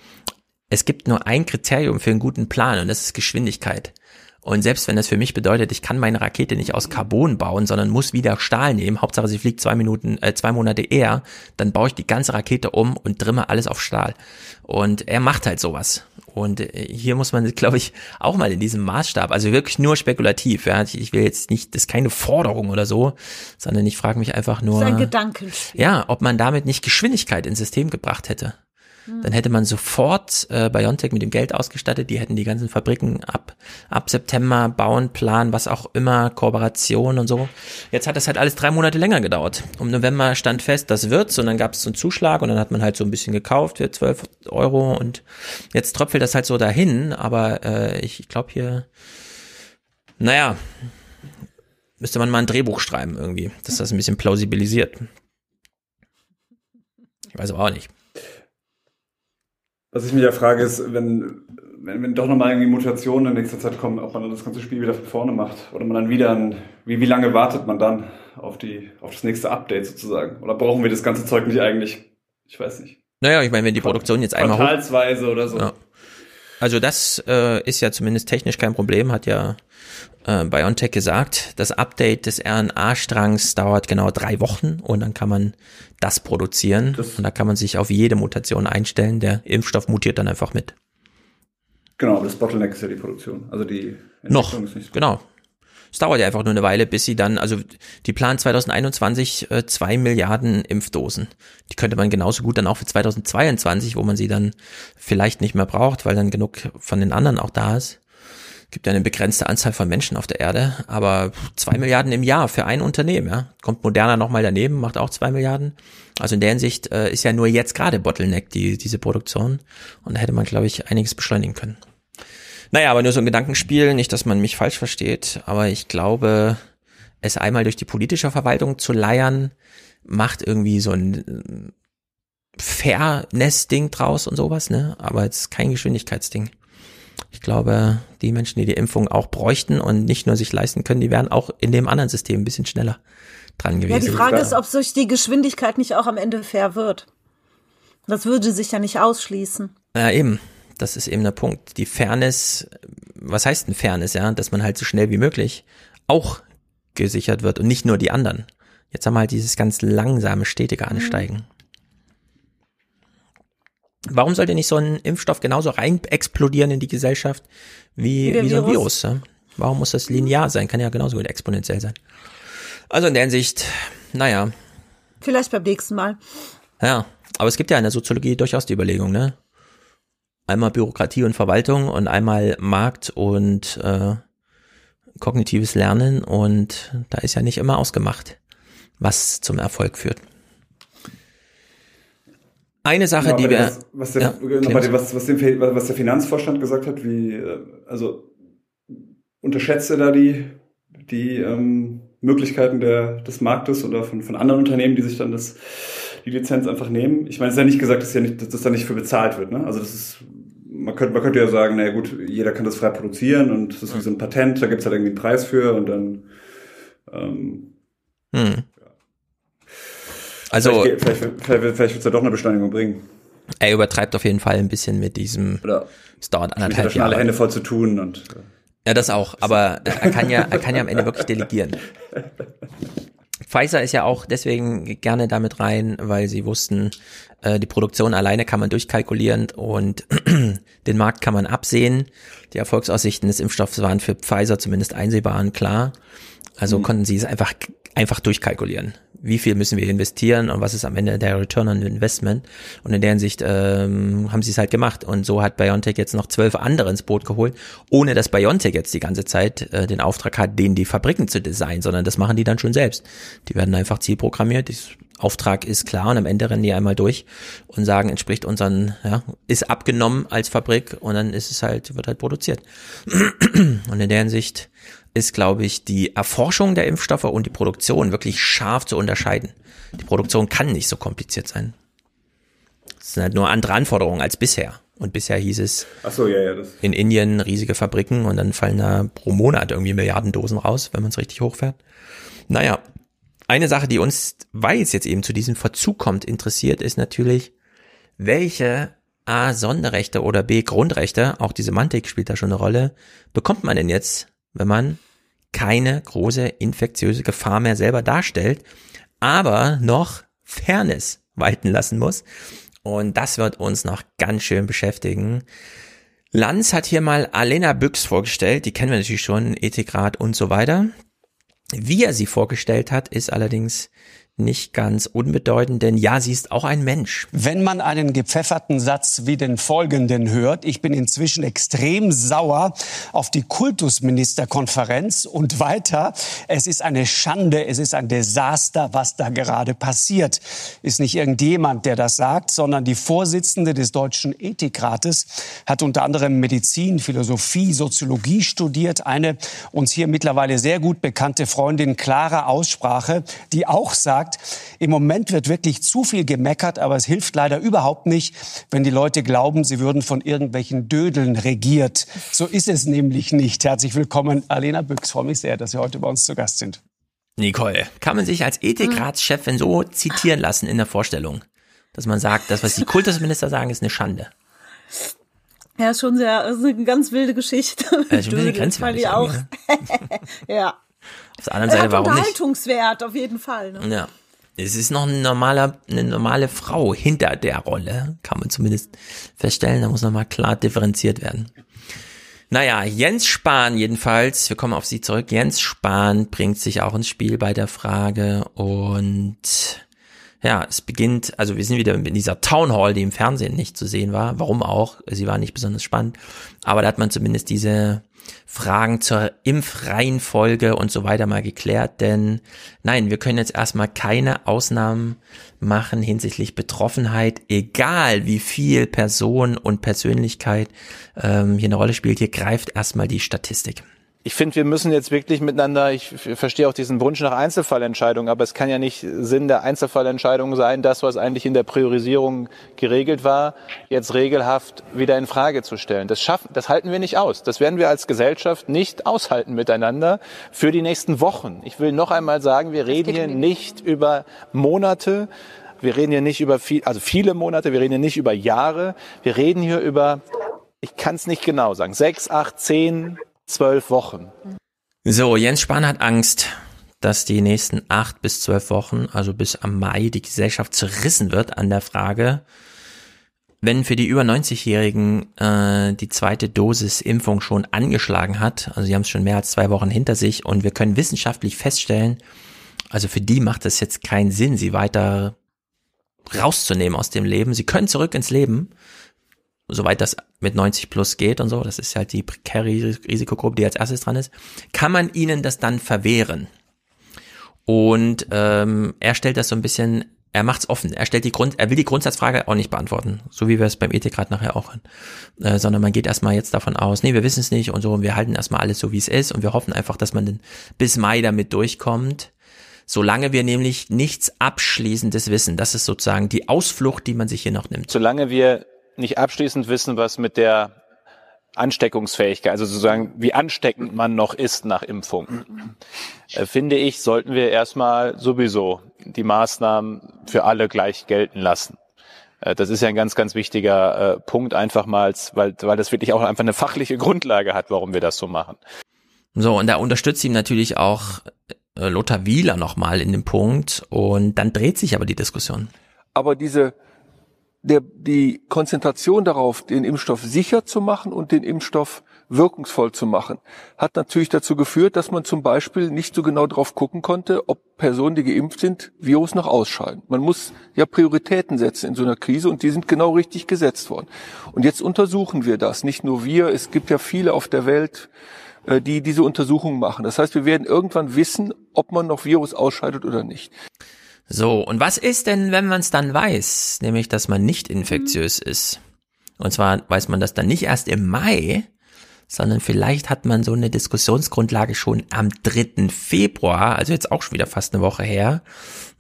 es gibt nur ein Kriterium für einen guten Plan und das ist Geschwindigkeit. Und selbst wenn das für mich bedeutet, ich kann meine Rakete nicht aus Carbon bauen, sondern muss wieder Stahl nehmen, Hauptsache sie fliegt zwei Minuten, äh, zwei Monate eher, dann baue ich die ganze Rakete um und trimme alles auf Stahl. Und er macht halt sowas. Und äh, hier muss man, [laughs] glaube ich, auch mal in diesem Maßstab, also wirklich nur spekulativ, ja. Ich will jetzt nicht, das ist keine Forderung oder so, sondern ich frage mich einfach nur. Das ist ein Gedankenspiel. Ja, ob man damit nicht Geschwindigkeit ins System gebracht hätte. Dann hätte man sofort äh, Biontech mit dem Geld ausgestattet, die hätten die ganzen Fabriken ab, ab September bauen, planen, was auch immer, Kooperation und so. Jetzt hat das halt alles drei Monate länger gedauert. Um November stand fest, das wird's und dann gab es so einen Zuschlag und dann hat man halt so ein bisschen gekauft für 12 Euro und jetzt tröpfelt das halt so dahin, aber äh, ich, ich glaube hier, naja, müsste man mal ein Drehbuch schreiben irgendwie, dass das ein bisschen plausibilisiert. Ich weiß aber auch nicht. Was ich mich ja frage, ist, wenn, wenn, wenn doch nochmal irgendwie Mutationen in nächster Zeit kommen, ob man dann das ganze Spiel wieder von vorne macht. Oder man dann wieder ein, wie, wie lange wartet man dann auf die, auf das nächste Update sozusagen? Oder brauchen wir das ganze Zeug nicht eigentlich? Ich weiß nicht. Naja, ich meine, wenn die Produktion jetzt einmal. Quartalsweise oder so. Ja. Also das äh, ist ja zumindest technisch kein Problem, hat ja äh, BioNTech gesagt. Das Update des RNA-Strangs dauert genau drei Wochen und dann kann man das produzieren Das- und da kann man sich auf jede Mutation einstellen. Der Impfstoff mutiert dann einfach mit. Genau, aber das Bottleneck ist ja die Produktion. Also die Noch, Entwicklung ist nicht so. genau. Es dauert ja einfach nur eine Weile, bis sie dann, also die planen 2021 äh, zwei Milliarden Impfdosen. Die könnte man genauso gut dann auch für 2022, wo man sie dann vielleicht nicht mehr braucht, weil dann genug von den anderen auch da ist. Gibt ja eine begrenzte Anzahl von Menschen auf der Erde, aber zwei Milliarden im Jahr für ein Unternehmen, ja. Kommt Moderna nochmal daneben, macht auch zwei Milliarden. Also in der Hinsicht äh, ist ja nur jetzt gerade Bottleneck die, diese Produktion. Und da hätte man, glaube ich, einiges beschleunigen können. Naja, aber nur so ein Gedankenspiel, nicht, dass man mich falsch versteht, aber ich glaube, es einmal durch die politische Verwaltung zu leiern, macht irgendwie so ein äh, Fairness-Ding draus und sowas, ne? Aber es ist kein Geschwindigkeitsding. Ich glaube, die Menschen, die die Impfung auch bräuchten und nicht nur sich leisten können, die wären auch in dem anderen System ein bisschen schneller dran gewesen. Ja, die Frage ist, ob durch die Geschwindigkeit nicht auch am Ende fair wird. Das würde sich ja nicht ausschließen. Ja, eben. Das ist eben der Punkt. Die Fairness, was heißt denn Fairness, ja? Dass man halt so schnell wie möglich auch gesichert wird und nicht nur die anderen. Jetzt haben wir halt dieses ganz langsame, stetige Ansteigen. Warum sollte nicht so ein Impfstoff genauso rein explodieren in die Gesellschaft wie, Wie wie so ein Virus. Virus? Ja? Warum muss das linear sein? Kann ja genauso gut exponentiell sein. Also in der Hinsicht, naja, Vielleicht beim nächsten Mal. ja, aber es gibt ja in der Soziologie durchaus die Überlegung, ne? Einmal Bürokratie und Verwaltung und einmal Markt und äh, kognitives Lernen und da ist ja nicht immer ausgemacht, was zum Erfolg führt. Eine Sache, Genau, die wir das, was, der, Ja, genau, dem, was, was, dem, was der Finanzvorstand gesagt hat, wie, äh, also unterschätze da die, die ähm, Möglichkeiten der, des Marktes oder von, von anderen Unternehmen, die sich dann das, die Lizenz einfach nehmen. Ich meine, es ist ja nicht gesagt, dass, ja nicht, dass das da nicht für bezahlt wird. Ne? Also das ist, man könnte, man könnte ja sagen, naja gut, jeder kann das frei produzieren und das ist wie so ein Patent, da gibt's halt irgendwie einen Preis für und dann ähm, hm. Also vielleicht, vielleicht, vielleicht, vielleicht wird es ja doch eine Beschleunigung bringen. er übertreibt auf jeden Fall ein bisschen mit diesem Oder es dauert anderthalb schon alle Jahre. Hände voll zu tun und äh, Ja, das auch, aber er kann ja, er kann ja am Ende wirklich delegieren. [laughs] Pfizer ist ja auch deswegen gerne damit rein, weil sie wussten, äh, die Produktion alleine kann man durchkalkulieren und [clears throat] den Markt kann man absehen. Die Erfolgsaussichten des Impfstoffs waren für Pfizer zumindest einsehbar und klar. Also Mhm. konnten sie es einfach, einfach durchkalkulieren. Wie viel müssen wir investieren und was ist am Ende der Return on Investment? Und in der Hinsicht ähm, haben sie es halt gemacht. Und so hat BioNTech jetzt noch zwölf andere ins Boot geholt, ohne dass BioNTech jetzt die ganze Zeit äh, den Auftrag hat, denen die Fabriken zu designen, sondern das machen die dann schon selbst. Die werden einfach zielprogrammiert. Der Auftrag ist klar und am Ende rennen die einmal durch und sagen, entspricht unseren, ja, ist abgenommen als Fabrik und dann ist es halt, wird halt produziert. Und in der Hinsicht ist, glaube ich, die Erforschung der Impfstoffe und die Produktion wirklich scharf zu unterscheiden. Die Produktion kann nicht so kompliziert sein. Es sind halt nur andere Anforderungen als bisher. Und bisher hieß es so, ja, ja, in Indien riesige Fabriken und dann fallen da pro Monat irgendwie Milliarden Dosen raus, wenn man es richtig hochfährt. Naja, eine Sache, die uns, weil es jetzt eben zu diesem Verzug kommt, interessiert, ist natürlich, welche A, Sonderrechte oder B, Grundrechte, auch die Semantik spielt da schon eine Rolle, bekommt man denn jetzt, wenn man keine große infektiöse Gefahr mehr selber darstellt, aber noch Fairness walten lassen muss. Und das wird uns noch ganz schön beschäftigen. Lanz hat hier mal Alena Büchs vorgestellt, die kennen wir natürlich schon, Ethikrat und so weiter. Wie er sie vorgestellt hat, ist allerdings nicht ganz unbedeutend, denn ja, sie ist auch ein Mensch. Wenn man einen gepfefferten Satz wie den folgenden hört, ich bin inzwischen extrem sauer auf die Kultusministerkonferenz und weiter, es ist eine Schande, es ist ein Desaster, was da gerade passiert, ist nicht irgendjemand, der das sagt, sondern die Vorsitzende des Deutschen Ethikrates hat unter anderem Medizin, Philosophie, Soziologie studiert, eine uns hier mittlerweile sehr gut bekannte Freundin klarer Aussprache, die auch sagt, im Moment wird wirklich zu viel gemeckert, aber es hilft leider überhaupt nicht, wenn die Leute glauben, sie würden von irgendwelchen Dödeln regiert. So ist es nämlich nicht. Herzlich willkommen, Alena Büchs. Freue mich sehr, dass Sie heute bei uns zu Gast sind. Nicole, kann man sich als Ethikratschefin so zitieren lassen in der Vorstellung? dass man sagt, das, was die Kultusminister sagen, ist eine Schande. Ja, ist schon sehr, ist eine ganz wilde Geschichte. Ein bisschen grenzwertig auch. ja. [laughs] Auf der anderen Seite, hat warum nicht? Unterhaltungswert, auf jeden Fall. Ne? Ja. Es ist noch ein normaler, eine normale Frau hinter der Rolle, kann man zumindest feststellen. Da muss nochmal klar differenziert werden. Naja, Jens Spahn jedenfalls, wir kommen auf sie zurück. Jens Spahn bringt sich auch ins Spiel bei der Frage und ja, es beginnt, also wir sind wieder in dieser Town Hall, die im Fernsehen nicht zu sehen war. Warum auch? Sie war nicht besonders spannend. Aber da hat man zumindest diese Fragen zur Impfreihenfolge und so weiter mal geklärt, denn nein, wir können jetzt erstmal keine Ausnahmen machen hinsichtlich Betroffenheit, egal wie viel Person und Persönlichkeit ähm, hier eine Rolle spielt, hier greift erstmal die Statistik ich finde, wir müssen jetzt wirklich miteinander, ich verstehe auch diesen Wunsch nach Einzelfallentscheidungen, aber es kann ja nicht Sinn der Einzelfallentscheidung sein, das, was eigentlich in der Priorisierung geregelt war, jetzt regelhaft wieder in Frage zu stellen. Das schaffen, das halten wir nicht aus. Das werden wir als Gesellschaft nicht aushalten miteinander für die nächsten Wochen. Ich will noch einmal sagen, wir reden hier nicht über Monate, wir reden hier nicht über viel, also viele Monate, wir reden hier nicht über Jahre, wir reden hier über, ich kann es nicht genau sagen, sechs, acht, zehn, zwölf Wochen. So, Jens Spahn hat Angst, dass die nächsten acht bis zwölf Wochen, also bis am Mai, die Gesellschaft zerrissen wird an der Frage, wenn für die über 90-Jährigen äh, die zweite Dosis Impfung schon angeschlagen hat, also sie haben es schon mehr als zwei Wochen hinter sich und wir können wissenschaftlich feststellen, also für die macht es jetzt keinen Sinn, sie weiter rauszunehmen aus dem Leben. Sie können zurück ins Leben, soweit das mit 90 plus geht und so, das ist halt die prekäre Risikogruppe, die als erstes dran ist, kann man ihnen das dann verwehren. Und ähm, er stellt das so ein bisschen, er macht's offen. Er stellt die Grund, er will die Grundsatzfrage auch nicht beantworten, so wie wir es beim Ethikrat nachher auch. Äh, sondern man geht erstmal jetzt davon aus, nee, wir wissen es nicht und so, und wir halten erstmal alles so, wie es ist und wir hoffen einfach, dass man bis Mai damit durchkommt. Solange wir nämlich nichts Abschließendes wissen, das ist sozusagen die Ausflucht, die man sich hier noch nimmt. Solange wir nicht abschließend wissen, was mit der Ansteckungsfähigkeit, also sozusagen, wie ansteckend man noch ist nach Impfung, äh, finde ich, sollten wir erstmal sowieso die Maßnahmen für alle gleich gelten lassen. Äh, das ist ja ein ganz, ganz wichtiger äh, Punkt, einfach mal, weil, weil das wirklich auch einfach eine fachliche Grundlage hat, warum wir das so machen. So, und da unterstützt ihm natürlich auch äh, Lothar Wieler nochmal in dem Punkt und dann dreht sich aber die Diskussion. Aber diese der, die Konzentration darauf, den Impfstoff sicher zu machen und den Impfstoff wirkungsvoll zu machen, hat natürlich dazu geführt, dass man zum Beispiel nicht so genau drauf gucken konnte, ob Personen, die geimpft sind, Virus noch ausscheiden. Man muss ja Prioritäten setzen in so einer Krise und die sind genau richtig gesetzt worden. Und jetzt untersuchen wir das. Nicht nur wir, es gibt ja viele auf der Welt, äh, die diese Untersuchungen machen. Das heißt, wir werden irgendwann wissen, ob man noch Virus ausscheidet oder nicht. So, und was ist denn, wenn man es dann weiß, nämlich dass man nicht infektiös mhm. ist? Und zwar weiß man das dann nicht erst im Mai, sondern vielleicht hat man so eine Diskussionsgrundlage schon am 3. Februar, also jetzt auch schon wieder fast eine Woche her.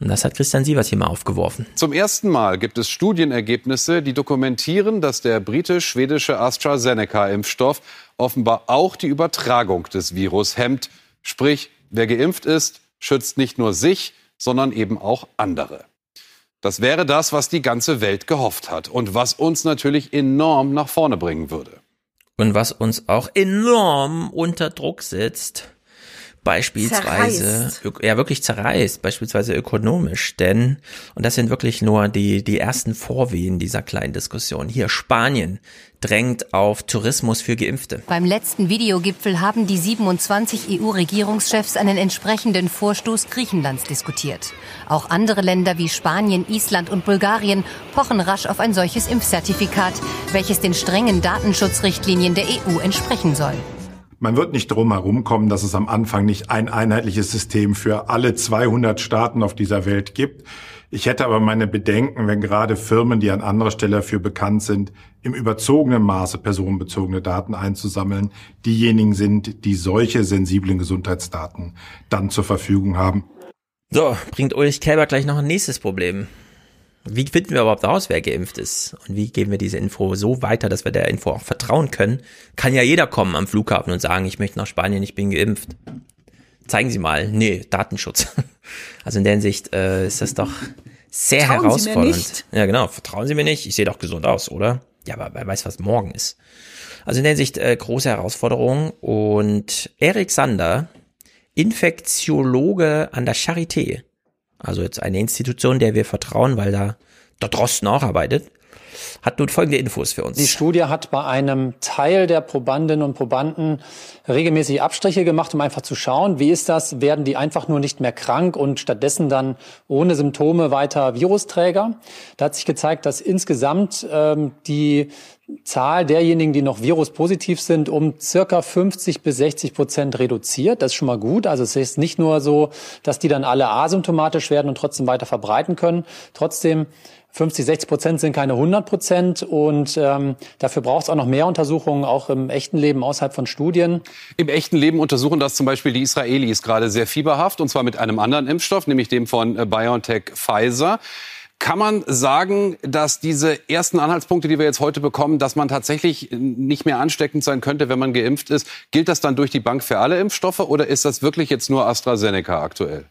Und das hat Christian Sievers hier mal aufgeworfen. Zum ersten Mal gibt es Studienergebnisse, die dokumentieren, dass der britisch-schwedische AstraZeneca-Impfstoff offenbar auch die Übertragung des Virus hemmt. Sprich, wer geimpft ist, schützt nicht nur sich, sondern eben auch andere. Das wäre das, was die ganze Welt gehofft hat und was uns natürlich enorm nach vorne bringen würde. Und was uns auch enorm unter Druck setzt, beispielsweise, zerreißt. ja wirklich zerreißt, beispielsweise ökonomisch, denn, und das sind wirklich nur die, die ersten Vorwehen dieser kleinen Diskussion. Hier Spanien drängt auf Tourismus für Geimpfte. Beim letzten Videogipfel haben die 27 EU-Regierungschefs einen entsprechenden Vorstoß Griechenlands diskutiert. Auch andere Länder wie Spanien, Island und Bulgarien pochen rasch auf ein solches Impfzertifikat, welches den strengen Datenschutzrichtlinien der EU entsprechen soll. Man wird nicht drum herum kommen, dass es am Anfang nicht ein einheitliches System für alle 200 Staaten auf dieser Welt gibt. Ich hätte aber meine Bedenken, wenn gerade Firmen, die an anderer Stelle dafür bekannt sind, im überzogenen Maße personenbezogene Daten einzusammeln, diejenigen sind, die solche sensiblen Gesundheitsdaten dann zur Verfügung haben. So, bringt Ulrich Kälber gleich noch ein nächstes Problem. Wie finden wir überhaupt raus, wer geimpft ist? Und wie geben wir diese Info so weiter, dass wir der Info auch vertrauen können? Kann ja jeder kommen am Flughafen und sagen, ich möchte nach Spanien, ich bin geimpft. Zeigen Sie mal. Nee, Datenschutz. [laughs] Also in der Hinsicht äh, ist das doch sehr Vertrauen Sie mir herausfordernd. nicht. Ja, genau. Vertrauen Sie mir nicht. Ich sehe doch gesund aus, oder? Ja, aber wer weiß, was morgen ist. Also in der Hinsicht äh, große Herausforderung. Und Erik Sander, Infektiologe an der Charité, also jetzt eine Institution, der wir vertrauen, weil da der Drosten auch arbeitet, hat nun folgende Infos für uns. Die Studie hat bei einem Teil der Probandinnen und Probanden regelmäßig Abstriche gemacht, um einfach zu schauen, wie ist das, werden die einfach nur nicht mehr krank und stattdessen dann ohne Symptome weiter Virusträger. Da hat sich gezeigt, dass insgesamt ähm, die Zahl derjenigen, die noch viruspositiv sind, um circa 50 bis 60 Prozent reduziert. Das ist schon mal gut. Also es ist nicht nur so, dass die dann alle asymptomatisch werden und trotzdem weiter verbreiten können. Trotzdem 50, 60 Prozent sind keine 100 Prozent und ähm, dafür braucht es auch noch mehr Untersuchungen, auch im echten Leben außerhalb von Studien. Im echten Leben untersuchen das zum Beispiel die Israelis gerade sehr fieberhaft und zwar mit einem anderen Impfstoff, nämlich dem von äh, BioNTech Pfizer. Kann man sagen, dass diese ersten Anhaltspunkte, die wir jetzt heute bekommen, dass man tatsächlich nicht mehr ansteckend sein könnte, wenn man geimpft ist, gilt das dann durch die Bank für alle Impfstoffe oder ist das wirklich jetzt nur AstraZeneca aktuell?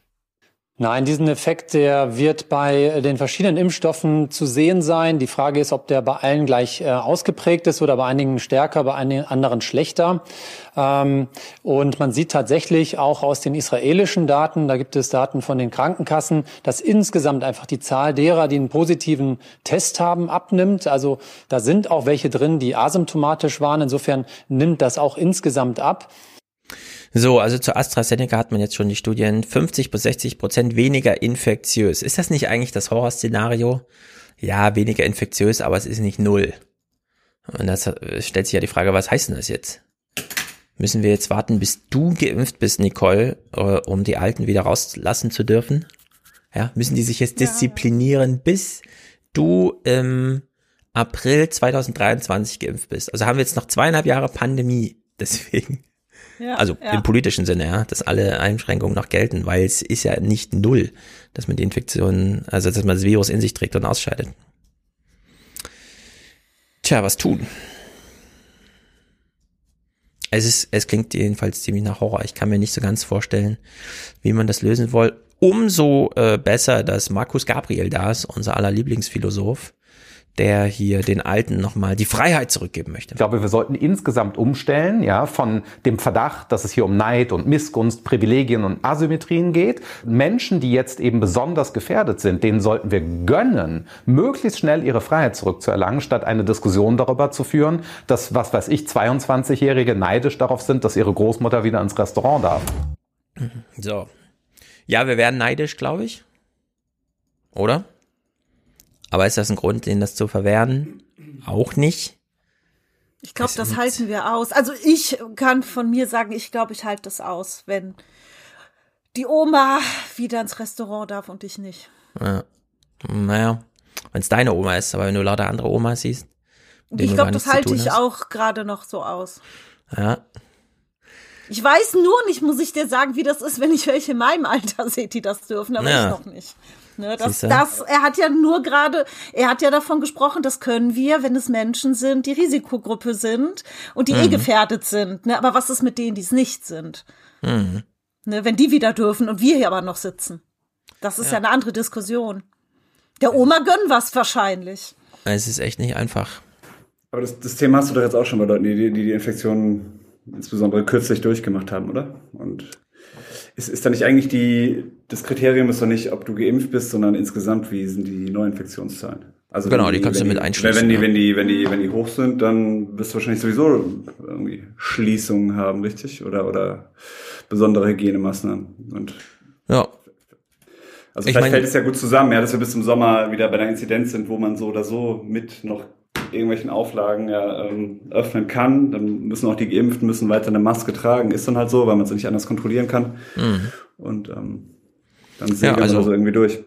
Nein, diesen Effekt, der wird bei den verschiedenen Impfstoffen zu sehen sein. Die Frage ist, ob der bei allen gleich äh, ausgeprägt ist oder bei einigen stärker, bei einigen anderen schlechter. Ähm, und man sieht tatsächlich auch aus den israelischen Daten, da gibt es Daten von den Krankenkassen, dass insgesamt einfach die Zahl derer, die einen positiven Test haben, abnimmt. Also da sind auch welche drin, die asymptomatisch waren. Insofern nimmt das auch insgesamt ab. So, also zu AstraZeneca hat man jetzt schon die Studien 50 bis 60 Prozent weniger infektiös. Ist das nicht eigentlich das Horrorszenario? Ja, weniger infektiös, aber es ist nicht null. Und das äh, stellt sich ja die Frage, was heißt denn das jetzt? Müssen wir jetzt warten, bis du geimpft bist, Nicole, äh, um die Alten wieder rauslassen zu dürfen? Ja, müssen die sich jetzt disziplinieren, bis du im April 2023 geimpft bist? Also haben wir jetzt noch zweieinhalb Jahre Pandemie. [laughs] Deswegen. Ja, also ja. im politischen Sinne, ja, dass alle Einschränkungen noch gelten, weil es ist ja nicht null, dass man die Infektion, also dass man das Virus in sich trägt und ausscheidet. Tja, was tun? Es ist, es klingt jedenfalls ziemlich nach Horror. Ich kann mir nicht so ganz vorstellen, wie man das lösen will. Umso äh, besser, dass Markus Gabriel da ist, unser aller Lieblingsphilosoph, der hier den Alten nochmal die Freiheit zurückgeben möchte. Ich glaube, wir sollten insgesamt umstellen, ja, von dem Verdacht, dass es hier um Neid und Missgunst, Privilegien und Asymmetrien geht. Menschen, die jetzt eben besonders gefährdet sind, denen sollten wir gönnen, möglichst schnell ihre Freiheit zurückzuerlangen, statt eine Diskussion darüber zu führen, dass, was weiß ich, 22-Jährige neidisch darauf sind, dass ihre Großmutter wieder ins Restaurant darf. So. Ja, wir werden neidisch, glaube ich. Oder? Aber ist das ein Grund, denen das zu verwehren? Auch nicht. Ich glaube, das halten wir aus. Also ich kann von mir sagen, ich glaube, ich halte das aus, wenn die Oma wieder ins Restaurant darf und ich nicht. Ja. Naja, wenn es deine Oma ist, aber wenn du lauter andere Omas siehst. Ich glaube, das halte ich hast. auch gerade noch so aus. Ja. Ich weiß nur nicht, muss ich dir sagen, wie das ist, wenn ich welche in meinem Alter sehe, die das dürfen, aber Ja. ich noch nicht. Ne, das, das, er hat ja nur gerade, er hat ja davon gesprochen, das können wir, wenn es Menschen sind, die Risikogruppe sind und die eh Mhm. gefährdet sind. Ne, aber was ist mit denen, die es nicht sind? Mhm. Ne, wenn die wieder dürfen und wir hier aber noch sitzen. Das ist ja, eine andere Diskussion. Der Oma gönnen was wahrscheinlich. Es ist echt nicht einfach. Aber das, das Thema hast du doch jetzt auch schon bei Leuten, die die, die Infektion insbesondere kürzlich durchgemacht haben, oder? Und ist, ist da nicht eigentlich die, das Kriterium ist doch nicht, ob du geimpft bist, sondern insgesamt, wie sind die Neuinfektionszahlen? Also Genau, wenn die kannst du wenn mit einschließen, Wenn die, ja. wenn die, wenn die, wenn die hoch sind, dann wirst du wahrscheinlich sowieso irgendwie Schließungen haben, richtig? Oder, oder besondere Hygienemaßnahmen. Und Ja. also Ich vielleicht mein- fällt es ja gut zusammen, ja, dass wir bis zum Sommer wieder bei der Inzidenz sind, wo man so oder so mit noch irgendwelchen Auflagen ja, ähm, öffnen kann. Dann müssen auch die Geimpften müssen weiter eine Maske tragen. Ist dann halt so, weil man es nicht anders kontrollieren kann. Mhm. Und ähm, dann Ja, segeln wir also- also irgendwie durch.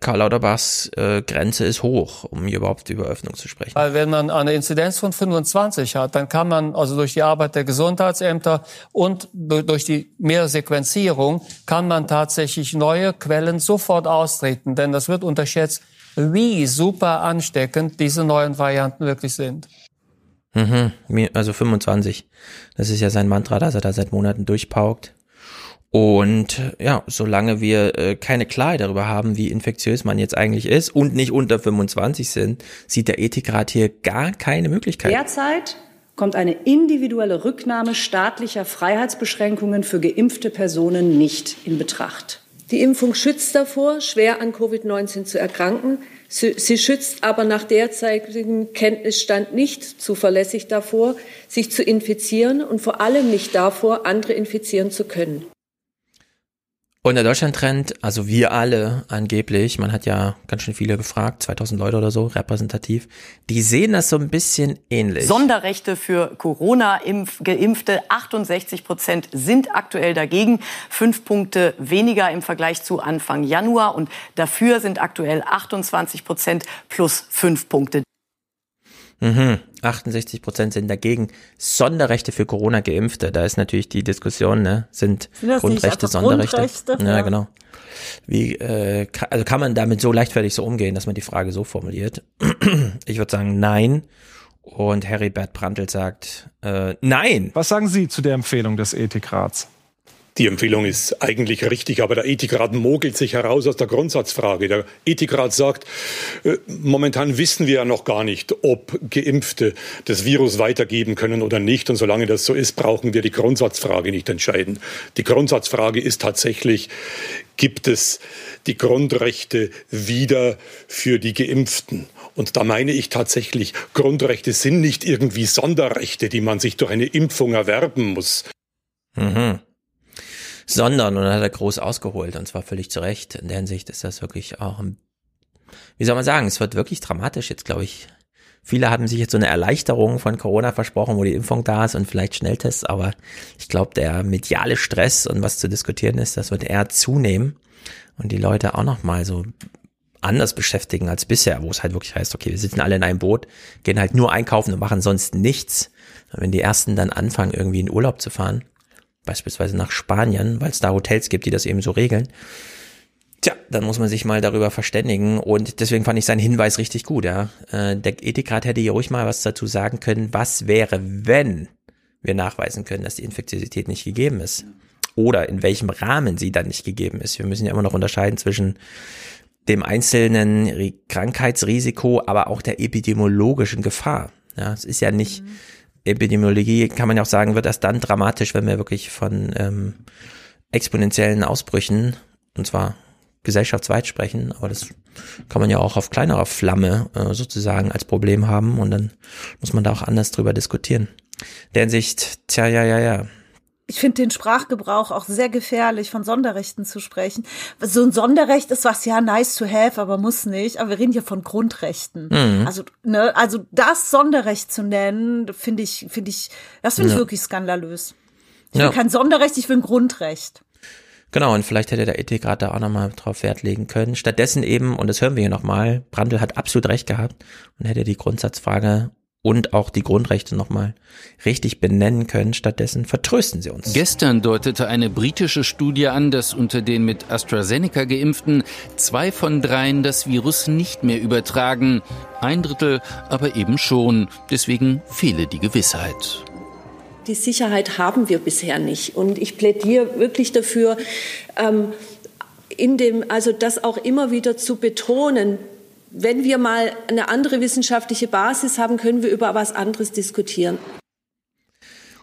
Karl Lauterbachs äh, Grenze ist hoch, um hier überhaupt über Öffnung zu sprechen. Weil wenn man eine Inzidenz von 25 hat, dann kann man also durch die Arbeit der Gesundheitsämter und du- durch die Mehrsequenzierung kann man tatsächlich neue Quellen sofort austreten. Denn das wird unterschätzt, wie super ansteckend diese neuen Varianten wirklich sind. Mhm, also 25. Das ist ja sein Mantra, das er da seit Monaten durchpaukt. Und ja, solange wir äh, keine Klarheit darüber haben, wie infektiös man jetzt eigentlich ist und nicht unter 25 sind, sieht der Ethikrat hier gar keine Möglichkeit. Derzeit kommt eine individuelle Rücknahme staatlicher Freiheitsbeschränkungen für geimpfte Personen nicht in Betracht. Die Impfung schützt davor, schwer an Covid-19 zu erkranken. Sie, schützt aber nach derzeitigem Kenntnisstand nicht zuverlässig davor, sich zu infizieren und vor allem nicht davor, andere infizieren zu können. Und der Deutschland-Trend, also wir alle angeblich, man hat ja ganz schön viele gefragt, 2000 Leute oder so, repräsentativ, die sehen das so ein bisschen ähnlich. Sonderrechte für Corona-Geimpfte, 68 Prozent sind aktuell dagegen, fünf Punkte weniger im Vergleich zu Anfang Januar und dafür sind aktuell 28 Prozent plus fünf Punkte. Mhm. 68 Prozent sind dagegen. Sonderrechte für Corona-Geimpfte. Da ist natürlich die Diskussion, ne? Sind, sind Grundrechte, Sonderrechte? Grundrechte? Ja, ja, genau. Wie, äh, kann, also kann man damit so leichtfertig so umgehen, dass man die Frage so formuliert? [clears throat] ich würde sagen, nein. Und Harry Bert Prantl sagt, äh, nein. Was sagen Sie zu der Empfehlung des Ethikrats? Die Empfehlung ist eigentlich richtig, aber der Ethikrat mogelt sich heraus aus der Grundsatzfrage. Der Ethikrat sagt, äh, momentan wissen wir ja noch gar nicht, ob Geimpfte das Virus weitergeben können oder nicht. Und solange das so ist, brauchen wir die Grundsatzfrage nicht entscheiden. Die Grundsatzfrage ist tatsächlich, gibt es die Grundrechte wieder für die Geimpften? Und da meine ich tatsächlich, Grundrechte sind nicht irgendwie Sonderrechte, die man sich durch eine Impfung erwerben muss. Mhm sondern, und dann hat er groß ausgeholt, und zwar völlig zu Recht. In der Hinsicht ist das wirklich auch, ein, wie soll man sagen, es wird wirklich dramatisch jetzt, glaube ich. Viele haben sich jetzt so eine Erleichterung von Corona versprochen, wo die Impfung da ist und vielleicht Schnelltests, aber ich glaube, der mediale Stress und was zu diskutieren ist, das wird eher zunehmen und die Leute auch nochmal so anders beschäftigen als bisher, wo es halt wirklich heißt, okay, wir sitzen alle in einem Boot, gehen halt nur einkaufen und machen sonst nichts. Und wenn die ersten dann anfangen, irgendwie in Urlaub zu fahren, beispielsweise nach Spanien, weil es da Hotels gibt, die das eben so regeln. Tja, dann muss man sich mal darüber verständigen und deswegen fand ich seinen Hinweis richtig gut, ja. Äh, der Ethikrat hätte hier ruhig mal was dazu sagen können, was wäre, wenn wir nachweisen können, dass die Infektiosität nicht gegeben ist. Oder in welchem Rahmen sie dann nicht gegeben ist. Wir müssen ja immer noch unterscheiden zwischen dem einzelnen Krankheitsrisiko, aber auch der epidemiologischen Gefahr. Ja, es ist ja nicht, mhm Epidemiologie kann man ja auch sagen, wird erst dann dramatisch, wenn wir wirklich von ähm, exponentiellen Ausbrüchen, und zwar gesellschaftsweit sprechen, aber das kann man ja auch auf kleinerer Flamme äh, sozusagen als Problem haben und dann muss man da auch anders drüber diskutieren. Der Hinsicht, tja, ja, ja, ja ich finde den Sprachgebrauch auch sehr gefährlich, von Sonderrechten zu sprechen. So ein Sonderrecht ist was, ja, nice to have, aber muss nicht. Aber wir reden hier von Grundrechten. Mhm. Also, ne, also das Sonderrecht zu nennen, finde ich, finde ich, das finde ja. ich wirklich skandalös. Ich will ja. kein Sonderrecht, ich will ein Grundrecht. Genau, und vielleicht hätte der Ethikrat da auch nochmal drauf Wert legen können. Stattdessen eben, und das hören wir hier nochmal, Brandl hat absolut recht gehabt und hätte die Grundsatzfrage und auch die Grundrechte nochmal richtig benennen können. Stattdessen vertrösten sie uns. Gestern deutete eine britische Studie an, dass unter den mit AstraZeneca geimpften zwei von dreien das Virus nicht mehr übertragen. Ein Drittel aber eben schon. Deswegen fehle die Gewissheit. Die Sicherheit haben wir bisher nicht. Und ich plädiere wirklich dafür, ähm, in dem, also das auch immer wieder zu betonen, wenn wir mal eine andere wissenschaftliche Basis haben, können wir über was anderes diskutieren.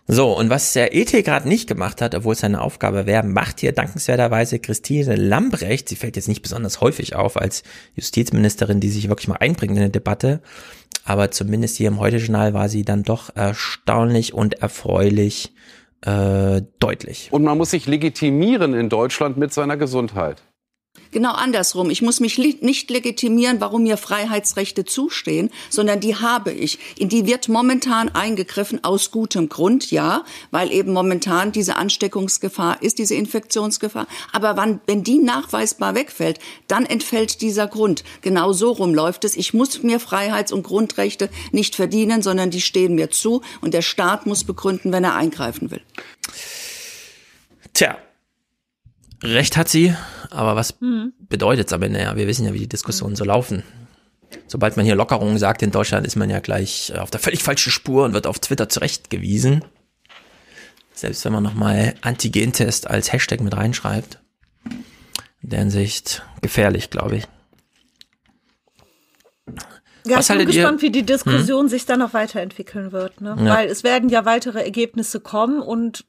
So, und was der Ethikrat nicht gemacht hat, obwohl es seine Aufgabe wäre, macht hier dankenswerterweise Christine Lambrecht. Sie fällt jetzt nicht besonders häufig auf als Justizministerin, die sich wirklich mal einbringt in eine Debatte. Aber zumindest hier im Heute-Journal war sie dann doch erstaunlich und erfreulich äh, deutlich. Und man muss sich legitimieren in Deutschland mit seiner Gesundheit. Genau andersrum. Ich muss mich nicht legitimieren, warum mir Freiheitsrechte zustehen, sondern die habe ich. In die wird momentan eingegriffen aus gutem Grund, ja, weil eben momentan diese Ansteckungsgefahr ist, diese Infektionsgefahr. Aber wann, wenn die nachweisbar wegfällt, dann entfällt dieser Grund. Genau so rum läuft es. Ich muss mir Freiheits- und Grundrechte nicht verdienen, sondern die stehen mir zu und der Staat muss begründen, wenn er eingreifen will. Tja, Recht hat sie, aber was mhm. bedeutet es am Ende? Ja, wir wissen ja, wie die Diskussionen mhm. so laufen. Sobald man hier Lockerungen sagt in Deutschland, ist man ja gleich auf der völlig falschen Spur und wird auf Twitter zurechtgewiesen. Selbst wenn man nochmal Antigentest als Hashtag mit reinschreibt. In der Hinsicht gefährlich, glaube ich. Ja, Was ich bin haltet ihr- gespannt, wie die Diskussion Hm? sich dann noch weiterentwickeln wird. Ne? Ja. Weil es werden ja weitere Ergebnisse kommen und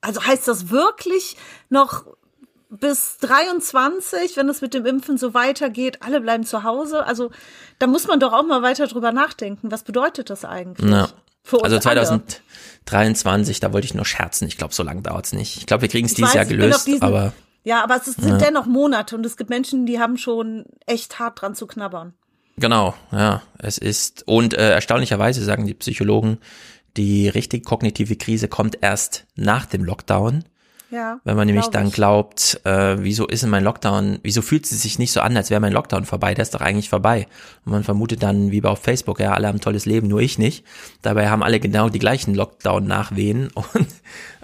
also heißt das wirklich noch bis 23, wenn es mit dem Impfen so weitergeht, alle bleiben zu Hause? Also da muss man doch auch mal weiter drüber nachdenken. Was bedeutet das eigentlich? Ja. Für uns Also alle. 2023, da wollte ich nur scherzen. Ich glaube, so lange dauert's nicht. Ich glaube, wir kriegen es dieses weiß, Jahr gelöst, diesen- aber Ja, aber es sind Ja. dennoch Monate und es gibt Menschen, die haben schon echt hart dran zu knabbern. Genau, ja, es ist und äh, erstaunlicherweise sagen die Psychologen, die richtig kognitive Krise kommt erst nach dem Lockdown. Ja. Wenn man nämlich glaub dann glaubt, äh, wieso ist denn mein Lockdown, wieso fühlt es sich nicht so an, als wäre mein Lockdown vorbei? Der ist doch eigentlich vorbei. Und man vermutet dann, wie bei auf Facebook, ja, alle haben ein tolles Leben, nur ich nicht. Dabei haben alle genau die gleichen Lockdown-Nachwehen. [laughs] Und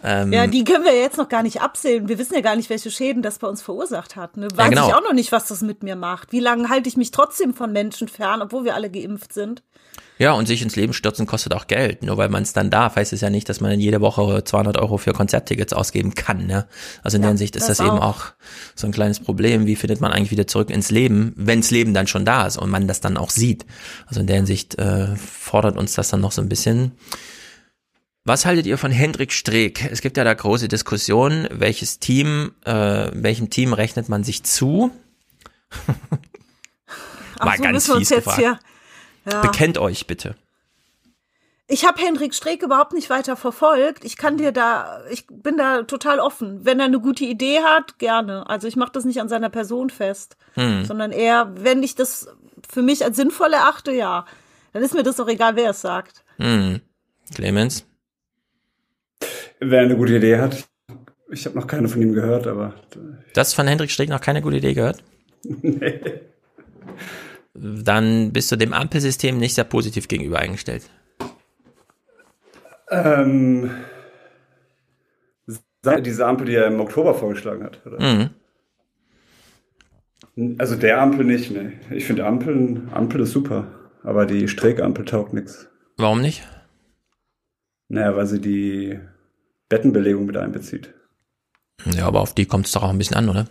ähm, Ja, die können wir jetzt noch gar nicht absehen. Wir wissen ja gar nicht, welche Schäden das bei uns verursacht hat. Ne? Weiß genau. ich auch noch nicht, was das mit mir macht. Wie lange halte ich mich trotzdem von Menschen fern, obwohl wir alle geimpft sind? Ja, und sich ins Leben stürzen kostet auch Geld. Nur weil man es dann darf, heißt es ja nicht, dass man dann jede Woche 200 Euro für Konzerttickets ausgeben kann. Ne? Also in der Hinsicht ist das das, eben auch. auch so ein kleines Problem. Wie findet man eigentlich wieder zurück ins Leben, wenns Leben dann schon da ist und man das dann auch sieht? Also in der Hinsicht äh, fordert uns das dann noch so ein bisschen. Was haltet ihr von Hendrik Streeck? Es gibt ja da große Diskussionen, welches Team, äh, welchem Team rechnet man sich zu? [laughs] Mal so, ganz fies jetzt. Ja. Bekennt euch bitte. Ich habe Hendrik Streeck überhaupt nicht weiter verfolgt. Ich kann dir da, ich bin da total offen. Wenn er eine gute Idee hat, gerne. Also ich mache das nicht an seiner Person fest, Hm. sondern eher, wenn ich das für mich als sinnvoll erachte, ja. Dann ist mir das auch egal, wer es sagt. Hm. Clemens? Wer eine gute Idee hat, ich habe noch keine von ihm gehört, aber Das von Hendrik Streeck noch keine gute Idee gehört? [laughs] nee. Dann bist du dem Ampelsystem nicht sehr positiv gegenüber eingestellt. Ähm, diese Ampel, die er im Oktober vorgeschlagen hat. Oder? Mhm. Also der Ampel nicht, ne. Ich finde Ampeln, Ampel ist super, aber die Streeck-Ampel taugt nichts. Warum nicht? Naja, weil sie die Bettenbelegung mit einbezieht. Ja, aber auf die kommt es doch auch ein bisschen an, oder?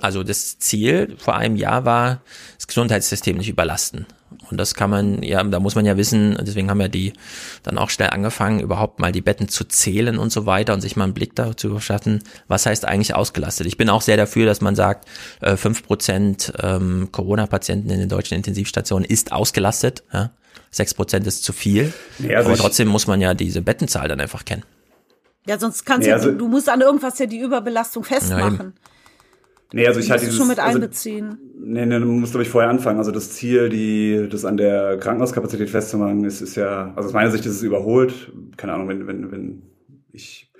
Also das Ziel vor einem Jahr war, das Gesundheitssystem nicht überlasten. Und das kann man, ja, da muss man ja wissen, deswegen haben ja die dann auch schnell angefangen, überhaupt mal die Betten zu zählen und so weiter und sich mal einen Blick dazu verschaffen, was heißt eigentlich ausgelastet. Ich bin auch sehr dafür, dass man sagt, äh, fünf Prozent ähm, Corona-Patienten in den deutschen Intensivstationen ist ausgelastet. Ja? Sechs Prozent ist zu viel. Nee, also Aber trotzdem muss man ja diese Bettenzahl dann einfach kennen. Ja, sonst kannst Nee, ja, also- du, du musst an irgendwas ja die Überbelastung Ja, festmachen. Nee, also ich musst dieses es schon mit also, einbeziehen. Nee, nee, du musst, glaube ich, vorher anfangen. Also das Ziel, die, das an der Krankenhauskapazität festzumachen, ist, ist ja, also aus meiner Sicht ist es überholt. Keine Ahnung, wenn, wenn, wenn ich,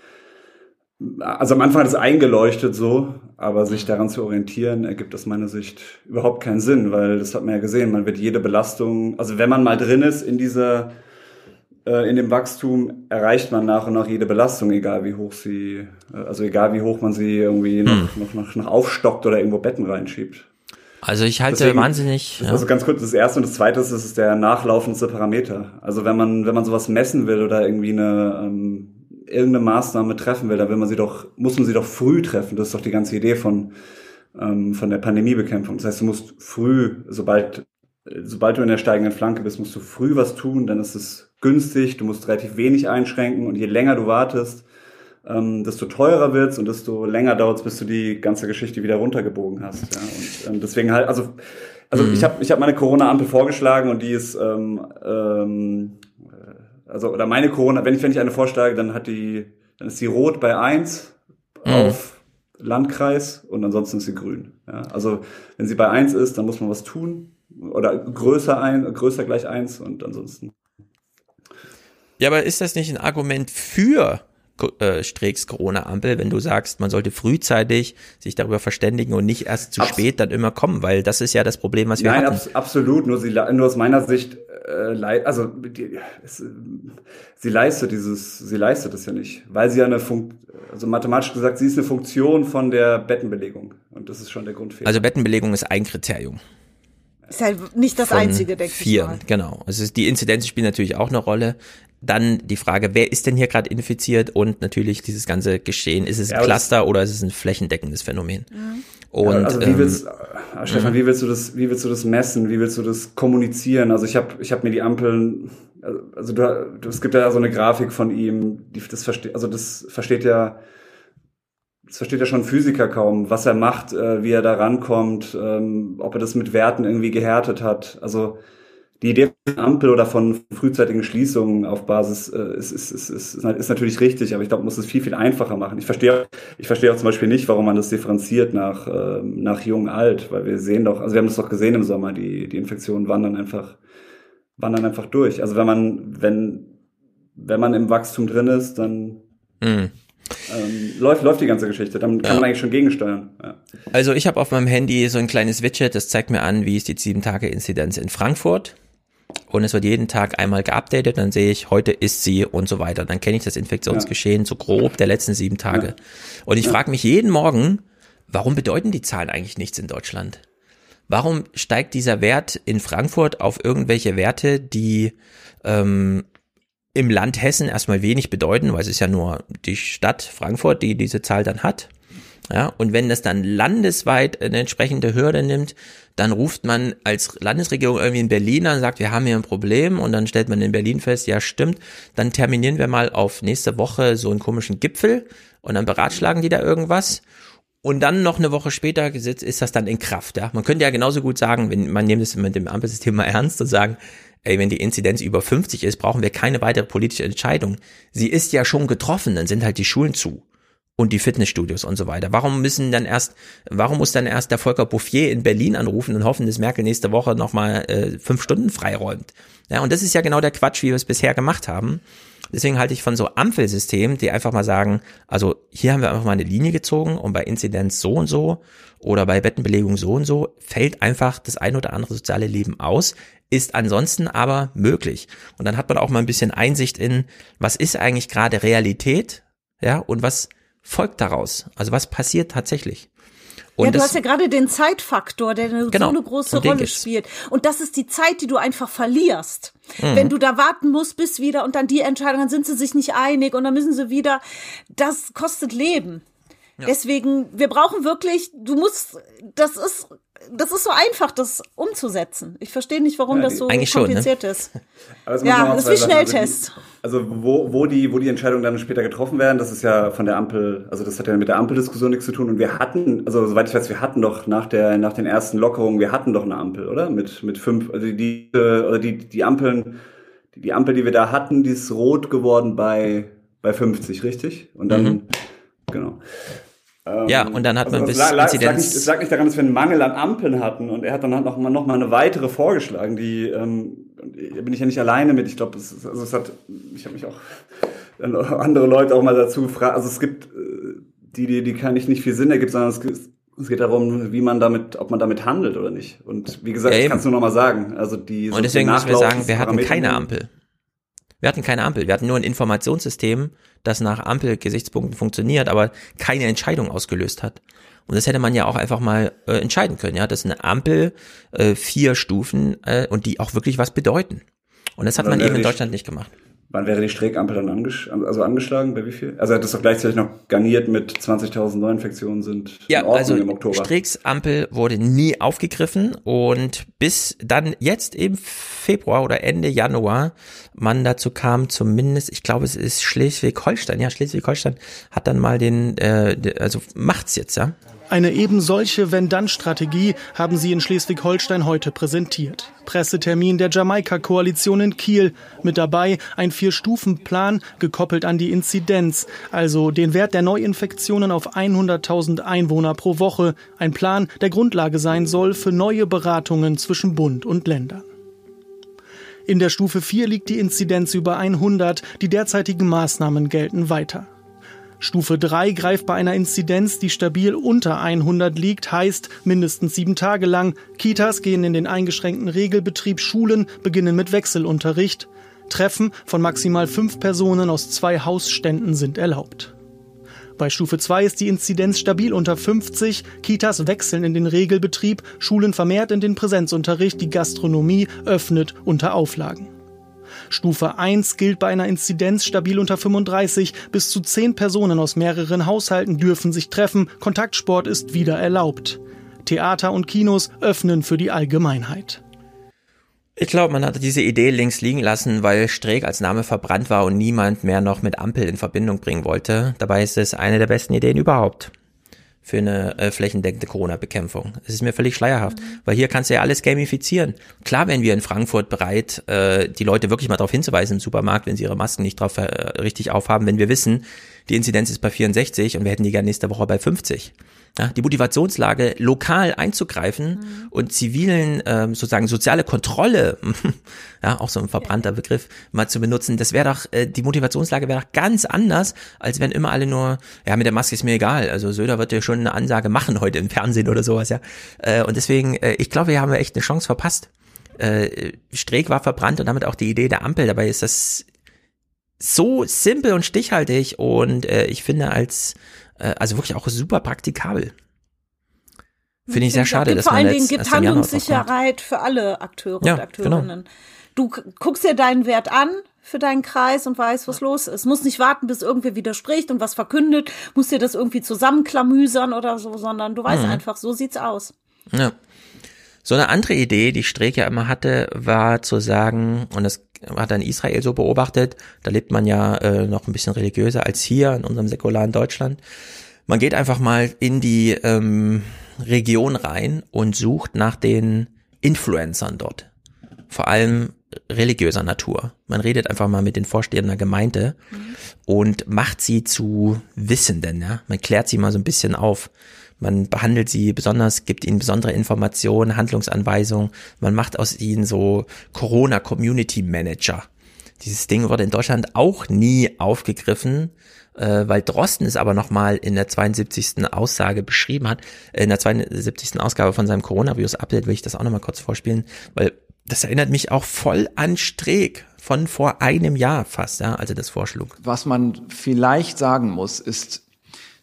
also am Anfang hat es eingeleuchtet so, aber sich daran zu orientieren, ergibt aus meiner Sicht überhaupt keinen Sinn, weil das hat man ja gesehen, man wird jede Belastung, also wenn man mal drin ist in dieser, äh, in dem Wachstum, erreicht man nach und nach jede Belastung, egal wie hoch sie, äh, also egal wie hoch man sie irgendwie noch, noch, noch, noch aufstockt oder irgendwo Betten reinschiebt. Also ich halte Deswegen- wahnsinnig. Ja. Also ganz kurz das erste und das zweite ist, ist der nachlaufendste Parameter. Also wenn man, wenn man sowas messen will oder irgendwie eine, ähm, irgendeine Maßnahme treffen will, dann will man sie doch, muss man sie doch früh treffen. Das ist doch die ganze Idee von, ähm, von der Pandemiebekämpfung. Das heißt, du musst früh, sobald, sobald du in der steigenden Flanke bist, musst du früh was tun, dann ist es günstig, du musst relativ wenig einschränken und je länger du wartest, ähm, desto teurer wird's und desto länger dauert's, bis du die ganze Geschichte wieder runtergebogen hast. Ja? Und ähm, deswegen halt, also, also Mhm. ich habe ich hab meine Corona-Ampel vorgeschlagen und die ist, ähm, ähm, äh, also oder meine Corona, wenn ich wenn ich eine vorschlage, dann hat die, dann ist die rot bei eins Mhm. auf Landkreis und ansonsten ist sie grün. Ja? Also wenn sie bei eins ist, dann muss man was tun oder größer ein, größer gleich eins und ansonsten. Ja, aber ist das nicht ein Argument für äh, Corona-Ampel, wenn du sagst, man sollte frühzeitig sich darüber verständigen und nicht erst zu Abs- spät dann immer kommen, weil das ist ja das Problem, was wir Nein, hatten. abs absolut. Nur sie, nur aus meiner Sicht, äh, also die, es, sie leistet dieses, sie leistet es ja nicht, weil sie ja eine Funk, also mathematisch gesagt, sie ist eine Funktion von der Bettenbelegung und das ist schon der Grundfehler. Also Bettenbelegung ist ein Kriterium. Ist halt nicht das von einzige, denke ich vier, genau. Es ist, die Inzidenz spielt natürlich auch eine Rolle, dann die Frage, wer ist denn hier gerade infiziert und natürlich dieses ganze Geschehen. Ist es ein ja, Cluster oder ist es ein flächendeckendes Phänomen? Mhm. Und, also wie willst, ähm, Stefan, wie willst du das, wie willst du das messen? Wie willst du das kommunizieren? Also ich habe ich hab mir die Ampeln, also du, es gibt ja so eine Grafik von ihm, die, das versteht, also das versteht ja, das versteht ja schon ein Physiker kaum, was er macht, äh, wie er da rankommt, ähm, ob er das mit Werten irgendwie gehärtet hat. Also die Idee von Ampel oder von frühzeitigen Schließungen auf Basis äh, ist, ist, ist, ist, ist natürlich richtig, aber ich glaube, man muss es viel, viel einfacher machen. Ich verstehe, ich verstehe auch zum Beispiel nicht, warum man das differenziert nach, äh, nach jung, alt, weil wir sehen doch, also wir haben das doch gesehen im Sommer, die, die Infektionen wandern einfach, wandern einfach durch. Also wenn man, wenn, wenn man im Wachstum drin ist, dann mhm. ähm, läuft, läuft die ganze Geschichte. Dann kann ja. man eigentlich schon gegensteuern. Ja. Also ich habe auf meinem Handy so ein kleines Widget, das zeigt mir an, wie ist die 7-Tage-Inzidenz in Frankfurt und es wird jeden Tag einmal geupdatet, dann sehe ich, heute ist sie und so weiter. Dann kenne ich das Infektionsgeschehen ja. so grob der letzten sieben Tage. Ja. Und ich ja. frage mich jeden Morgen, warum bedeuten die Zahlen eigentlich nichts in Deutschland? Warum steigt dieser Wert in Frankfurt auf irgendwelche Werte, die ähm, im Land Hessen erstmal wenig bedeuten, weil es ist ja nur die Stadt Frankfurt, die diese Zahl dann hat. Ja, und wenn das dann landesweit eine entsprechende Hürde nimmt, dann ruft man als Landesregierung irgendwie in Berlin an und sagt, wir haben hier ein Problem und dann stellt man in Berlin fest, ja stimmt, dann terminieren wir mal auf nächste Woche so einen komischen Gipfel und dann beratschlagen die da irgendwas und dann noch eine Woche später ist das dann in Kraft. Ja? Man könnte ja genauso gut sagen, wenn man nimmt es mit dem Ampelsystem mal ernst und sagen, ey, wenn die Inzidenz über 50 ist, brauchen wir keine weitere politische Entscheidung. Sie ist ja schon getroffen, dann sind halt die Schulen zu und die Fitnessstudios und so weiter. Warum müssen dann erst, warum muss dann erst der Volker Bouffier in Berlin anrufen und hoffen, dass Merkel nächste Woche nochmal äh, fünf Stunden freiräumt? Ja, und das ist ja genau der Quatsch, wie wir es bisher gemacht haben. Deswegen halte ich von so Ampelsystemen, die einfach mal sagen, also hier haben wir einfach mal eine Linie gezogen und bei Inzidenz so und so oder bei Bettenbelegung so und so fällt einfach das ein oder andere soziale Leben aus, ist ansonsten aber möglich. Und dann hat man auch mal ein bisschen Einsicht in, was ist eigentlich gerade Realität, ja, und was folgt daraus? Also was passiert tatsächlich? Und ja, du hast ja gerade den Zeitfaktor, der eine, genau, so eine große Rolle spielt. Und das ist die Zeit, die du einfach verlierst. Mhm. Wenn du da warten musst, bis wieder und dann die Entscheidung, dann sind sie sich nicht einig und dann müssen sie wieder. Das kostet Leben. Ja. Deswegen, wir brauchen wirklich, du musst, das ist das ist so einfach, das umzusetzen. Ich verstehe nicht, warum ja, das so kompliziert schon, ne? ist. [laughs] ja, das ist wie Schnelltest. Also, also, wo, wo, die, wo die Entscheidungen dann später getroffen werden, das ist ja von der Ampel, also das hat ja mit der Ampeldiskussion nichts zu tun. Und wir hatten, also soweit ich weiß, wir hatten doch nach der, nach den ersten Lockerungen, wir hatten doch eine Ampel, oder? Mit, mit fünf, also die, oder die, die Ampeln, die, die Ampel, die wir da hatten, die ist rot geworden bei, bei 50, richtig? Und dann, mhm. genau. Ja, ähm, und dann hat also man bis lag, Inzidenz... Es lag nicht daran, dass wir einen Mangel an Ampeln hatten und er hat dann noch mal, noch mal eine weitere vorgeschlagen, die ähm, da bin ich ja nicht alleine mit. Ich glaube, es, also es hat, ich habe mich auch andere Leute auch mal dazu gefragt. Also es gibt äh, die, die, die kann ich nicht viel Sinn ergibt, sondern es, es geht darum, wie man damit, ob man damit handelt oder nicht. Und wie gesagt, ja, ich kann es nur noch mal sagen. Also die und deswegen müssen wir sagen, wir hatten keine Ampel. Wir hatten keine Ampel. Wir hatten nur ein Informationssystem, das nach Ampelgesichtspunkten funktioniert, aber keine Entscheidung ausgelöst hat. Und das hätte man ja auch einfach mal äh, entscheiden können, ja, dass eine Ampel äh, vier Stufen äh, und die auch wirklich was bedeuten. Und das hat man eben in Deutschland nicht gemacht. Wann wäre die Streeck-Ampel dann angesch also angeschlagen? Bei wie viel? Also er hat das doch gleichzeitig noch garniert mit 20.000 Neuinfektionen sind ja, also im Oktober. Streecks Ampel wurde nie aufgegriffen und bis dann jetzt im Februar oder Ende Januar man dazu kam, zumindest, ich glaube, es ist Schleswig-Holstein, ja, Schleswig-Holstein hat dann mal den, äh, also macht's jetzt, ja. Eine eben solche Wenn-Dann-Strategie haben sie in Schleswig-Holstein heute präsentiert. Pressetermin der Jamaika-Koalition in Kiel. Mit dabei ein Vier-Stufen-Plan, gekoppelt an die Inzidenz, also den Wert der Neuinfektionen auf 100.000 Einwohner pro Woche. Ein Plan, der Grundlage sein soll für neue Beratungen zwischen Bund und Ländern. In der Stufe 4 liegt die Inzidenz über 100. Die derzeitigen Maßnahmen gelten weiter. Stufe 3 greift bei einer Inzidenz, die stabil unter 100 liegt, heißt mindestens sieben Tage lang. Kitas gehen in den eingeschränkten Regelbetrieb, Schulen beginnen mit Wechselunterricht. Treffen von maximal fünf Personen aus zwei Hausständen sind erlaubt. Bei Stufe 2 ist die Inzidenz stabil unter 50, Kitas wechseln in den Regelbetrieb, Schulen vermehrt in den Präsenzunterricht, die Gastronomie öffnet unter Auflagen. Stufe 1 gilt bei einer Inzidenz stabil unter 35. Bis zu 10 Personen aus mehreren Haushalten dürfen sich treffen. Kontaktsport ist wieder erlaubt. Theater und Kinos öffnen für die Allgemeinheit. Ich glaube, man hat diese Idee links liegen lassen, weil Streeck als Name verbrannt war und niemand mehr noch mit Ampel in Verbindung bringen wollte. Dabei ist es eine der besten Ideen überhaupt für eine äh, flächendeckende Corona-Bekämpfung. Es ist mir völlig schleierhaft, mhm. weil hier kannst du ja alles gamifizieren. Klar wären wir in Frankfurt bereit, äh, die Leute wirklich mal darauf hinzuweisen im Supermarkt, wenn sie ihre Masken nicht drauf äh, richtig aufhaben, wenn wir wissen, die Inzidenz ist bei 64 und wir hätten die gerne nächste Woche bei 50 ja, die Motivationslage lokal einzugreifen mhm. und zivilen ähm, sozusagen soziale Kontrolle, [laughs] ja, auch so ein verbrannter Begriff, mal zu benutzen, das wäre doch, äh, die Motivationslage wäre doch ganz anders, als wenn immer alle nur, ja, mit der Maske ist mir egal. Also Söder wird ja schon eine Ansage machen heute im Fernsehen oder sowas, ja. Äh, und deswegen, äh, ich glaube, wir haben echt eine Chance verpasst. Äh, Streeck war verbrannt und damit auch die Idee der Ampel. Dabei ist das so simpel und stichhaltig und äh, ich finde als äh, also wirklich auch super praktikabel. Finde ich sehr schade, dass vor man allen Dingen gibt Handlungssicherheit für alle Akteure ja, und Akteurinnen. Genau. Du guckst dir deinen Wert an für deinen Kreis und weißt, was los ist. Muss nicht warten, bis irgendwer widerspricht und was verkündet, musst dir das irgendwie zusammenklamüsern oder so, sondern du weißt mhm. einfach, so sieht's aus. Ja. So eine andere Idee, die Streeck ja immer hatte, war zu sagen, und das hat er in Israel so beobachtet, da lebt man ja äh, noch ein bisschen religiöser als hier in unserem säkularen Deutschland. Man geht einfach mal in die ähm, Region rein und sucht nach den Influencern dort. Vor allem religiöser Natur. Man redet einfach mal mit den Vorstehern der Gemeinde mhm. und macht sie zu Wissenden. Ja? Man klärt sie mal so ein bisschen auf. Man behandelt sie besonders, gibt ihnen besondere Informationen, Handlungsanweisungen. Man macht aus ihnen so Corona Community Manager. Dieses Ding wurde in Deutschland auch nie aufgegriffen, äh, weil Drosten es aber nochmal in der 72. Aussage beschrieben hat. In der 72. Ausgabe von seinem Coronavirus-Update will ich das auch nochmal kurz vorspielen, weil das erinnert mich auch voll an Streeck von vor einem Jahr fast, ja, als er das vorschlug. Was man vielleicht sagen muss, ist,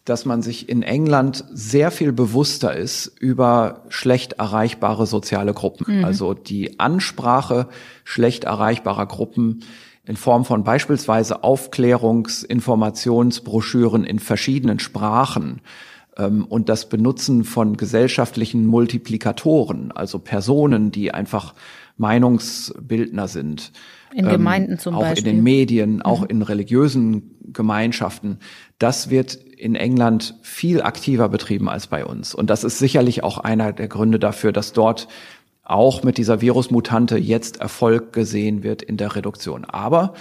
dass man sich in England sehr viel bewusster ist über schlecht erreichbare soziale Gruppen. Mhm. Also die Ansprache schlecht erreichbarer Gruppen in Form von beispielsweise Aufklärungs-, Informationsbroschüren in verschiedenen Sprachen ähm, und das Benutzen von gesellschaftlichen Multiplikatoren, also Personen, die einfach Meinungsbildner sind. In Gemeinden zum auch Beispiel. Auch in den Medien, auch mhm. in religiösen Gemeinschaften. Das wird in England viel aktiver betrieben als bei uns. Und das ist sicherlich auch einer der Gründe dafür, dass dort auch mit dieser Virusmutante jetzt Erfolg gesehen wird in der Reduktion. Aber,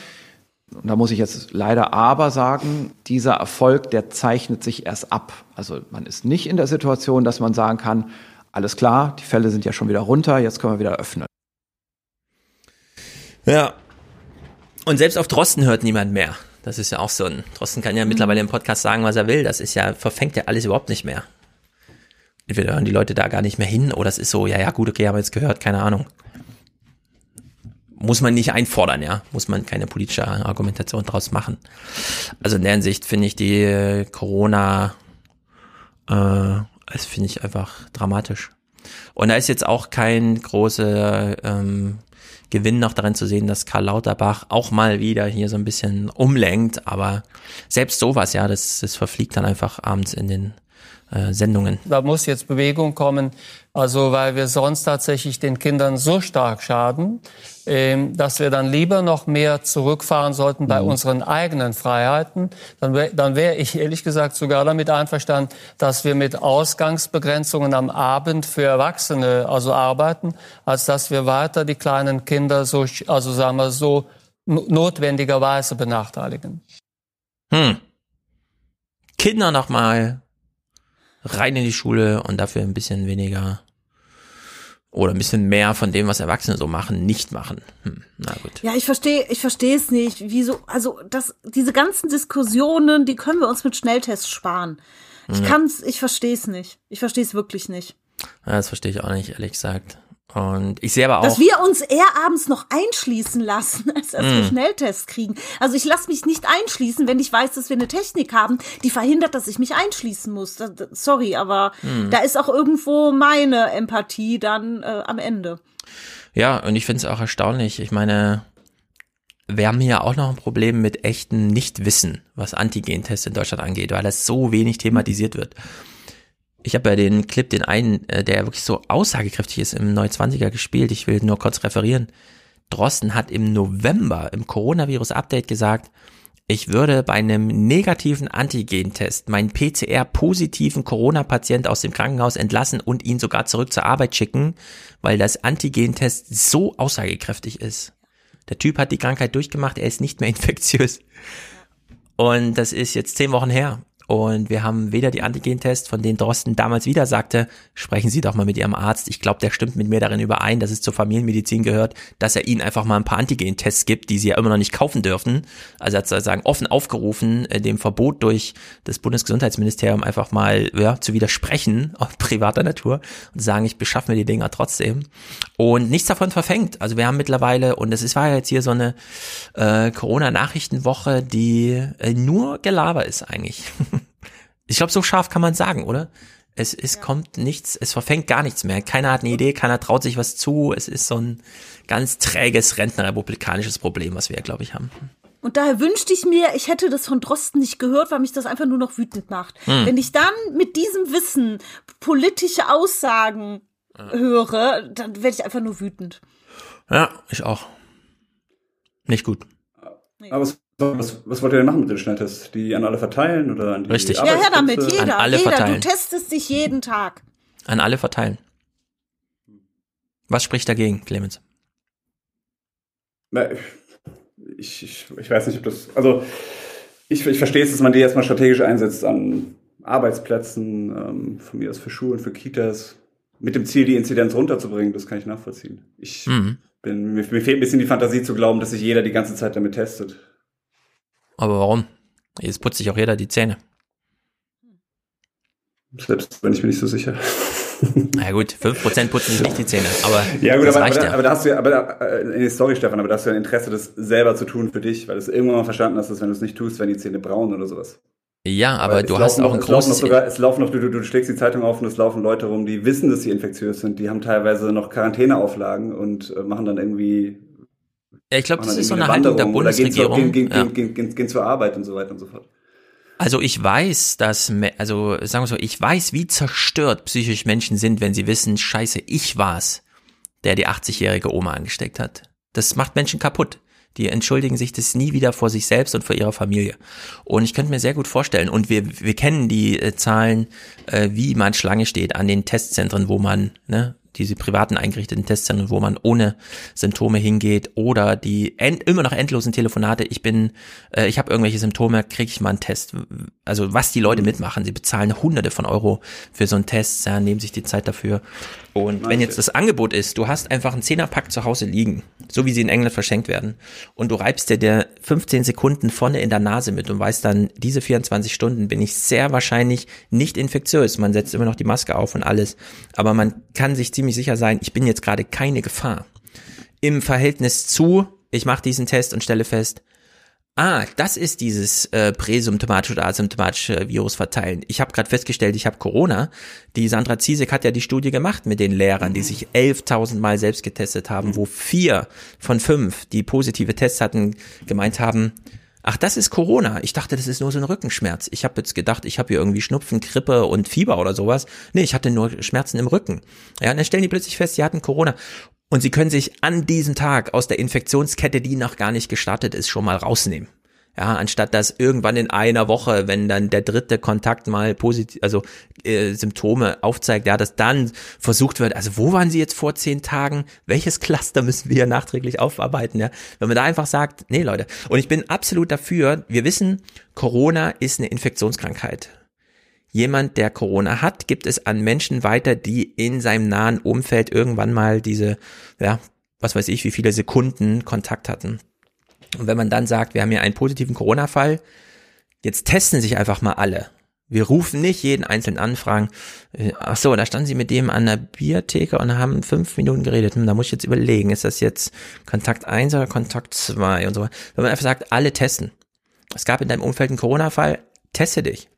und da muss ich jetzt leider aber sagen, dieser Erfolg, der zeichnet sich erst ab. Also man ist nicht in der Situation, dass man sagen kann, alles klar, die Fälle sind ja schon wieder runter, jetzt können wir wieder öffnen. Ja. Und selbst auf Drosten hört niemand mehr. Das ist ja auch so ein. Drosten kann ja mhm. mittlerweile im Podcast sagen, was er will. Das ist ja, verfängt ja alles überhaupt nicht mehr. Entweder hören die Leute da gar nicht mehr hin oder es ist so, ja, ja, gut, okay, haben wir jetzt gehört, keine Ahnung. Muss man nicht einfordern, ja. Muss man keine politische Argumentation draus machen. Also in der Hinsicht finde ich die Corona, äh, das finde ich einfach dramatisch. Und da ist jetzt auch kein großer ähm, Gewinn noch darin zu sehen, dass Karl Lauterbach auch mal wieder hier so ein bisschen umlenkt, aber selbst sowas, ja, das, das verfliegt dann einfach abends in den äh, Sendungen. Da muss jetzt Bewegung kommen, also weil wir sonst tatsächlich den Kindern so stark schaden, ähm, dass wir dann lieber noch mehr zurückfahren sollten bei mhm. unseren eigenen Freiheiten. Dann wäre dann wär ich ehrlich gesagt sogar damit einverstanden, dass wir mit Ausgangsbegrenzungen am Abend für Erwachsene also arbeiten, als dass wir weiter die kleinen Kinder so, also sagen wir so, notwendigerweise benachteiligen. Hm. Kinder nochmal rein in die Schule und dafür ein bisschen weniger oder ein bisschen mehr von dem, was Erwachsene so machen, nicht machen. Hm, na gut. Ja, ich verstehe, ich verstehe es nicht. Wieso, also das, diese ganzen Diskussionen, die können wir uns mit Schnelltests sparen. Ich ja. kann's, ich verstehe es nicht. Ich verstehe es wirklich nicht. Ja, das verstehe ich auch nicht, ehrlich gesagt. Und ich sehe aber auch. Dass wir uns eher abends noch einschließen lassen, [laughs] als dass mm. wir Schnelltests kriegen. Also ich lasse mich nicht einschließen, wenn ich weiß, dass wir eine Technik haben, die verhindert, dass ich mich einschließen muss. Sorry, aber mm. da ist auch irgendwo meine Empathie dann äh, am Ende. Ja, und ich finde es auch erstaunlich. Ich meine, wir haben hier auch noch ein Problem mit echtem Nichtwissen, was Antigentests in Deutschland angeht, weil das so wenig thematisiert wird. Ich habe ja den Clip, den einen, äh, der wirklich so aussagekräftig ist, im 29er gespielt. Ich will nur kurz referieren. Drosten hat im November im Coronavirus-Update gesagt, ich würde bei einem negativen Antigentest meinen PCR-positiven Corona-Patient aus dem Krankenhaus entlassen und ihn sogar zurück zur Arbeit schicken, weil das Antigentest so aussagekräftig ist. Der Typ hat die Krankheit durchgemacht, er ist nicht mehr [laughs] infektiös. Und das ist jetzt zehn Wochen her. Und wir haben weder die Antigentests, von denen Drosten damals wieder sagte, sprechen Sie doch mal mit Ihrem Arzt. Ich glaube, der stimmt mit mir darin überein, dass es zur Familienmedizin gehört, dass er Ihnen einfach mal ein paar Antigentests gibt, die Sie ja immer noch nicht kaufen dürfen. Also er hat sozusagen offen aufgerufen, äh, dem Verbot durch das Bundesgesundheitsministerium einfach mal ja, zu widersprechen, [laughs] auf privater Natur, und sagen, ich beschaffe mir die Dinger trotzdem. Und nichts davon verfängt. Also wir haben mittlerweile, und es war ja jetzt hier so eine äh, Corona-Nachrichtenwoche, die äh, nur Gelaber ist eigentlich. [laughs] Ich glaube, so scharf kann man sagen, oder? Es, es ja. kommt nichts, es verfängt gar nichts mehr. Keiner hat eine Idee, keiner traut sich was zu. Es ist so ein ganz träges rentnerrepublikanisches Problem, was wir, glaube ich, haben. Und daher wünschte ich mir, ich hätte das von Drosten nicht gehört, weil mich das einfach nur noch wütend macht. Hm. Wenn ich dann mit diesem Wissen politische Aussagen ja. höre, dann werde ich einfach nur wütend. Ja, ich auch. Nicht gut. Aber es was, was wollt ihr denn machen mit den Schnelltests? Die an alle verteilen oder an die Richtig. Ja, her damit, jeder. An alle jeder. verteilen. Du testest dich jeden Tag. An alle verteilen. Was spricht dagegen, Clemens? Na, ich, ich, ich weiß nicht, ob das. Also, ich, ich verstehe es, dass man die erstmal strategisch einsetzt an Arbeitsplätzen, ähm, von mir aus für Schulen, für Kitas, mit dem Ziel, die Inzidenz runterzubringen. Das kann ich nachvollziehen. Ich mhm. bin, mir, mir fehlt ein bisschen die Fantasie zu glauben, dass sich jeder die ganze Zeit damit testet. Aber warum? Jetzt putzt sich auch jeder die Zähne. Selbst bin ich mir nicht so sicher. Na gut, 5% putzen sich nicht die Zähne, aber ja, gut, aber, aber, da, aber, da, hast du ja, aber da, äh, sorry Stefan, aber da hast du ja ein Interesse, das selber zu tun für dich, weil du es irgendwann mal verstanden hast, dass wenn du es nicht tust, werden die Zähne braun oder sowas. Ja, aber du hast auch ein großes... Sogar, es laufen noch, du, du, du schlägst die Zeitung auf und es laufen Leute rum, die wissen, dass sie infektiös sind, die haben teilweise noch Quarantäneauflagen und äh, machen dann irgendwie ja, ich glaube, das ist so eine Haltung der Bundesregierung. Gehen, gehen, gehen, gehen, gehen zur Arbeit und so weiter und so fort. Also ich weiß, dass, also sagen wir so, ich weiß, wie zerstört psychisch Menschen sind, wenn sie wissen, scheiße, ich war's, der die 80-jährige Oma angesteckt hat. Das macht Menschen kaputt. Die entschuldigen sich das nie wieder vor sich selbst und vor ihrer Familie. Und ich könnte mir sehr gut vorstellen, und wir, wir kennen die äh, Zahlen, äh, wie man Schlange steht an den Testzentren, wo man ne, diese privaten eingerichteten Testzentren, wo man ohne Symptome hingeht oder die end, immer noch endlosen Telefonate. Ich bin, äh, ich habe irgendwelche Symptome, kriege ich mal einen Test. Also was die Leute mitmachen, sie bezahlen Hunderte von Euro für so einen Test, ja, nehmen sich die Zeit dafür. Und wenn jetzt das Angebot ist, du hast einfach einen Zehnerpack zu Hause liegen, so wie sie in England verschenkt werden, und du reibst dir der 15 Sekunden vorne in der Nase mit und weißt dann, diese 24 Stunden bin ich sehr wahrscheinlich nicht infektiös. Man setzt immer noch die Maske auf und alles, aber man kann sich ziemlich sicher sein, ich bin jetzt gerade keine Gefahr. Im Verhältnis zu, ich mache diesen Test und stelle fest, Ah, das ist dieses äh, präsymptomatische oder asymptomatische Virus verteilen. Ich habe gerade festgestellt, ich habe Corona. Die Sandra Ziesek hat ja die Studie gemacht mit den Lehrern, die sich 11.000 Mal selbst getestet haben, wo vier von fünf, die positive Tests hatten, gemeint haben, ach, das ist Corona. Ich dachte, das ist nur so ein Rückenschmerz. Ich habe jetzt gedacht, ich habe hier irgendwie Schnupfen, Grippe und Fieber oder sowas. Nee, ich hatte nur Schmerzen im Rücken. Ja, und dann stellen die plötzlich fest, sie hatten Corona. Und sie können sich an diesem Tag aus der Infektionskette, die noch gar nicht gestartet ist, schon mal rausnehmen. Ja, anstatt dass irgendwann in einer Woche, wenn dann der dritte Kontakt mal positiv, also äh, Symptome aufzeigt, ja, dass dann versucht wird, also wo waren sie jetzt vor zehn Tagen? Welches [laughs] Cluster müssen wir nachträglich aufarbeiten? Ja, wenn man da einfach sagt, nee, Leute. Und ich bin absolut dafür. Wir wissen, Corona ist eine Infektionskrankheit jemand, der Corona hat, gibt es an Menschen weiter, die in seinem nahen Umfeld irgendwann mal diese, ja, was weiß ich, wie viele Sekunden Kontakt hatten. Und wenn man dann sagt, wir haben hier einen positiven Corona-Fall, jetzt testen sich einfach mal alle. Wir rufen nicht jeden einzelnen an, fragen, äh, ach so, da standen sie mit dem an der Biertheke und haben fünf Minuten geredet. Hm, da muss ich jetzt überlegen, ist das jetzt Kontakt 1 oder Kontakt 2 und so. Wenn man einfach sagt, alle testen. Es gab in deinem Umfeld einen Corona-Fall, teste dich.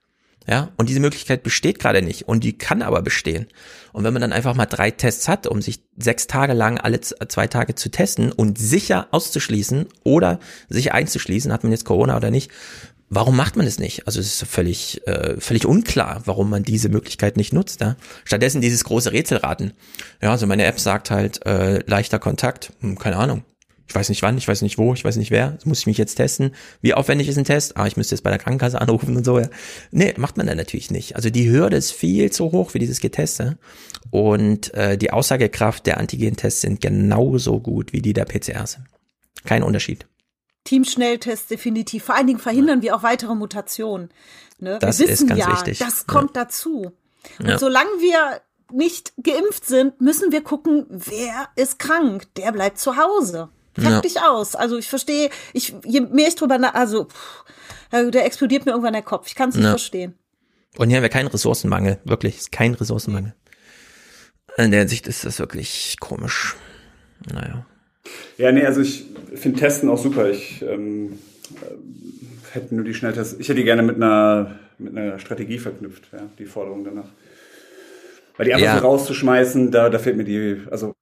Ja, und diese Möglichkeit besteht gerade nicht und die kann aber bestehen. Und wenn man dann einfach mal drei Tests hat, um sich sechs Tage lang alle zwei Tage zu testen und sicher auszuschließen oder sich einzuschließen, hat man jetzt Corona oder nicht, warum macht man es nicht? Also es ist völlig, äh, völlig unklar, warum man diese Möglichkeit nicht nutzt. Ja? Stattdessen dieses große Rätselraten. Ja, also meine App sagt halt äh, leichter Kontakt, hm, keine Ahnung. Ich weiß nicht wann, ich weiß nicht wo, ich weiß nicht wer. So muss ich mich jetzt testen. Wie aufwendig ist ein Test? Ah, ich müsste jetzt bei der Krankenkasse anrufen und so. Ja. Nee, macht man dann natürlich nicht. Also die Hürde ist viel zu hoch für dieses Geteste. Und äh, die Aussagekraft der Antigen-Tests sind genauso gut wie die der PCRs. Kein Unterschied. Teamschnelltests definitiv. Vor allen Dingen verhindern wir auch weitere Mutationen. Ne? Das wir ist wissen ganz ja, wichtig. das kommt dazu. Und Ja. solange wir nicht geimpft sind, müssen wir gucken, wer ist krank. Der bleibt zu Hause. Fertig aus. Also ich verstehe, ich, je mehr ich drüber nach, also pff, äh, der explodiert mir irgendwann der Kopf. Ich kann es nicht Ja. verstehen. Und hier haben wir keinen Ressourcenmangel. Wirklich, ist kein Ressourcenmangel. In der Hinsicht ist das wirklich komisch. Naja. Ja, nee, also ich finde Testen auch super. Ich ähm, äh, hätte nur die Schnelltests, ich hätte die gerne mit einer, mit einer Strategie verknüpft, ja, die Forderung danach. Weil die einfach Ja. so rauszuschmeißen, da, da fehlt mir die, also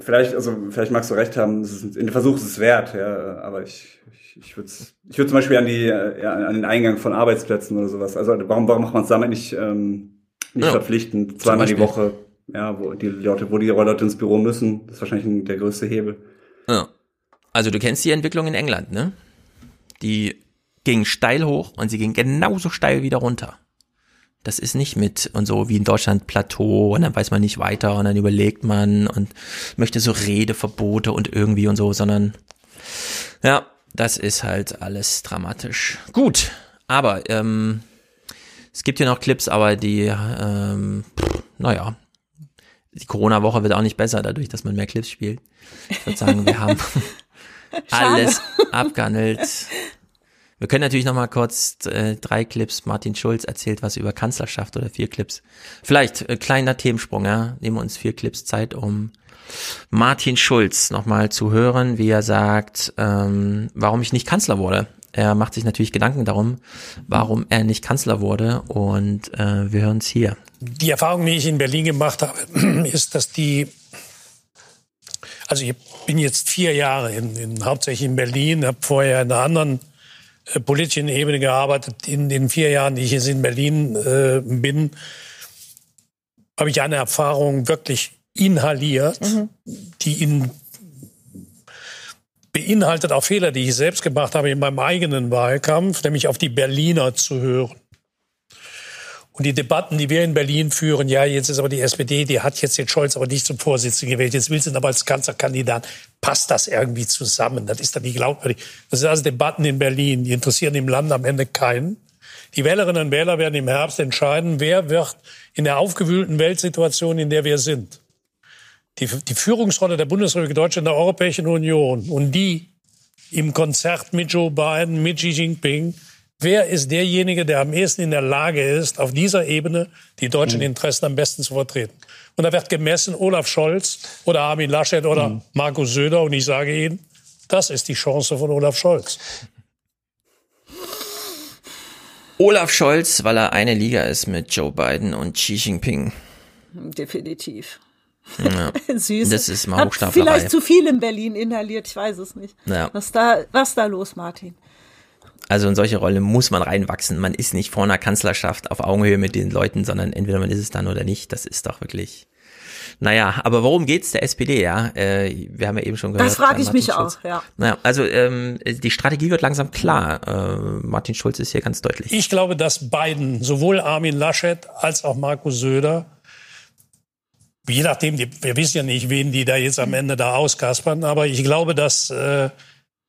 vielleicht, also vielleicht magst du recht haben, es ist, in der Versuch ist es wert, ja, aber ich, ich, ich würde ich würd zum Beispiel an die, äh, ja, an den Eingang von Arbeitsplätzen oder sowas. Also warum, warum macht man es damit nicht, ähm, nicht Ja. verpflichtend, zweimal die. Woche, ja, wo die Leute, wo die Leute ins Büro müssen, das ist wahrscheinlich der größte Hebel. Ja. Also du kennst die Entwicklung in England, ne? Die ging steil hoch und sie ging genauso steil wieder runter. Das ist nicht mit und so wie in Deutschland Plateau und dann weiß man nicht weiter und dann überlegt man und möchte so Redeverbote und irgendwie und so, sondern ja, das ist halt alles dramatisch. Gut, aber ähm, es gibt hier noch Clips, aber die, ähm, pff, naja, die Corona-Woche wird auch nicht besser dadurch, dass man mehr Clips spielt. Ich würde sagen, wir haben [laughs] alles abgehandelt. Wir können natürlich noch mal kurz äh, drei Clips. Martin Schulz erzählt was über Kanzlerschaft oder vier Clips. Vielleicht äh, kleiner Themensprung, ja. Nehmen wir uns vier Clips Zeit, um Martin Schulz noch mal zu hören, wie er sagt, ähm, warum ich nicht Kanzler wurde. Er macht sich natürlich Gedanken darum, warum er nicht Kanzler wurde. Und äh, wir hören es hier. Die Erfahrung, die ich in Berlin gemacht habe, [clears throat] ist, dass die, also ich bin jetzt vier Jahre in, in hauptsächlich in Berlin, habe vorher in einer anderen politischen Ebene gearbeitet. In den vier Jahren, die ich jetzt in Berlin äh, bin, habe ich eine Erfahrung wirklich inhaliert, die in beinhaltet auch Fehler, die ich selbst gemacht habe in meinem eigenen Wahlkampf, nämlich auf die Berliner zu hören. Und die Debatten, die wir in Berlin führen, ja, jetzt ist aber die SPD, die hat jetzt den Scholz aber nicht zum Vorsitzenden gewählt, jetzt will sie ihn aber als Kanzlerkandidat. Passt das irgendwie zusammen? Das ist dann nicht glaubwürdig. Das sind also Debatten in Berlin, die interessieren im Land am Ende keinen. Die Wählerinnen und Wähler werden im Herbst entscheiden, wer wird in der aufgewühlten Weltsituation, in der wir sind, die, die Führungsrolle der Bundesrepublik Deutschland in der Europäischen Union und die im Konzert mit Joe Biden, mit Xi Jinping, wer ist derjenige, der am ehesten in der Lage ist, auf dieser Ebene die deutschen Interessen am besten zu vertreten? Und da wird gemessen Olaf Scholz oder Armin Laschet oder Markus Söder. Und ich sage Ihnen, das ist die Chance von Olaf Scholz. Olaf Scholz, weil er eine Liga ist mit Joe Biden und Xi Jinping. Definitiv. Ja. [laughs] Süß. Das ist mal Hat vielleicht zu viel in Berlin inhaliert, ich weiß es nicht. Ja. Was da, was da los, Martin? Also in solche Rolle muss man reinwachsen. Man ist nicht vor einer Kanzlerschaft auf Augenhöhe mit den Leuten, sondern entweder man ist es dann oder nicht. Das ist doch wirklich. Naja, aber worum geht's der SPD, ja? Äh, wir haben ja eben schon gehört. Das frage äh, ich mich Schulz. auch, ja. Naja, also ähm, die Strategie wird langsam klar. Äh, Martin Schulz ist hier ganz deutlich. Ich glaube, dass Biden, sowohl Armin Laschet als auch Markus Söder, je nachdem, die, wir wissen ja nicht, wen die da jetzt am Ende da auskaspern, aber ich glaube, dass äh,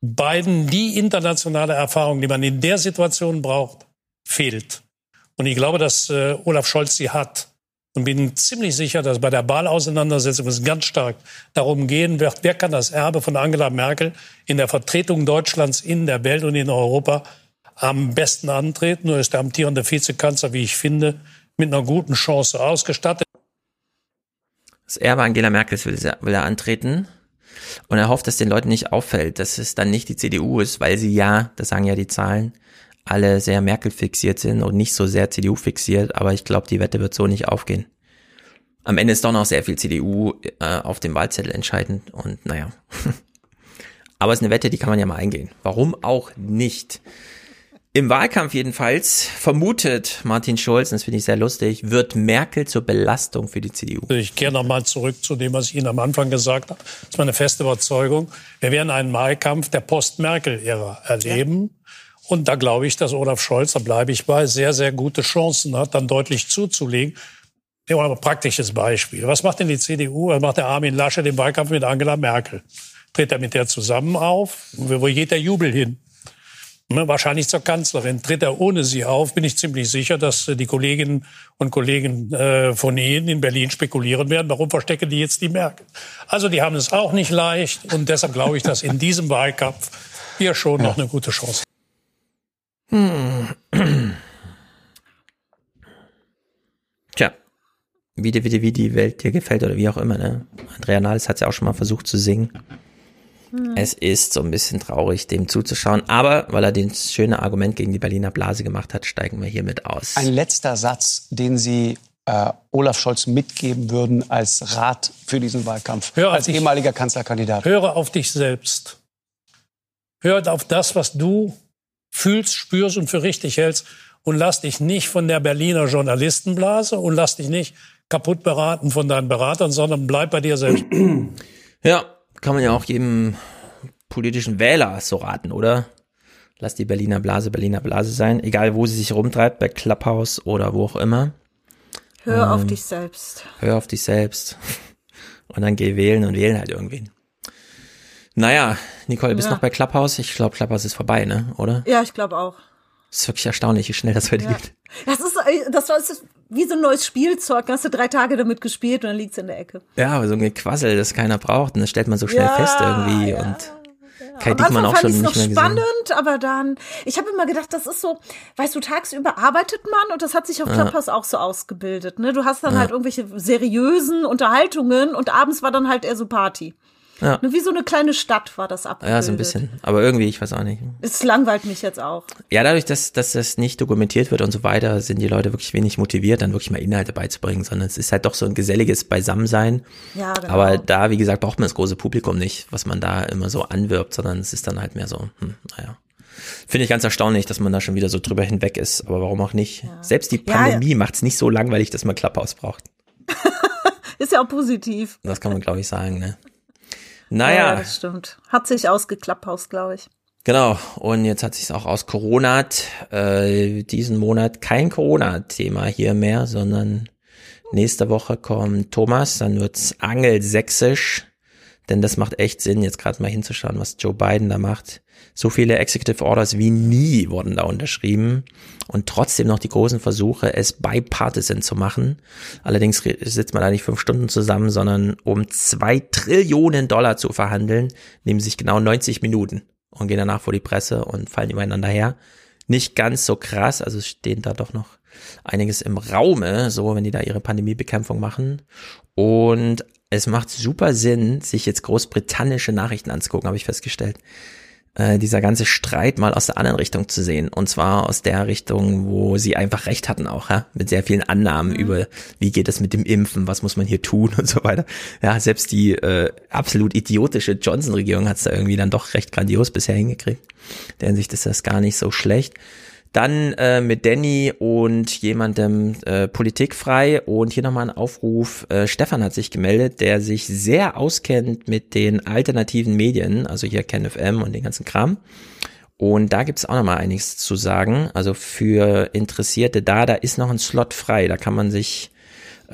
Biden die internationale Erfahrung, die man in der Situation braucht, fehlt. Und ich glaube, dass äh, Olaf Scholz sie hat. Und bin ziemlich sicher, dass bei der Wahlauseinandersetzung es ganz stark darum gehen wird, wer kann das Erbe von Angela Merkel in der Vertretung Deutschlands in der Welt und in Europa am besten antreten. Nur ist der amtierende Vizekanzler, wie ich finde, mit einer guten Chance ausgestattet. Das Erbe Angela Merkels will, will er antreten. Und er hofft, dass den Leuten nicht auffällt, dass es dann nicht die CDU ist, weil sie ja, das sagen ja die Zahlen, alle sehr Merkel fixiert sind und nicht so sehr CDU fixiert, aber ich glaube, die Wette wird so nicht aufgehen. Am Ende ist doch noch sehr viel CDU äh, auf dem Wahlzettel entscheidend und naja. [laughs] aber es ist eine Wette, die kann man ja mal eingehen. Warum auch nicht? Im Wahlkampf jedenfalls vermutet Martin Schulz, und das finde ich sehr lustig, wird Merkel zur Belastung für die CDU. Ich kehre nochmal zurück zu dem, was ich Ihnen am Anfang gesagt habe. Das ist meine feste Überzeugung. Wir werden einen Wahlkampf der Post-Merkel-Ära erleben. Ja. Und da glaube ich, dass Olaf Scholz, da bleibe ich bei, sehr, sehr gute Chancen hat, dann deutlich zuzulegen. Nehmen wir mal ein praktisches Beispiel. Was macht denn die CDU? Was macht der Armin Lasche den Wahlkampf mit Angela Merkel? Tritt er mit der zusammen auf? Wo geht der Jubel hin? Ne, wahrscheinlich zur Kanzlerin. Tritt er ohne sie auf, bin ich ziemlich sicher, dass äh, die Kolleginnen und Kollegen äh, von Ihnen in Berlin spekulieren werden, warum verstecken die jetzt die Merkel. Also die haben es auch nicht leicht und deshalb glaube ich, dass in diesem Wahlkampf wir schon noch eine gute Chance haben. Hm. Tja, wie die, wie, die, wie die Welt dir gefällt oder wie auch immer. Ne? Andrea Nahles hat es ja auch schon mal versucht zu singen. Hm. Es ist so ein bisschen traurig, dem zuzuschauen. Aber weil er den schöne Argument gegen die Berliner Blase gemacht hat, steigen wir hiermit aus. Ein letzter Satz, den Sie äh, Olaf Scholz mitgeben würden als Rat für diesen Wahlkampf, Hör als dich, ehemaliger Kanzlerkandidat. Höre auf dich selbst. Hör auf das, was du fühlst, spürst und für richtig hältst und lass dich nicht von der Berliner Journalistenblase und lass dich nicht kaputt beraten von deinen Beratern, sondern bleib bei dir selbst. Ja, kann man ja auch jedem politischen Wähler so raten, oder? Lass die Berliner Blase Berliner Blase sein, egal wo sie sich rumtreibt, bei Clubhouse oder wo auch immer. Hör ähm, auf dich selbst. Hör auf dich selbst. Und dann geh wählen und wählen halt irgendwen. Naja, Nicole, bist ja. noch bei Clubhouse? Ich glaube, Clubhouse ist vorbei, ne? Oder? Ja, ich glaube auch. Das ist wirklich erstaunlich, wie schnell das heute ja. geht. Das ist, das war wie so ein neues Spielzeug. Hast du drei Tage damit gespielt und dann liegt's in der Ecke. Ja, aber so ein Gequassel, das keiner braucht. Und das stellt man so schnell ja, fest irgendwie. Ja, und Kai Diekmann auch schon nicht mehr spannend, gesehen. aber dann, ich habe immer gedacht, das ist so, weißt du, tagsüber arbeitet man und das hat sich auf Clubhouse ja. auch so ausgebildet. Ne? Du hast dann ja. halt irgendwelche seriösen Unterhaltungen und abends war dann halt eher so Party. Ja. Wie so eine kleine Stadt war das abgebildet. Ja, so ein bisschen. Aber irgendwie, ich weiß auch nicht. Es langweilt mich jetzt auch. Ja, dadurch, dass, dass das nicht dokumentiert wird und so weiter, sind die Leute wirklich wenig motiviert, dann wirklich mal Inhalte beizubringen, sondern es ist halt doch so ein geselliges Beisammensein. Ja, genau. Aber da, wie gesagt, braucht man das große Publikum nicht, was man da immer so anwirbt, sondern es ist dann halt mehr so, hm, naja. Finde ich ganz erstaunlich, dass man da schon wieder so drüber hinweg ist. Aber warum auch nicht? Ja. Selbst die Pandemie ja, ja. macht es nicht so langweilig, dass man Clubhouse braucht. [laughs] ist ja auch positiv. Das kann man, glaube ich, sagen, ne? Naja. Ja, das stimmt. Hat sich ausgeklappt aus, glaube ich. Genau, und jetzt hat sich auch aus Corona äh, diesen Monat kein Corona-Thema hier mehr, sondern nächste Woche kommt Thomas, dann wird's angelsächsisch, denn das macht echt Sinn, jetzt gerade mal hinzuschauen, was Joe Biden da macht. So viele Executive Orders wie nie wurden da unterschrieben und trotzdem noch die großen Versuche, es bipartisan zu machen. Allerdings sitzt man da nicht fünf Stunden zusammen, sondern um zwei Trillionen Dollar zu verhandeln, nehmen sich genau 90 Minuten und gehen danach vor die Presse und fallen übereinander her. Nicht ganz so krass, also stehen da doch noch einiges im Raume, so wenn die da ihre Pandemiebekämpfung machen. Und es macht super Sinn, sich jetzt großbritannische Nachrichten anzugucken, habe ich festgestellt. Äh, dieser ganze Streit mal aus der anderen Richtung zu sehen. Und zwar aus der Richtung, wo sie einfach recht hatten auch, ja, mit sehr vielen Annahmen mhm. über, wie geht es mit dem Impfen, was muss man hier tun [laughs] und so weiter. Ja, selbst die äh, absolut idiotische Johnson-Regierung hat es da irgendwie dann doch recht grandios bisher hingekriegt. Der Hinsicht ist das gar nicht so schlecht. Dann äh, mit Danny und jemandem äh, politikfrei und hier nochmal ein Aufruf. Äh, Stefan hat sich gemeldet, der sich sehr auskennt mit den alternativen Medien, also hier KenFM und den ganzen Kram. Und da gibt's auch nochmal einiges zu sagen. Also für Interessierte da, da ist noch ein Slot frei. Da kann man sich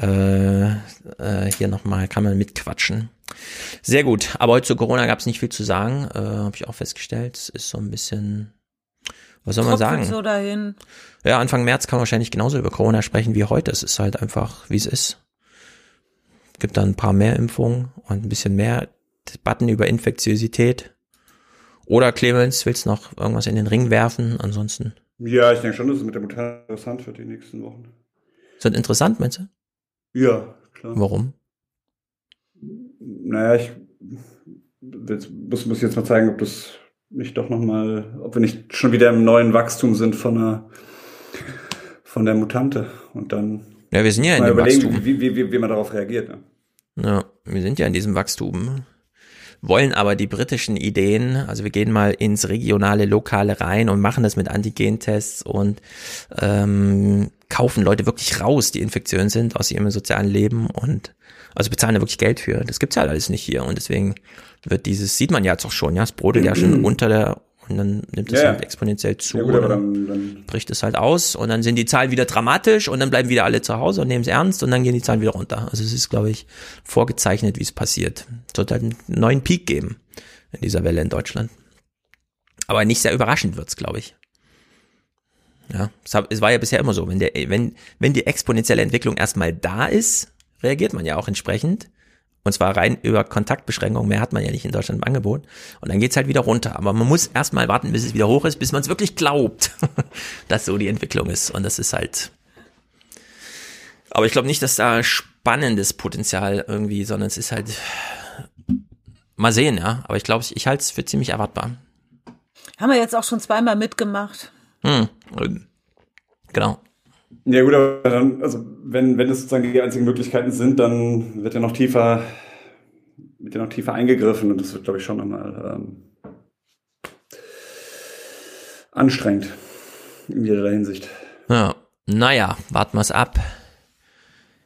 äh, äh, hier nochmal, kann man mitquatschen. Sehr gut. Aber heute zu Corona gab's nicht viel zu sagen, äh, habe ich auch festgestellt. Es ist so ein bisschen was soll man sagen? so dahin. Ja, Anfang März kann man wahrscheinlich genauso über Corona sprechen wie heute. Es ist halt einfach, wie es ist. Gibt dann ein paar mehr Impfungen und ein bisschen mehr Debatten über Infektiosität. Oder Clemens, willst du noch irgendwas in den Ring werfen? Ansonsten. Ja, ich denke schon, dass es mit der Mutter interessant wird die nächsten Wochen. Ist das interessant, meinst du? Ja, klar. Warum? Naja, ich muss, muss jetzt mal zeigen, ob das nicht doch nochmal, ob wir nicht schon wieder im neuen Wachstum sind von einer, von der Mutante und dann ja, wir sind ja in mal dem überlegen, Wachstum. wie, wie, wie, wie man darauf reagiert. Ne? Ja, wir sind ja in diesem Wachstum. Wollen aber die britischen Ideen, also wir gehen mal ins regionale, lokale rein und machen das mit Antigentests und ähm, kaufen Leute wirklich raus, die Infektionen sind aus ihrem sozialen Leben und also bezahlen da wirklich Geld für. Das gibt's ja alles nicht hier und deswegen wird dieses, sieht man ja jetzt auch schon, ja, es brodelt ja schon unter der und dann nimmt es Ja, halt exponentiell zu Ja, gut, dann dann, dann bricht es halt aus und dann sind die Zahlen wieder dramatisch und dann bleiben wieder alle zu Hause und nehmen es ernst und dann gehen die Zahlen wieder runter. Also es ist, glaube ich, vorgezeichnet, wie es passiert. Es wird halt einen neuen Peak geben in dieser Welle in Deutschland. Aber nicht sehr überraschend wird's, glaube ich. Ja, es war ja bisher immer so, wenn der, wenn, wenn die exponentielle Entwicklung erstmal da ist, reagiert man ja auch entsprechend. Und zwar rein über Kontaktbeschränkungen, mehr hat man ja nicht in Deutschland im Angebot. Und dann geht's halt wieder runter. Aber man muss erstmal warten, bis es wieder hoch ist, bis man es wirklich glaubt, [laughs] dass so die Entwicklung ist. Und das ist halt. Aber ich glaube nicht, dass da spannendes Potenzial irgendwie, sondern es ist halt. Mal sehen, ja. Aber ich glaube, ich, ich halte es für ziemlich erwartbar. Haben wir jetzt auch schon zweimal mitgemacht. Hm. Genau. Ja gut, aber dann, also wenn, wenn es sozusagen die einzigen Möglichkeiten sind, dann wird ja noch tiefer, wird ja noch tiefer eingegriffen und das wird, glaube ich, schon nochmal ähm, anstrengend in jeder Hinsicht. Ja, naja, warten wir's ab.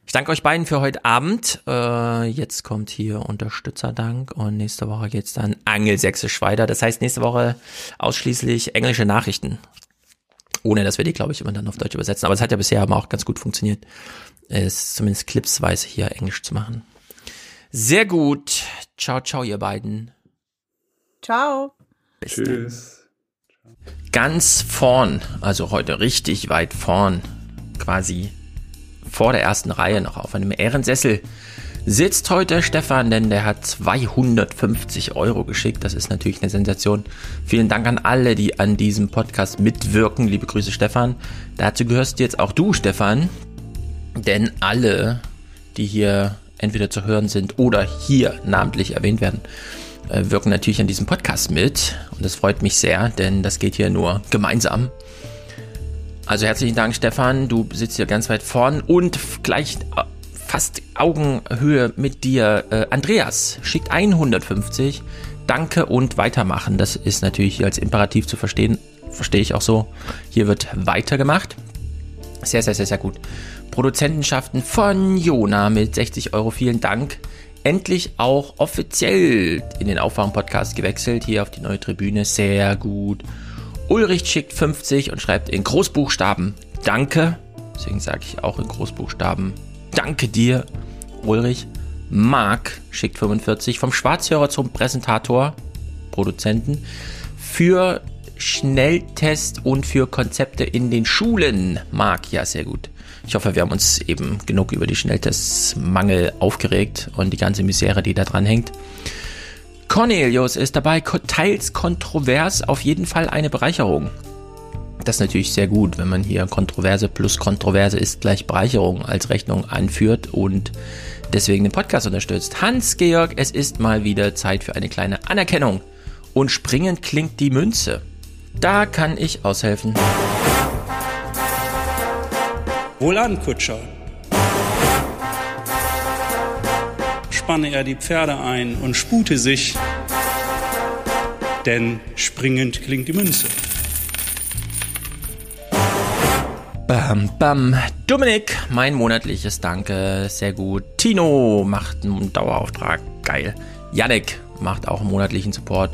Ich danke euch beiden für heute Abend. Äh, jetzt kommt hier Unterstützerdank und nächste Woche geht's dann angelsächsisch weiter. Das heißt, nächste Woche ausschließlich englische Nachrichten. Ohne, dass wir die, glaube ich, immer dann auf Deutsch übersetzen. Aber es hat ja bisher aber auch ganz gut funktioniert. Es zumindest clipsweise hier Englisch zu machen. Sehr gut. Ciao, ciao, ihr beiden. Ciao. Bis Tschüss. Ganz vorn, also heute richtig weit vorn, quasi vor der ersten Reihe noch auf einem Ehrensessel, sitzt heute Stefan, denn der hat 250 Euro geschickt. Das ist natürlich eine Sensation. Vielen Dank an alle, die an diesem Podcast mitwirken. Liebe Grüße, Stefan. Dazu gehörst jetzt auch du, Stefan. Denn alle, die hier entweder zu hören sind oder hier namentlich erwähnt werden, äh, wirken natürlich an diesem Podcast mit. Und das freut mich sehr, denn das geht hier nur gemeinsam. Also herzlichen Dank, Stefan. Du sitzt hier ganz weit vorn und gleich äh, fast Augenhöhe mit dir. Äh, Andreas schickt 150. Danke und weitermachen. Das ist natürlich hier als Imperativ zu verstehen. Verstehe ich auch so. Hier wird weitergemacht. Sehr, sehr, sehr, sehr gut. Produzentenschaften von Jona mit 60 Euro. Vielen Dank. Endlich auch offiziell in den Aufwachen-Podcast gewechselt. Hier auf die neue Tribüne. Sehr gut. Ulrich schickt 50 und schreibt in Großbuchstaben Danke. Deswegen sage ich auch in Großbuchstaben Danke dir, Ulrich. Marc schickt 45 vom Schwarzhörer zum Präsentator, Produzenten, für Schnelltest und für Konzepte in den Schulen. Marc, ja, sehr gut. Ich hoffe, wir haben uns eben genug über die Schnelltestmangel aufgeregt und die ganze Misere, die da dran hängt. Cornelius ist dabei, teils kontrovers, auf jeden Fall eine Bereicherung. Das ist natürlich sehr gut, wenn man hier Kontroverse plus Kontroverse ist gleich Bereicherung als Rechnung anführt und deswegen den Podcast unterstützt. Hans-Georg, es ist mal wieder Zeit für eine kleine Anerkennung. Und springend klingt die Münze. Da kann ich aushelfen. Wohlan, Kutscher. Spanne er die Pferde ein und spute sich, denn springend klingt die Münze. Bam, bam. Dominik, mein monatliches Danke. Sehr gut. Tino macht einen Dauerauftrag. Geil. Yannick macht auch einen monatlichen Support.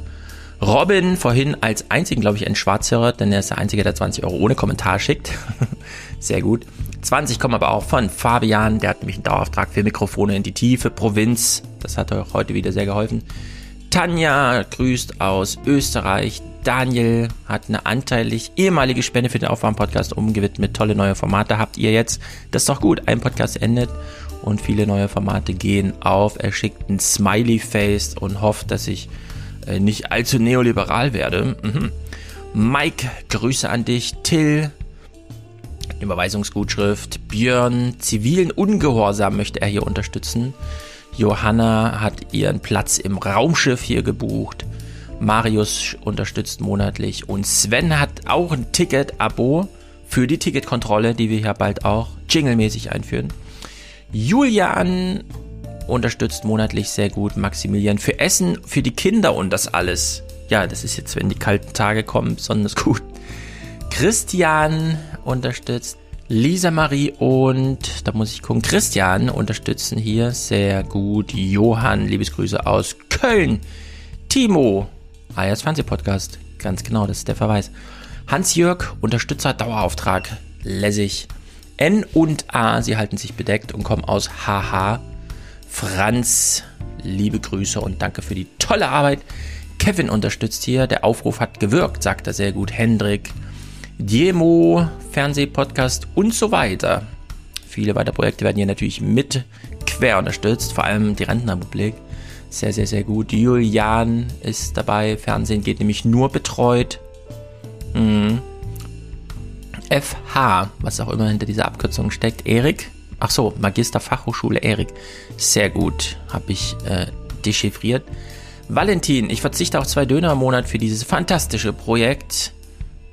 Robin, vorhin als einzigen, glaube ich, ein Schwarzhörer, denn er ist der Einzige, der 20 Euro ohne Kommentar schickt. [laughs] Sehr gut. 20 kommen aber auch von Fabian, der hat nämlich einen Dauerauftrag für Mikrofone in die tiefe Provinz. Das hat auch heute wieder sehr geholfen. Tanja grüßt aus Österreich. Daniel hat eine anteilig ehemalige Spende für den Aufwärm-Podcast umgewidmet. Tolle neue Formate habt ihr jetzt. Das ist doch gut. Ein Podcast endet und viele neue Formate gehen auf. Er schickt ein Smiley-Face und hofft, dass ich äh, nicht allzu neoliberal werde. Mhm. Mike, Grüße an dich. Till, Überweisungsgutschrift. Björn, zivilen Ungehorsam möchte er hier unterstützen. Johanna hat ihren Platz im Raumschiff hier gebucht. Marius unterstützt monatlich und Sven hat auch ein Ticket-Abo für die Ticketkontrolle, die wir ja bald auch jinglemäßig einführen. Julian unterstützt monatlich sehr gut. Maximilian für Essen, für die Kinder und das alles. Ja, das ist jetzt, wenn die kalten Tage kommen, besonders gut. Christian unterstützt. Lisa Marie und, da muss ich gucken, Christian unterstützen hier sehr gut. Johann, Liebesgrüße aus Köln. Timo, Ayers Fernsehpodcast. Ganz genau, das ist der Verweis. Hans-Jörg, Unterstützer, Dauerauftrag. Lässig. N und A, sie halten sich bedeckt und kommen aus HH. Franz, liebe Grüße und danke für die tolle Arbeit. Kevin unterstützt hier. Der Aufruf hat gewirkt, sagt er sehr gut. Hendrik, Diemo, Fernsehpodcast und so weiter. Viele weitere Projekte werden hier natürlich mit quer unterstützt, vor allem die Rentnerrepublik. Sehr, sehr, sehr gut. Julian ist dabei. Fernsehen geht nämlich nur betreut. Mhm. FH, was auch immer hinter dieser Abkürzung steckt. Erik. Ach so, Magister Fachhochschule Erik. Sehr gut. Habe ich äh, dechiffriert. Valentin, ich verzichte auf zwei Döner im Monat für dieses fantastische Projekt.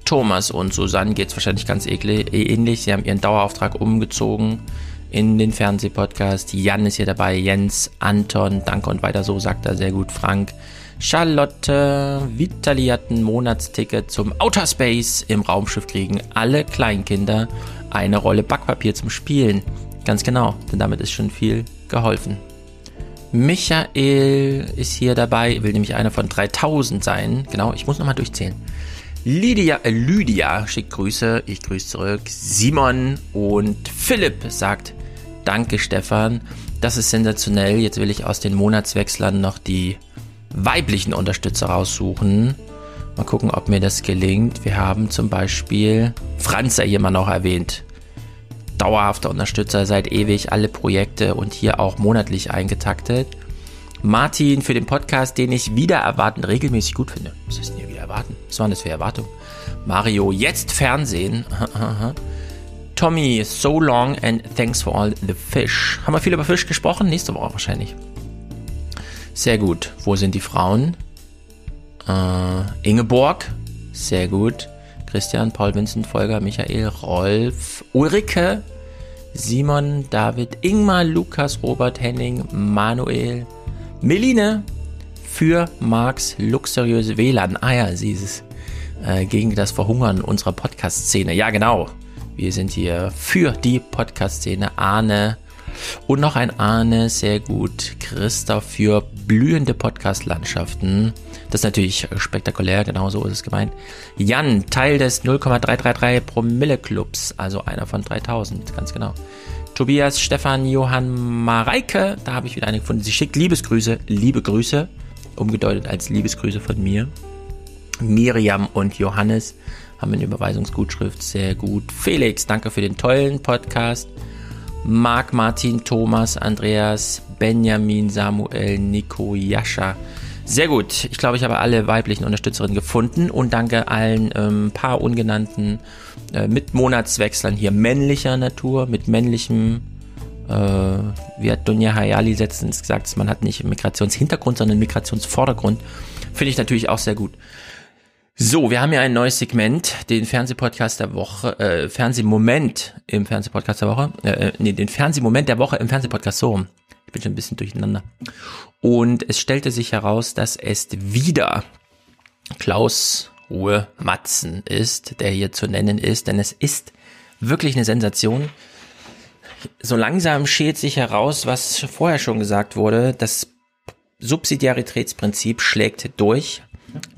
Thomas und Susanne geht es wahrscheinlich ganz ähnlich. Sie haben ihren Dauerauftrag umgezogen in den Fernsehpodcast. Jan ist hier dabei, Jens, Anton, danke und weiter so, sagt er sehr gut. Frank, Charlotte, Vitali hat ein Monatsticket zum Outer Space. Im Raumschiff kriegen alle Kleinkinder eine Rolle Backpapier zum Spielen. Ganz genau, denn damit ist schon viel geholfen. Michael ist hier dabei, will nämlich einer von 3000 sein. Genau, ich muss nochmal durchzählen. Lydia, äh, Lydia schickt Grüße, ich grüße zurück. Simon und Philipp sagt Danke, Stefan. Das ist sensationell. Jetzt will ich aus den Monatswechslern noch die weiblichen Unterstützer raussuchen. Mal gucken, ob mir das gelingt. Wir haben zum Beispiel Franz hier mal noch erwähnt. Dauerhafter Unterstützer seit ewig, alle Projekte und hier auch monatlich eingetaktet. Martin für den Podcast, den ich wieder erwarten regelmäßig gut finde. Was ist denn hier wieder erwarten? Was waren das für Erwartungen? Mario, jetzt Fernsehen. [laughs] Tommy, so long and thanks for all the fish. Haben wir viel über Fisch gesprochen? Nächste Woche wahrscheinlich. Sehr gut. Wo sind die Frauen? Äh, Ingeborg. Sehr gut. Christian, Paul, Vincent, Volker, Michael, Rolf, Ulrike, Simon, David, Ingmar, Lukas, Robert, Henning, Manuel, Meline für Marks luxuriöse WLAN. Ah ja, sie ist es. Äh, gegen das Verhungern unserer Podcast-Szene. Ja, genau. Wir sind hier für die Podcast-Szene. Arne und noch ein Arne, sehr gut. Christoph für blühende Podcast-Landschaften. Das ist natürlich spektakulär, genau so ist es gemeint. Jan, Teil des 0,333 Promille Clubs, also einer von 3000, ganz genau. Tobias, Stefan, Johann, Mareike, da habe ich wieder eine gefunden. Sie schickt Liebesgrüße, liebe Grüße, umgedeutet als Liebesgrüße von mir. Miriam und Johannes haben eine Überweisungsgutschrift, sehr gut. Felix, danke für den tollen Podcast. Marc, Martin, Thomas, Andreas, Benjamin, Samuel, Nico, Jascha. Sehr gut. Ich glaube, ich habe alle weiblichen Unterstützerinnen gefunden und danke allen ähm, paar ungenannten äh, mit Monatswechseln hier männlicher Natur, mit männlichem, äh, wie hat Dunja Hayali letztens gesagt, man hat nicht Migrationshintergrund, sondern Migrationsvordergrund. Finde ich natürlich auch sehr gut. So, wir haben ja ein neues Segment, den Fernsehpodcast der Woche, äh, Fernsehmoment im Fernsehpodcast der Woche, äh, äh, nee, den Fernsehmoment der Woche im Fernsehpodcast so. Ich bin schon ein bisschen durcheinander. Und es stellte sich heraus, dass es wieder Klaus Ruhe Matzen ist, der hier zu nennen ist, denn es ist wirklich eine Sensation. So langsam schält sich heraus, was vorher schon gesagt wurde, das Subsidiaritätsprinzip schlägt durch.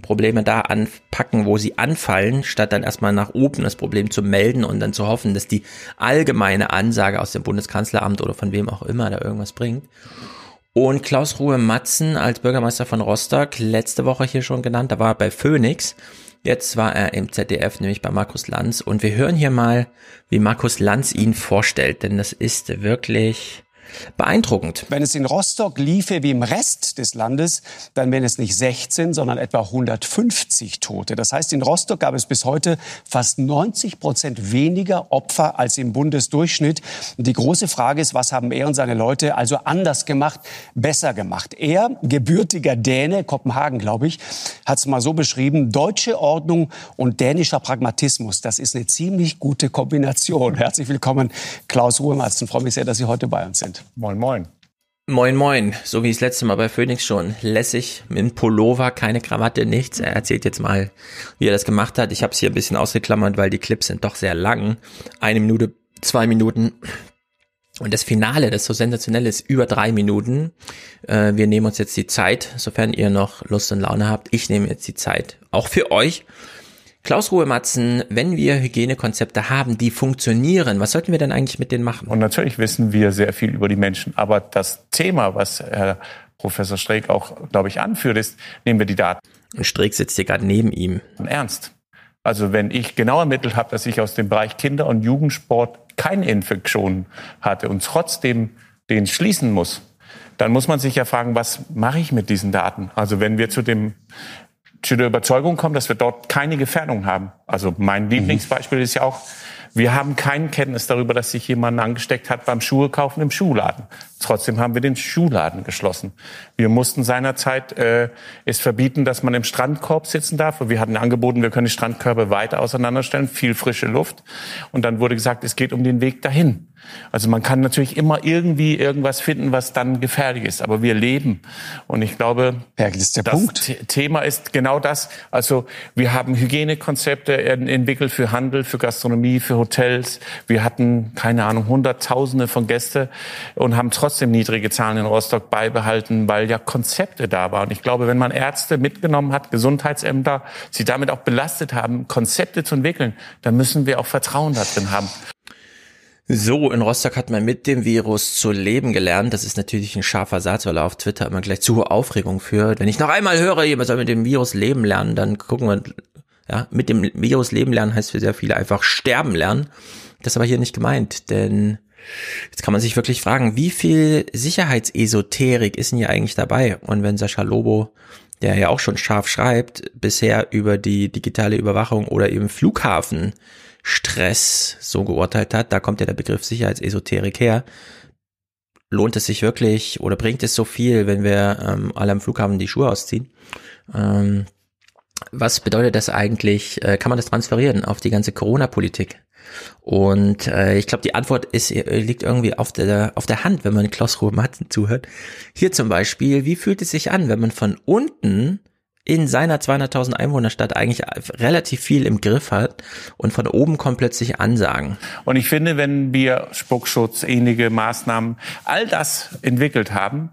Probleme da anpacken, wo sie anfallen, statt dann erstmal nach oben das Problem zu melden und dann zu hoffen, dass die allgemeine Ansage aus dem Bundeskanzleramt oder von wem auch immer da irgendwas bringt. Und Klaus Ruhe Matzen als Bürgermeister von Rostock, letzte Woche hier schon genannt, da war er bei Phoenix. Jetzt war er im ZDF, nämlich bei Markus Lanz. Und wir hören hier mal, wie Markus Lanz ihn vorstellt, denn das ist wirklich beeindruckend. Wenn es in Rostock liefe wie im Rest des Landes, dann wären es nicht 16, sondern etwa 150 Tote. Das heißt, in Rostock gab es bis heute fast 90 Prozent weniger Opfer als im Bundesdurchschnitt. Und die große Frage ist, was haben er und seine Leute also anders gemacht, besser gemacht? Er, gebürtiger Däne, Kopenhagen, glaube ich, hat es mal so beschrieben, deutsche Ordnung und dänischer Pragmatismus. Das ist eine ziemlich gute Kombination. Herzlich willkommen, Klaus Ruhematzen. Freue mich sehr, dass Sie heute bei uns sind. Moin, moin. Moin, moin. So wie das letzte Mal bei Phoenix schon. Lässig, mit einem Pullover, keine Krawatte, nichts. Er erzählt jetzt mal, wie er das gemacht hat. Ich habe es hier ein bisschen ausgeklammert, weil die Clips sind doch sehr lang. Eine Minute, zwei Minuten. Und das Finale, das so sensationell ist, über drei Minuten. Äh, wir nehmen uns jetzt die Zeit, sofern ihr noch Lust und Laune habt. Ich nehme jetzt die Zeit, auch für euch. Klaus Ruhematzen, wenn wir Hygienekonzepte haben, die funktionieren, was sollten wir denn eigentlich mit denen machen? Und natürlich wissen wir sehr viel über die Menschen. Aber das Thema, was Herr Professor Streeck auch, glaube ich, anführt, ist, nehmen wir die Daten. Und Streeck sitzt hier gerade neben ihm. Ernst. Also wenn ich genau ermittelt habe, dass ich aus dem Bereich Kinder- und Jugendsport keine Infektion hatte und trotzdem den schließen muss, dann muss man sich ja fragen, was mache ich mit diesen Daten? Also wenn wir zu dem zu der Überzeugung kommen, dass wir dort keine Gefährdung haben. Also mein Lieblingsbeispiel ist ja auch, wir haben keine Kenntnis darüber, dass sich jemand angesteckt hat beim Schuhe kaufen im Schuhladen. Trotzdem haben wir den Schuhladen geschlossen. Wir mussten seinerzeit äh, es verbieten, dass man im Strandkorb sitzen darf. Wir hatten angeboten, wir können die Strandkörbe weiter auseinanderstellen, viel frische Luft. Und dann wurde gesagt, es geht um den Weg dahin. Also man kann natürlich immer irgendwie irgendwas finden, was dann gefährlich ist. Aber wir leben. Und ich glaube, ist der das Punkt. Thema ist genau das. Also wir haben Hygienekonzepte entwickelt für Handel, für Gastronomie, für Hotels. Wir hatten, keine Ahnung, Hunderttausende von Gäste und haben trotzdem niedrige Zahlen in Rostock beibehalten, weil ja Konzepte da waren. Ich glaube, wenn man Ärzte mitgenommen hat, Gesundheitsämter, sie damit auch belastet haben, Konzepte zu entwickeln, dann müssen wir auch Vertrauen da drin haben. So, in Rostock hat man mit dem Virus zu leben gelernt. Das ist natürlich ein scharfer Satz, weil er auf Twitter immer gleich zu Aufregung führt. Wenn ich noch einmal höre, jemand soll mit dem Virus leben lernen, dann gucken wir, ja, mit dem Virus leben lernen heißt für sehr viele einfach sterben lernen. Das ist aber hier nicht gemeint, denn jetzt kann man sich wirklich fragen, wie viel Sicherheitsesoterik ist denn hier eigentlich dabei? Und wenn Sascha Lobo, der ja auch schon scharf schreibt, bisher über die digitale Überwachung oder eben Flughafen Stress so geurteilt hat, da kommt ja der Begriff Sicherheitsesoterik her. Lohnt es sich wirklich oder bringt es so viel, wenn wir ähm, alle am Flughafen die Schuhe ausziehen? Ähm, was bedeutet das eigentlich? Äh, kann man das transferieren auf die ganze Corona-Politik? Und äh, ich glaube, die Antwort ist, äh, liegt irgendwie auf der, auf der Hand, wenn man Klaus Ruhe-Matten zuhört. Hier zum Beispiel, wie fühlt es sich an, wenn man von unten in seiner 200.000 Einwohnerstadt eigentlich relativ viel im Griff hat und von oben kommt plötzlich Ansagen. Und ich finde, wenn wir Spuckschutz, ähnliche Maßnahmen, all das entwickelt haben,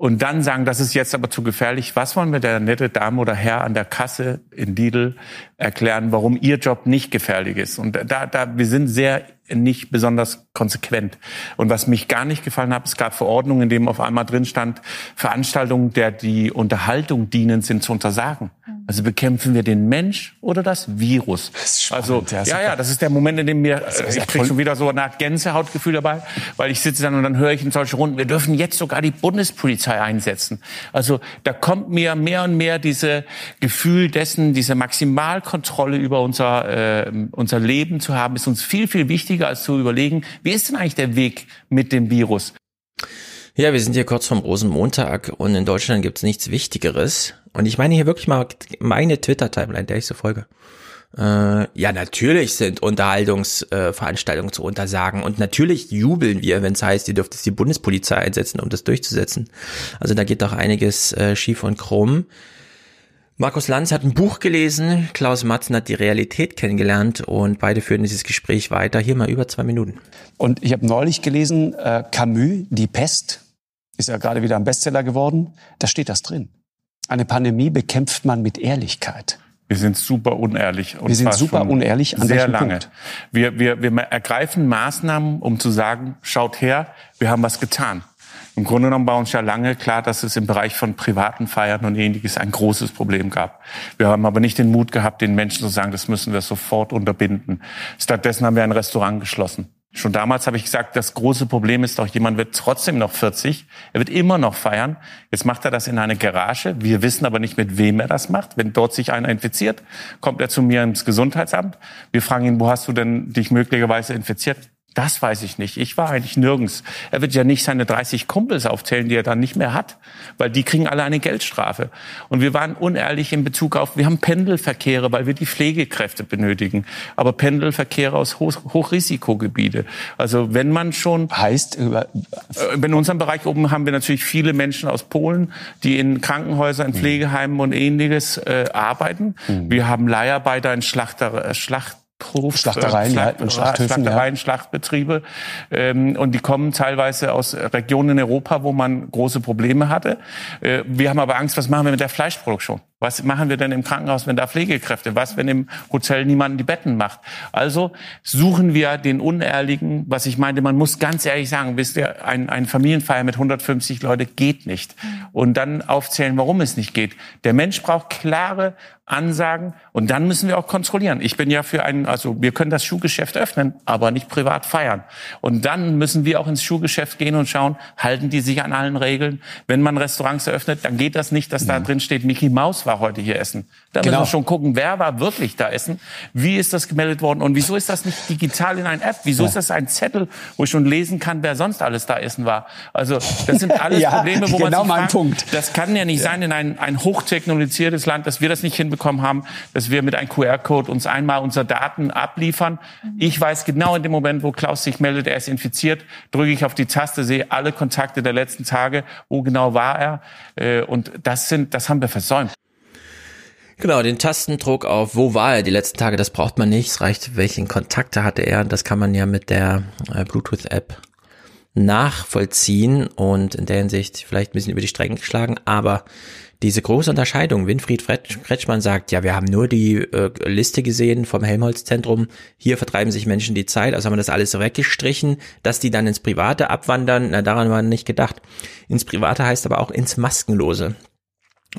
und dann sagen, das ist jetzt aber zu gefährlich. Was wollen wir der nette Dame oder Herr an der Kasse in Lidl erklären, warum ihr Job nicht gefährlich ist? Und da, da, wir sind sehr nicht besonders konsequent. Und was mich gar nicht gefallen hat, es gab Verordnungen, in denen auf einmal drin stand, Veranstaltungen, der die Unterhaltung dienen, sind zu untersagen. Also bekämpfen wir den Mensch oder das Virus? Das also ja, ja, ja, das ist der Moment, in dem mir äh, ich krieg schon wieder so eine Art Gänsehautgefühl dabei, weil ich sitze dann und dann höre ich in solche Runden, wir dürfen jetzt sogar die Bundespolizei einsetzen. Also da kommt mir mehr und mehr diese Gefühl dessen, diese Maximalkontrolle über unser äh, unser Leben zu haben, ist uns viel viel wichtiger als zu überlegen, wie ist denn eigentlich der Weg mit dem Virus? Ja, wir sind hier kurz vom Rosenmontag und in Deutschland gibt's nichts Wichtigeres. Und ich meine hier wirklich mal meine Twitter-Timeline, der ich so folge. Äh, ja, natürlich sind Unterhaltungsveranstaltungen äh, zu untersagen und natürlich jubeln wir, wenn es heißt, ihr dürft jetzt die Bundespolizei einsetzen, um das durchzusetzen. Also da geht doch einiges äh, schief und krumm. Markus Lanz hat ein Buch gelesen, Klaus Matzen hat die Realität kennengelernt und beide führen dieses Gespräch weiter. Hier mal über zwei Minuten. Und ich habe neulich gelesen, äh, Camus, Die Pest, ist ja gerade wieder ein Bestseller geworden. Da steht das drin. Eine Pandemie bekämpft man mit Ehrlichkeit. Wir sind super unehrlich. Wir sind zwar super unehrlich. An sehr lange. Punkt? Wir, wir, wir ergreifen Maßnahmen, um zu sagen, schaut her, wir haben was getan. Im Grunde genommen war uns ja lange klar, dass es im Bereich von privaten Feiern und ähnliches ein großes Problem gab. Wir haben aber nicht den Mut gehabt, den Menschen zu sagen, das müssen wir sofort unterbinden. Stattdessen haben wir ein Restaurant geschlossen. Schon damals habe ich gesagt, das große Problem ist doch, jemand wird trotzdem noch 40, er wird immer noch feiern. Jetzt macht er das in einer Garage. Wir wissen aber nicht, mit wem er das macht. Wenn dort sich einer infiziert, kommt er zu mir ins Gesundheitsamt. Wir fragen ihn, wo hast du denn dich möglicherweise infiziert? Das weiß ich nicht. Ich war eigentlich nirgends. Er wird ja nicht seine 30 Kumpels aufzählen, die er dann nicht mehr hat, weil die kriegen alle eine Geldstrafe. Und wir waren unehrlich in Bezug auf, wir haben Pendelverkehre, weil wir die Pflegekräfte benötigen. Aber Pendelverkehre aus Hoch Hochrisikogebiete. Also wenn man schon... Heißt? Äh, in unserem Bereich oben haben wir natürlich viele Menschen aus Polen, die in Krankenhäusern, in Pflegeheimen und ähnliches äh, arbeiten. Mhm. Wir haben Leiharbeiter in Schlachter, äh, Schlacht Hof, Schlachtereien, Schlacht, ja, Schlachtereien, ja. Schlachtbetriebe. Ähm, und die kommen teilweise aus Regionen in Europa, wo man große Probleme hatte. Äh, wir haben aber Angst, was machen wir mit der Fleischproduktion? Was machen wir denn im Krankenhaus, wenn da Pflegekräfte? Was, wenn im Hotel niemand die Betten macht? Also suchen wir den Unehrlichen, was ich meinte, man muss ganz ehrlich sagen, wisst ihr, ein, ein Familienfeier mit 150 Leute geht nicht. Und dann aufzählen, warum es nicht geht. Der Mensch braucht klare Ansagen und dann müssen wir auch kontrollieren. Ich bin ja für einen, also wir können das Schuhgeschäft öffnen, aber nicht privat feiern. Und dann müssen wir auch ins Schuhgeschäft gehen und schauen, halten die sich an allen Regeln? Wenn man Restaurants eröffnet, dann geht das nicht, dass da drin steht, Mickey Maus war heute hier essen. Da genau. müssen wir schon gucken, wer war wirklich da essen, wie ist das gemeldet worden und wieso ist das nicht digital in einer App? Wieso ja. ist das ein Zettel, wo ich schon lesen kann, wer sonst alles da essen war? Also das sind [laughs] alles ja, Probleme, wo genau man sich fragt, Punkt. das kann ja nicht ja. sein in ein, ein hochtechnologisiertes Land, dass wir das nicht hinbekommen haben, dass wir mit einem QR-Code uns einmal unsere Daten abliefern. Mhm. Ich weiß genau in dem Moment, wo Klaus sich meldet, er ist infiziert, drücke ich auf die Taste, sehe alle Kontakte der letzten Tage, wo genau war er. Äh, und das sind, das haben wir versäumt. Genau, den Tastendruck auf wo war er die letzten Tage, das braucht man nicht. Es reicht, welchen Kontakte hatte er. Das kann man ja mit der äh, Bluetooth-App nachvollziehen und in der Hinsicht vielleicht ein bisschen über die Stränge geschlagen, aber diese große Unterscheidung, Winfried Kretschmann sagt, ja, wir haben nur die äh, Liste gesehen vom Helmholtz-Zentrum, hier vertreiben sich Menschen die Zeit, also haben wir das alles weggestrichen, dass die dann ins Private abwandern, na, daran war nicht gedacht. Ins Private heißt aber auch ins Maskenlose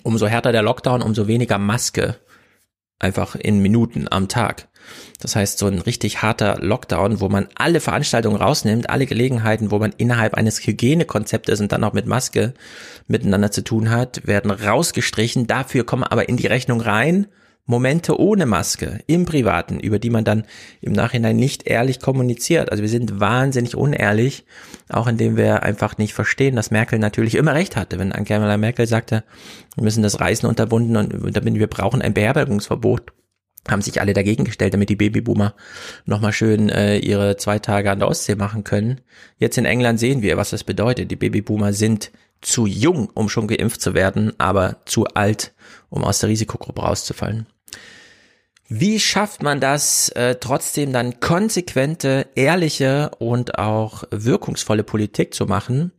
umso härter der Lockdown, umso weniger Maske einfach in Minuten am Tag. Das heißt, so ein richtig harter Lockdown, wo man alle Veranstaltungen rausnimmt, alle Gelegenheiten, wo man innerhalb eines Hygienekonzeptes und dann auch mit Maske miteinander zu tun hat, werden rausgestrichen. Dafür kommen aber in die Rechnung rein Momente ohne Maske im Privaten, über die man dann im Nachhinein nicht ehrlich kommuniziert. Also wir sind wahnsinnig unehrlich, auch indem wir einfach nicht verstehen, dass Merkel natürlich immer recht hatte. Wenn Angela Merkel sagte, wir müssen das Reisen unterbunden und wir brauchen ein Beherbergungsverbot, haben sich alle dagegen gestellt, damit die Babyboomer nochmal schön äh, ihre zwei Tage an der Ostsee machen können. Jetzt in England sehen wir, was das bedeutet. Die Babyboomer sind zu jung, um schon geimpft zu werden, aber zu alt, um aus der Risikogruppe rauszufallen. Wie schafft man das, äh, trotzdem dann konsequente, ehrliche und auch wirkungsvolle Politik zu machen?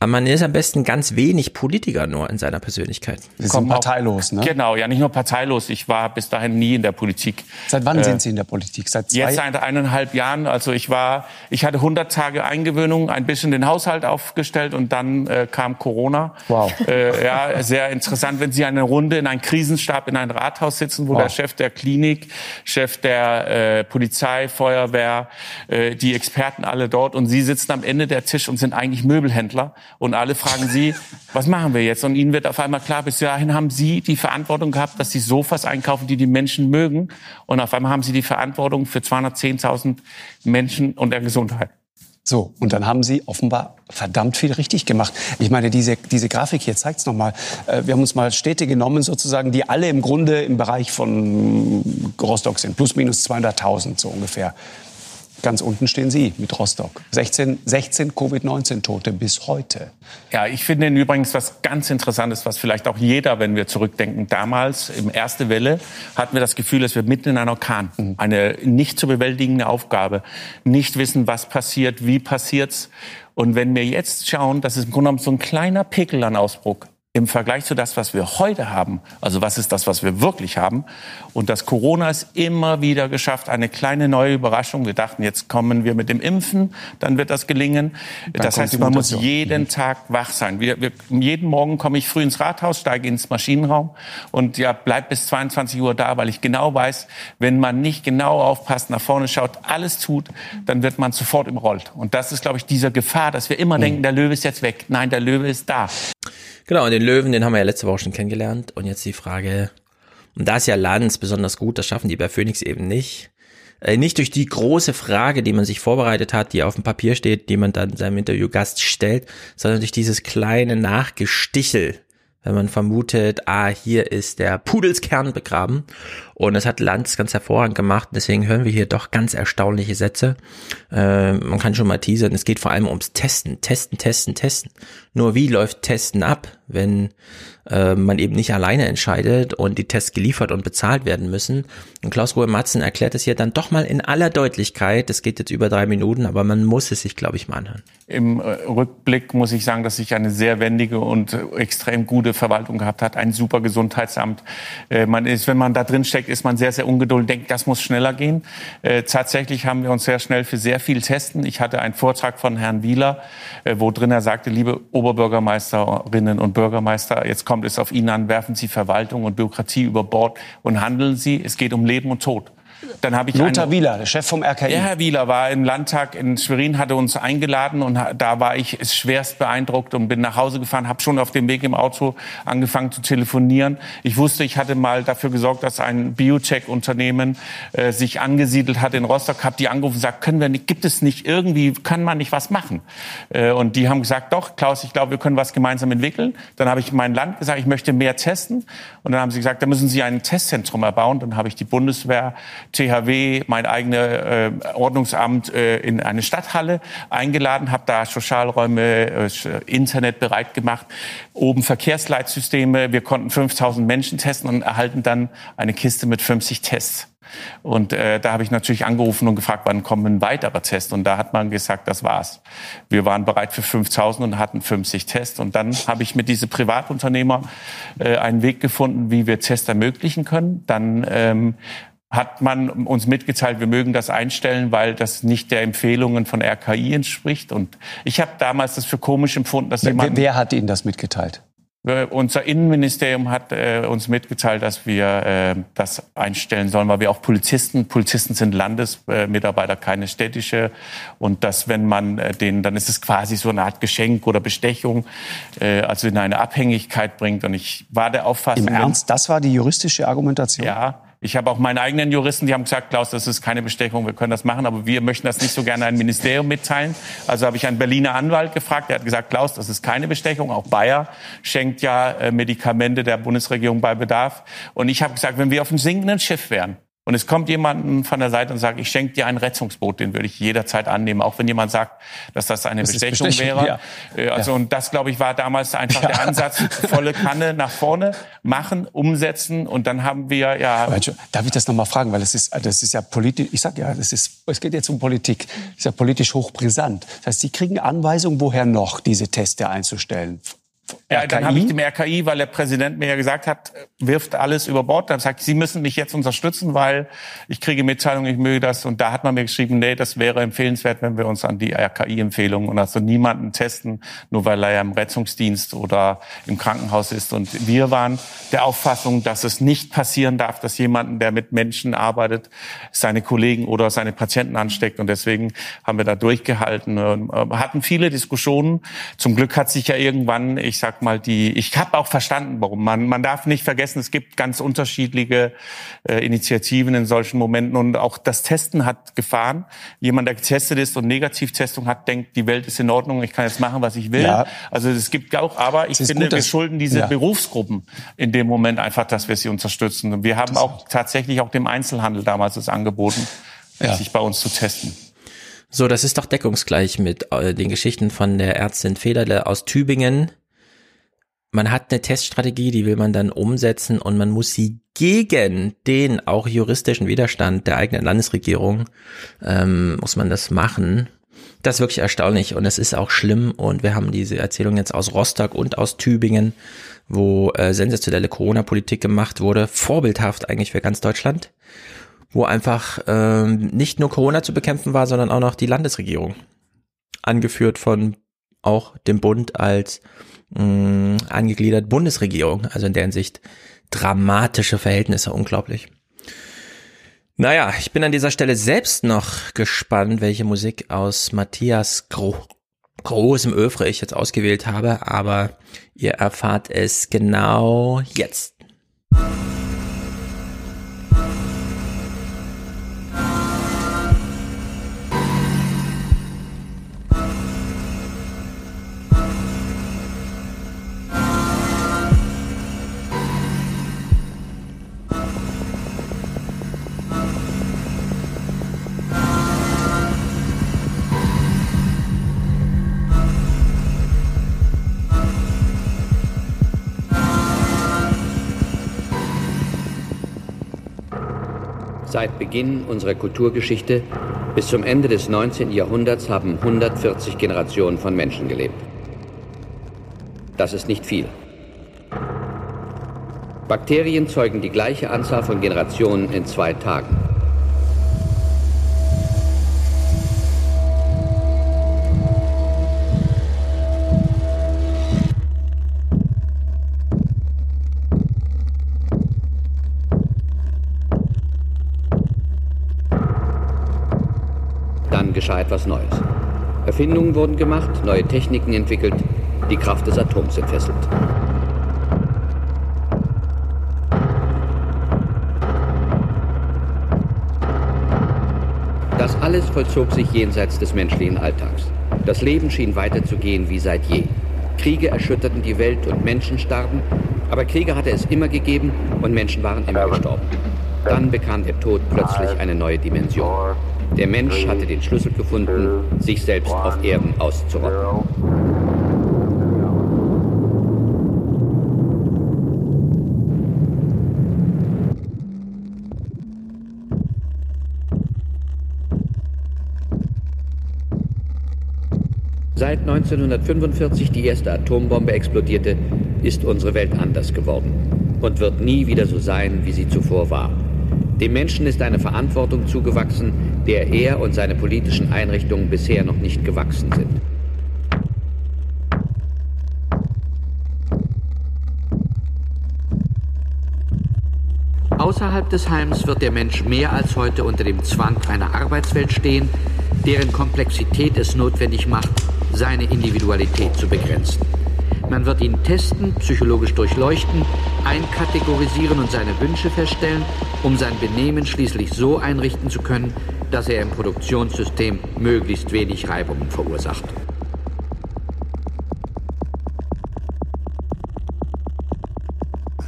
Aber man ist am besten ganz wenig Politiker nur in seiner Persönlichkeit. Sie sind parteilos, ne? Genau, ja, nicht nur parteilos. Ich war bis dahin nie in der Politik. Seit wann äh, sind Sie in der Politik? Seit zwei? Jetzt seit eineinhalb Jahren. Also ich war, ich hatte 100 Tage Eingewöhnung, ein bisschen den Haushalt aufgestellt und dann äh, kam Corona. Wow. Äh, ja, sehr interessant, wenn Sie eine Runde in einem Krisenstab in einem Rathaus sitzen, wo wow. der Chef der Klinik, Chef der äh, Polizei, Feuerwehr, äh, die Experten alle dort und Sie sitzen am Ende der Tisch und sind eigentlich Möbelhändler und alle fragen sie, was machen wir jetzt? Und ihnen wird auf einmal klar, bis dahin haben sie die Verantwortung gehabt, dass sie Sofas einkaufen, die die Menschen mögen. Und auf einmal haben sie die Verantwortung für 210.000 Menschen und der Gesundheit. So, und dann haben Sie offenbar verdammt viel richtig gemacht. Ich meine, diese, diese Grafik hier zeigt es nochmal. Äh, wir haben uns mal Städte genommen, sozusagen, die alle im Grunde im Bereich von Rostock sind. Plus minus 200.000 so ungefähr. Ganz unten stehen Sie mit Rostock. 16, 16 Covid-19-Tote bis heute. Ja, ich finde übrigens was ganz Interessantes, was vielleicht auch jeder, wenn wir zurückdenken, damals im erste Welle hatten wir das Gefühl, dass wir mitten in einer Orkan, mhm. eine nicht zu bewältigende Aufgabe, nicht wissen, was passiert, wie passiert's. Und wenn wir jetzt schauen, das ist im Grunde genommen so ein kleiner Pickel an Ausbruch, im Vergleich zu das, was wir heute haben, also was ist das, was wir wirklich haben. Und das Corona ist immer wieder geschafft, eine kleine neue Überraschung. Wir dachten, jetzt kommen wir mit dem Impfen, dann wird das gelingen. Dann das heißt, man muss jeden mhm. Tag wach sein. Wir, wir, jeden Morgen komme ich früh ins Rathaus, steige ins Maschinenraum und ja, bleib bis 22 Uhr da, weil ich genau weiß, wenn man nicht genau aufpasst, nach vorne schaut, alles tut, dann wird man sofort im Rollt. Und das ist, glaube ich, dieser Gefahr, dass wir immer mhm. denken, der Löwe ist jetzt weg. Nein, der Löwe ist da. Genau, und den Löwen, den haben wir ja letzte Woche schon kennengelernt. Und jetzt die Frage, und da ist ja Lanz besonders gut, das schaffen die bei Phoenix eben nicht. Äh, nicht durch die große Frage, die man sich vorbereitet hat, die auf dem Papier steht, die man dann seinem Interviewgast stellt, sondern durch dieses kleine Nachgestichel, wenn man vermutet, ah, hier ist der Pudelskern begraben. Und das hat Lanz ganz hervorragend gemacht. Deswegen hören wir hier doch ganz erstaunliche Sätze. Äh, man kann schon mal teasern. Es geht vor allem ums Testen. Testen, testen, testen. Nur wie läuft Testen ab, wenn äh, man eben nicht alleine entscheidet und die Tests geliefert und bezahlt werden müssen? Und Klaus Ruhe Matzen erklärt es hier dann doch mal in aller Deutlichkeit. Das geht jetzt über drei Minuten, aber man muss es sich, glaube ich, mal anhören. Im äh, Rückblick muss ich sagen, dass ich eine sehr wendige und äh, extrem gute Verwaltung gehabt hat. Ein super Gesundheitsamt. Äh, man ist, wenn man da drin steckt, ist man sehr, sehr ungeduldig, denkt, das muss schneller gehen. Äh, tatsächlich haben wir uns sehr schnell für sehr viel testen. Ich hatte einen Vortrag von Herrn Wieler, äh, wo drin er sagte, liebe Oberbürgermeisterinnen und Bürgermeister, jetzt kommt es auf Ihnen an, werfen Sie Verwaltung und Bürokratie über Bord und handeln Sie. Es geht um Leben und Tod. Dann habe ich Lothar Wieler, der Chef vom RKI. Ja, Herr Wieler war im Landtag in Schwerin, hatte uns eingeladen und da war ich schwerst beeindruckt und bin nach Hause gefahren, habe schon auf dem Weg im Auto angefangen zu telefonieren. Ich wusste, ich hatte mal dafür gesorgt, dass ein Biotech-Unternehmen äh, sich angesiedelt hat in Rostock, habe die angerufen und gesagt, können wir nicht, gibt es nicht irgendwie, kann man nicht was machen? Äh, und die haben gesagt, doch, Klaus, ich glaube, wir können was gemeinsam entwickeln. Dann habe ich mein Land gesagt, ich möchte mehr testen. Und dann haben sie gesagt, da müssen Sie ein Testzentrum erbauen. Dann habe ich die Bundeswehr THW, mein eigenes äh, Ordnungsamt äh, in eine Stadthalle eingeladen, habe da Sozialräume, äh, Internet bereit gemacht, oben Verkehrsleitsysteme. Wir konnten 5000 Menschen testen und erhalten dann eine Kiste mit 50 Tests. Und äh, da habe ich natürlich angerufen und gefragt, wann kommen ein weiterer Test? Und da hat man gesagt, das war's. Wir waren bereit für 5000 und hatten 50 Tests. Und dann habe ich mit diesen Privatunternehmer äh, einen Weg gefunden, wie wir Tests ermöglichen können. Dann ähm, hat man uns mitgeteilt, wir mögen das einstellen, weil das nicht der Empfehlungen von RKI entspricht. Und ich habe damals das für komisch empfunden, dass jemand... Wer hat Ihnen das mitgeteilt? Äh, unser Innenministerium hat äh, uns mitgeteilt, dass wir äh, das einstellen sollen, weil wir auch Polizisten, Polizisten sind Landesmitarbeiter, keine städtische, und dass wenn man äh, den, dann ist es quasi so eine Art Geschenk oder Bestechung, äh, also in eine Abhängigkeit bringt. Und ich war der Auffassung, im Ernst, das war die juristische Argumentation. Ja, ich habe auch meine eigenen Juristen, die haben gesagt, Klaus, das ist keine Bestechung, wir können das machen, aber wir möchten das nicht so gerne einem Ministerium mitteilen. Also habe ich einen Berliner Anwalt gefragt, der hat gesagt, Klaus, das ist keine Bestechung. Auch Bayer schenkt ja äh, Medikamente der Bundesregierung bei Bedarf. Und ich habe gesagt, wenn wir auf einem sinkenden Schiff wären, und es kommt jemand von der Seite und sagt, ich schenke dir ein Rettungsboot, den würde ich jederzeit annehmen, auch wenn jemand sagt, dass das eine das Bestechung, wäre. Ja. Äh, also ja. und das, glaube ich, war damals einfach ja. der Ansatz, volle Kanne nach vorne machen, umsetzen und dann haben wir ja. Aber darf ich das nochmal fragen, weil das ist, das ist ja politisch, ich sag ja, das ist, es geht jetzt um Politik, das ist ja politisch hochbrisant. Das heißt, Sie kriegen Anweisungen, woher noch diese Teste einzustellen? Ja, dann habe ich dem RKI, weil der Präsident mir ja gesagt hat, wirft alles über Bord. Dann sagt, Sie müssen mich jetzt unterstützen, weil ich kriege Mitteilungen, ich möge das. Und da hat man mir geschrieben, nee, das wäre empfehlenswert, wenn wir uns an die RKI-Empfehlungen und also niemanden testen, nur weil er ja im Rettungsdienst oder im Krankenhaus ist. Und wir waren der Auffassung, dass es nicht passieren darf, dass jemanden, der mit Menschen arbeitet, seine Kollegen oder seine Patienten ansteckt. Und deswegen haben wir da durchgehalten und äh, hatten viele Diskussionen. Zum Glück hat sich ja irgendwann, ich ich sag mal, die, ich habe auch verstanden, warum. Man, man darf nicht vergessen, es gibt ganz unterschiedliche äh, Initiativen in solchen Momenten und auch das Testen hat Gefahren. Jemand, der getestet ist und Negativtestung hat, denkt, die Welt ist in Ordnung, ich kann jetzt machen, was ich will. Ja. Also es gibt auch, aber ich finde, gut, wir schulden diese ja. Berufsgruppen in dem Moment einfach, dass wir sie unterstützen. Und wir haben das auch tatsächlich auch dem Einzelhandel damals das angeboten, ja. sich bei uns zu testen. So, das ist doch deckungsgleich mit äh, den Geschichten von der Ärztin Federle aus Tübingen, man hat eine Teststrategie, die will man dann umsetzen und man muss sie gegen den auch juristischen Widerstand der eigenen Landesregierung, ähm, muss man das machen. Das ist wirklich erstaunlich und es ist auch schlimm und wir haben diese Erzählung jetzt aus Rostock und aus Tübingen, wo äh, sensationelle Corona-Politik gemacht wurde, vorbildhaft eigentlich für ganz Deutschland, wo einfach ähm, nicht nur Corona zu bekämpfen war, sondern auch noch die Landesregierung, angeführt von auch dem Bund als mh, angegliedert Bundesregierung, also in der Hinsicht dramatische Verhältnisse, unglaublich. Naja, ich bin an dieser Stelle selbst noch gespannt, welche Musik aus Matthias Gro großem Övre ich jetzt ausgewählt habe, aber ihr erfahrt es genau jetzt. Seit Beginn unserer Kulturgeschichte bis zum Ende des 19. Jahrhunderts haben 140 Generationen von Menschen gelebt. Das ist nicht viel. Bakterien zeugen die gleiche Anzahl von Generationen in zwei Tagen. Geschah etwas Neues. Erfindungen wurden gemacht, neue Techniken entwickelt, die Kraft des Atoms entfesselt. Das alles vollzog sich jenseits des menschlichen Alltags. Das Leben schien weiterzugehen wie seit je. Kriege erschütterten die Welt und Menschen starben, aber Kriege hatte es immer gegeben und Menschen waren immer gestorben. Dann bekam der Tod plötzlich eine neue Dimension. Der Mensch hatte den Schlüssel gefunden, sich selbst auf Erden auszurotten. Seit 1945 die erste Atombombe explodierte, ist unsere Welt anders geworden und wird nie wieder so sein, wie sie zuvor war. Dem Menschen ist eine Verantwortung zugewachsen, der er und seine politischen Einrichtungen bisher noch nicht gewachsen sind. Außerhalb des Heims wird der Mensch mehr als heute unter dem Zwang einer Arbeitswelt stehen, deren Komplexität es notwendig macht, seine Individualität zu begrenzen. Man wird ihn testen, psychologisch durchleuchten, einkategorisieren und seine Wünsche feststellen, um sein Benehmen schließlich so einrichten zu können, dass er im Produktionssystem möglichst wenig Reibungen verursacht.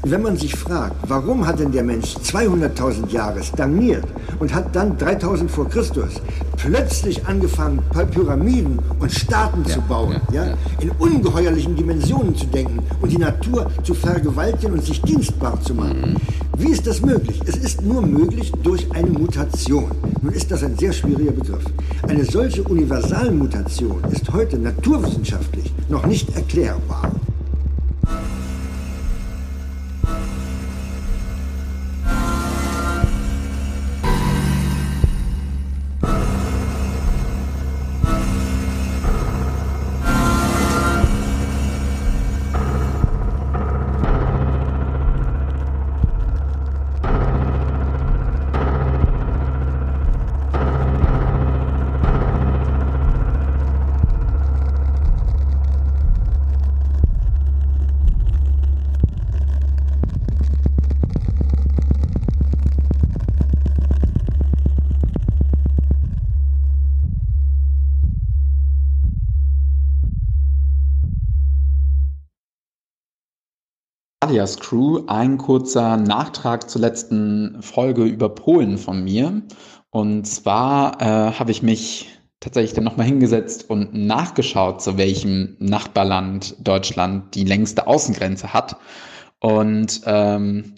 Wenn man sich fragt, warum hat denn der Mensch 200.000 Jahre stagniert und hat dann 3000 vor Christus plötzlich angefangen, Pyramiden und Staaten ja, zu bauen, ja, ja, in ungeheuerlichen Dimensionen zu denken und die Natur zu vergewaltigen und sich dienstbar zu machen. Mhm. Wie ist das möglich? Es ist nur möglich durch eine Mutation. Nun ist das ein sehr schwieriger Begriff. Eine solche Universalmutation ist heute naturwissenschaftlich noch nicht erklärbar. Alias Crew, ein kurzer Nachtrag zur letzten Folge über Polen von mir. Und zwar äh, habe ich mich tatsächlich dann nochmal hingesetzt und nachgeschaut, zu welchem Nachbarland Deutschland die längste Außengrenze hat. Und ähm,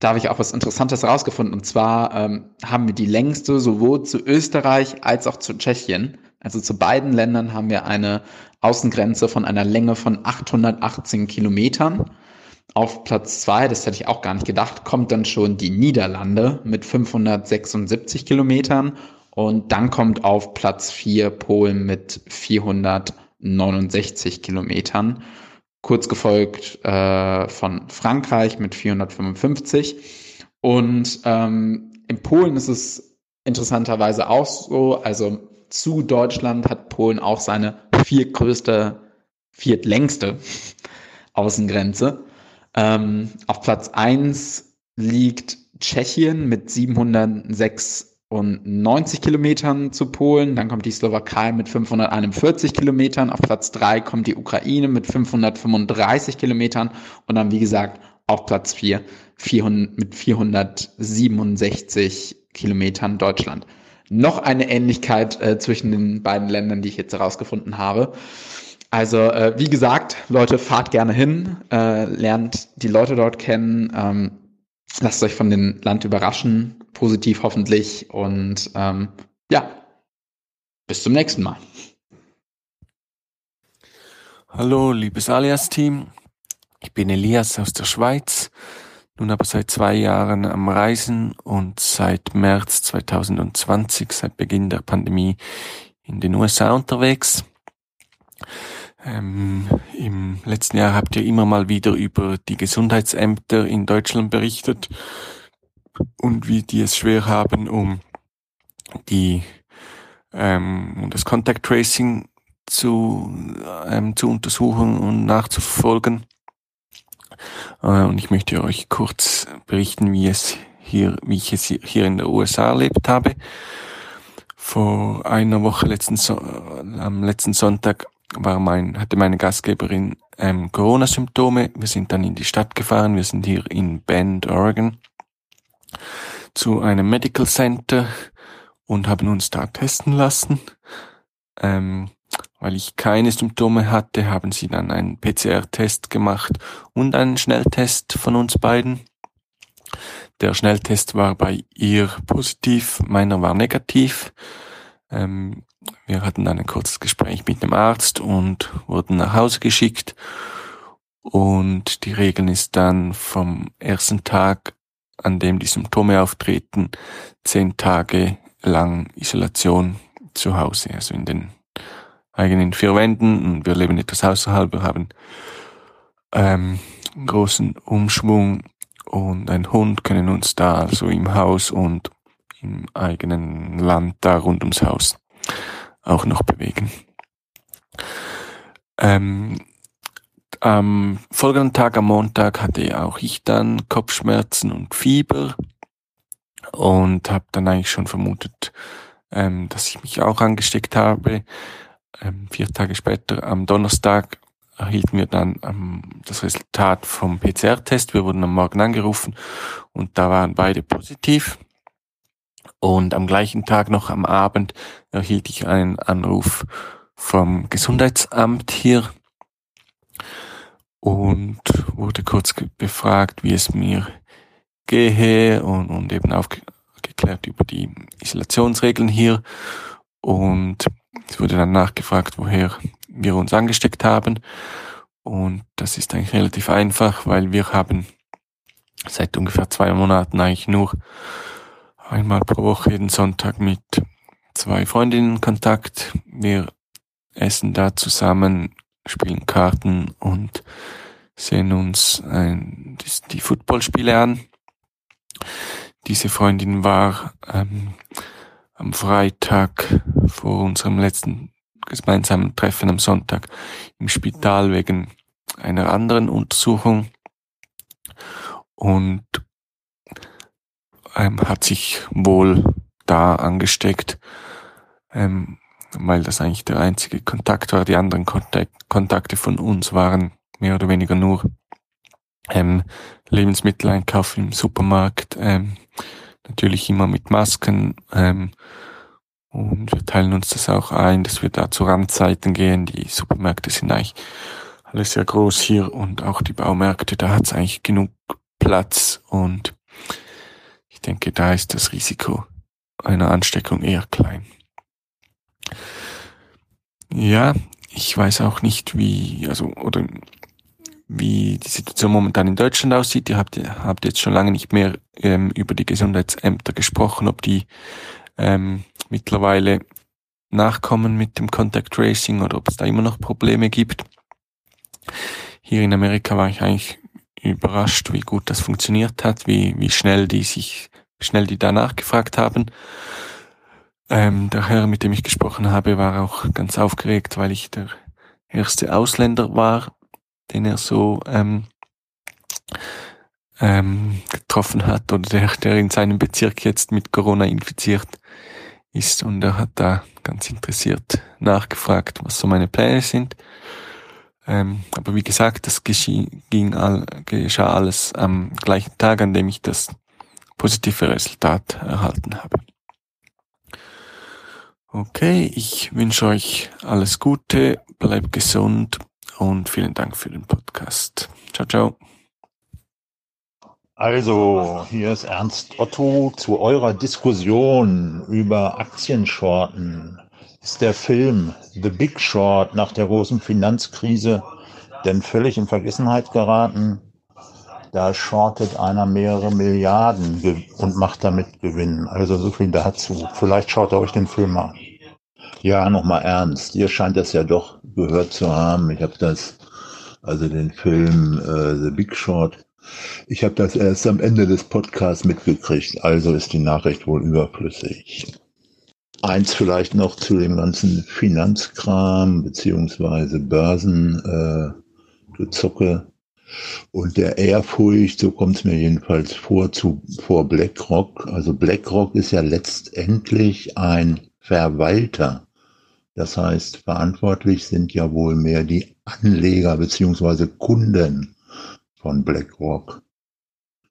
da habe ich auch was Interessantes rausgefunden. Und zwar ähm, haben wir die längste sowohl zu Österreich als auch zu Tschechien. Also zu beiden Ländern haben wir eine Außengrenze von einer Länge von 818 Kilometern. Auf Platz zwei, das hätte ich auch gar nicht gedacht, kommt dann schon die Niederlande mit 576 Kilometern. Und dann kommt auf Platz vier Polen mit 469 Kilometern, kurz gefolgt äh, von Frankreich mit 455 und ähm, in Polen ist es interessanterweise auch so, also zu Deutschland hat Polen auch seine viertgrößte, viertlängste Außengrenze. Ähm, auf Platz eins liegt Tschechien mit 796 Kilometern zu Polen. Dann kommt die Slowakei mit 541 Kilometern. Auf Platz drei kommt die Ukraine mit 535 Kilometern. Und dann, wie gesagt, auf Platz vier 400, mit 467 Kilometern Deutschland. Noch eine Ähnlichkeit äh, zwischen den beiden Ländern, die ich jetzt herausgefunden habe. Also äh, wie gesagt, Leute, fahrt gerne hin, äh, lernt die Leute dort kennen, ähm, lasst euch von dem Land überraschen, positiv hoffentlich und ähm, ja, bis zum nächsten Mal. Hallo, liebes Alias-Team. Ich bin Elias aus der Schweiz, nun aber seit zwei Jahren am Reisen und seit März 2020, seit Beginn der Pandemie, in den USA unterwegs. Ähm, Im letzten Jahr habt ihr immer mal wieder über die Gesundheitsämter in Deutschland berichtet und wie die es schwer haben, um die ähm, das Contact Tracing zu, ähm, zu untersuchen und nachzuverfolgen. Äh, und ich möchte euch kurz berichten, wie es hier, wie ich es hier in der USA erlebt habe. Vor einer Woche letzten so am letzten Sonntag war mein, hatte meine Gastgeberin ähm, Corona-Symptome. Wir sind dann in die Stadt gefahren. Wir sind hier in Bend, Oregon, zu einem Medical Center und haben uns da testen lassen. Ähm, weil ich keine Symptome hatte, haben sie dann einen PCR-Test gemacht und einen Schnelltest von uns beiden. Der Schnelltest war bei ihr positiv, meiner war negativ. Ähm, wir hatten dann ein kurzes Gespräch mit dem Arzt und wurden nach Hause geschickt. Und die Regel ist dann vom ersten Tag, an dem die Symptome auftreten, zehn Tage lang Isolation zu Hause, also in den eigenen vier Wänden. Und wir leben etwas außerhalb. Wir haben ähm, großen Umschwung und ein Hund können uns da also im Haus und im eigenen Land da rund ums Haus auch noch bewegen. Ähm, am folgenden Tag, am Montag, hatte auch ich dann Kopfschmerzen und Fieber und habe dann eigentlich schon vermutet, ähm, dass ich mich auch angesteckt habe. Ähm, vier Tage später, am Donnerstag, erhielten wir dann ähm, das Resultat vom PCR-Test. Wir wurden am Morgen angerufen und da waren beide positiv. Und am gleichen Tag noch am Abend erhielt ich einen Anruf vom Gesundheitsamt hier und wurde kurz befragt, wie es mir gehe und, und eben aufgeklärt über die Isolationsregeln hier. Und es wurde dann nachgefragt, woher wir uns angesteckt haben. Und das ist eigentlich relativ einfach, weil wir haben seit ungefähr zwei Monaten eigentlich nur einmal pro Woche jeden Sonntag mit zwei Freundinnen Kontakt. Wir essen da zusammen, spielen Karten und sehen uns ein, die Footballspiele an. Diese Freundin war ähm, am Freitag vor unserem letzten gemeinsamen Treffen am Sonntag im Spital wegen einer anderen Untersuchung und ähm, hat sich wohl da angesteckt, ähm, weil das eigentlich der einzige Kontakt war. Die anderen Kontakt Kontakte von uns waren mehr oder weniger nur ähm, Lebensmitteleinkauf im Supermarkt, ähm, natürlich immer mit Masken. Ähm, und wir teilen uns das auch ein, dass wir da zu Randzeiten gehen. Die Supermärkte sind eigentlich alles sehr groß hier und auch die Baumärkte, da hat es eigentlich genug Platz und ich denke, da ist das Risiko einer Ansteckung eher klein. Ja, ich weiß auch nicht, wie, also, oder wie die Situation momentan in Deutschland aussieht. Ihr habt, habt jetzt schon lange nicht mehr ähm, über die Gesundheitsämter gesprochen, ob die ähm, mittlerweile nachkommen mit dem Contact Tracing oder ob es da immer noch Probleme gibt. Hier in Amerika war ich eigentlich überrascht, wie gut das funktioniert hat, wie, wie schnell die sich, schnell die da nachgefragt haben. Ähm, der Herr, mit dem ich gesprochen habe, war auch ganz aufgeregt, weil ich der erste Ausländer war, den er so ähm, ähm, getroffen hat oder der, der in seinem Bezirk jetzt mit Corona infiziert ist und er hat da ganz interessiert nachgefragt, was so meine Pläne sind. Ähm, aber wie gesagt, das ging all, geschah alles am gleichen Tag, an dem ich das positive Resultat erhalten habe. Okay, ich wünsche euch alles Gute, bleibt gesund und vielen Dank für den Podcast. Ciao, ciao. Also, hier ist Ernst Otto zu eurer Diskussion über Aktienshorten. Ist der Film The Big Short nach der großen Finanzkrise denn völlig in Vergessenheit geraten? Da shortet einer mehrere Milliarden und macht damit Gewinn. Also so viel dazu. Vielleicht schaut ihr euch den Film an. Ja, nochmal ernst. Ihr scheint das ja doch gehört zu haben. Ich habe das, also den Film äh, The Big Short, ich habe das erst am Ende des Podcasts mitgekriegt. Also ist die Nachricht wohl überflüssig. Eins vielleicht noch zu dem ganzen Finanzkram beziehungsweise Börsengezocke äh, und der Ehrfurcht, so kommt es mir jedenfalls vor, zu, vor BlackRock. Also BlackRock ist ja letztendlich ein Verwalter das heißt, verantwortlich sind ja wohl mehr die Anleger beziehungsweise Kunden von BlackRock.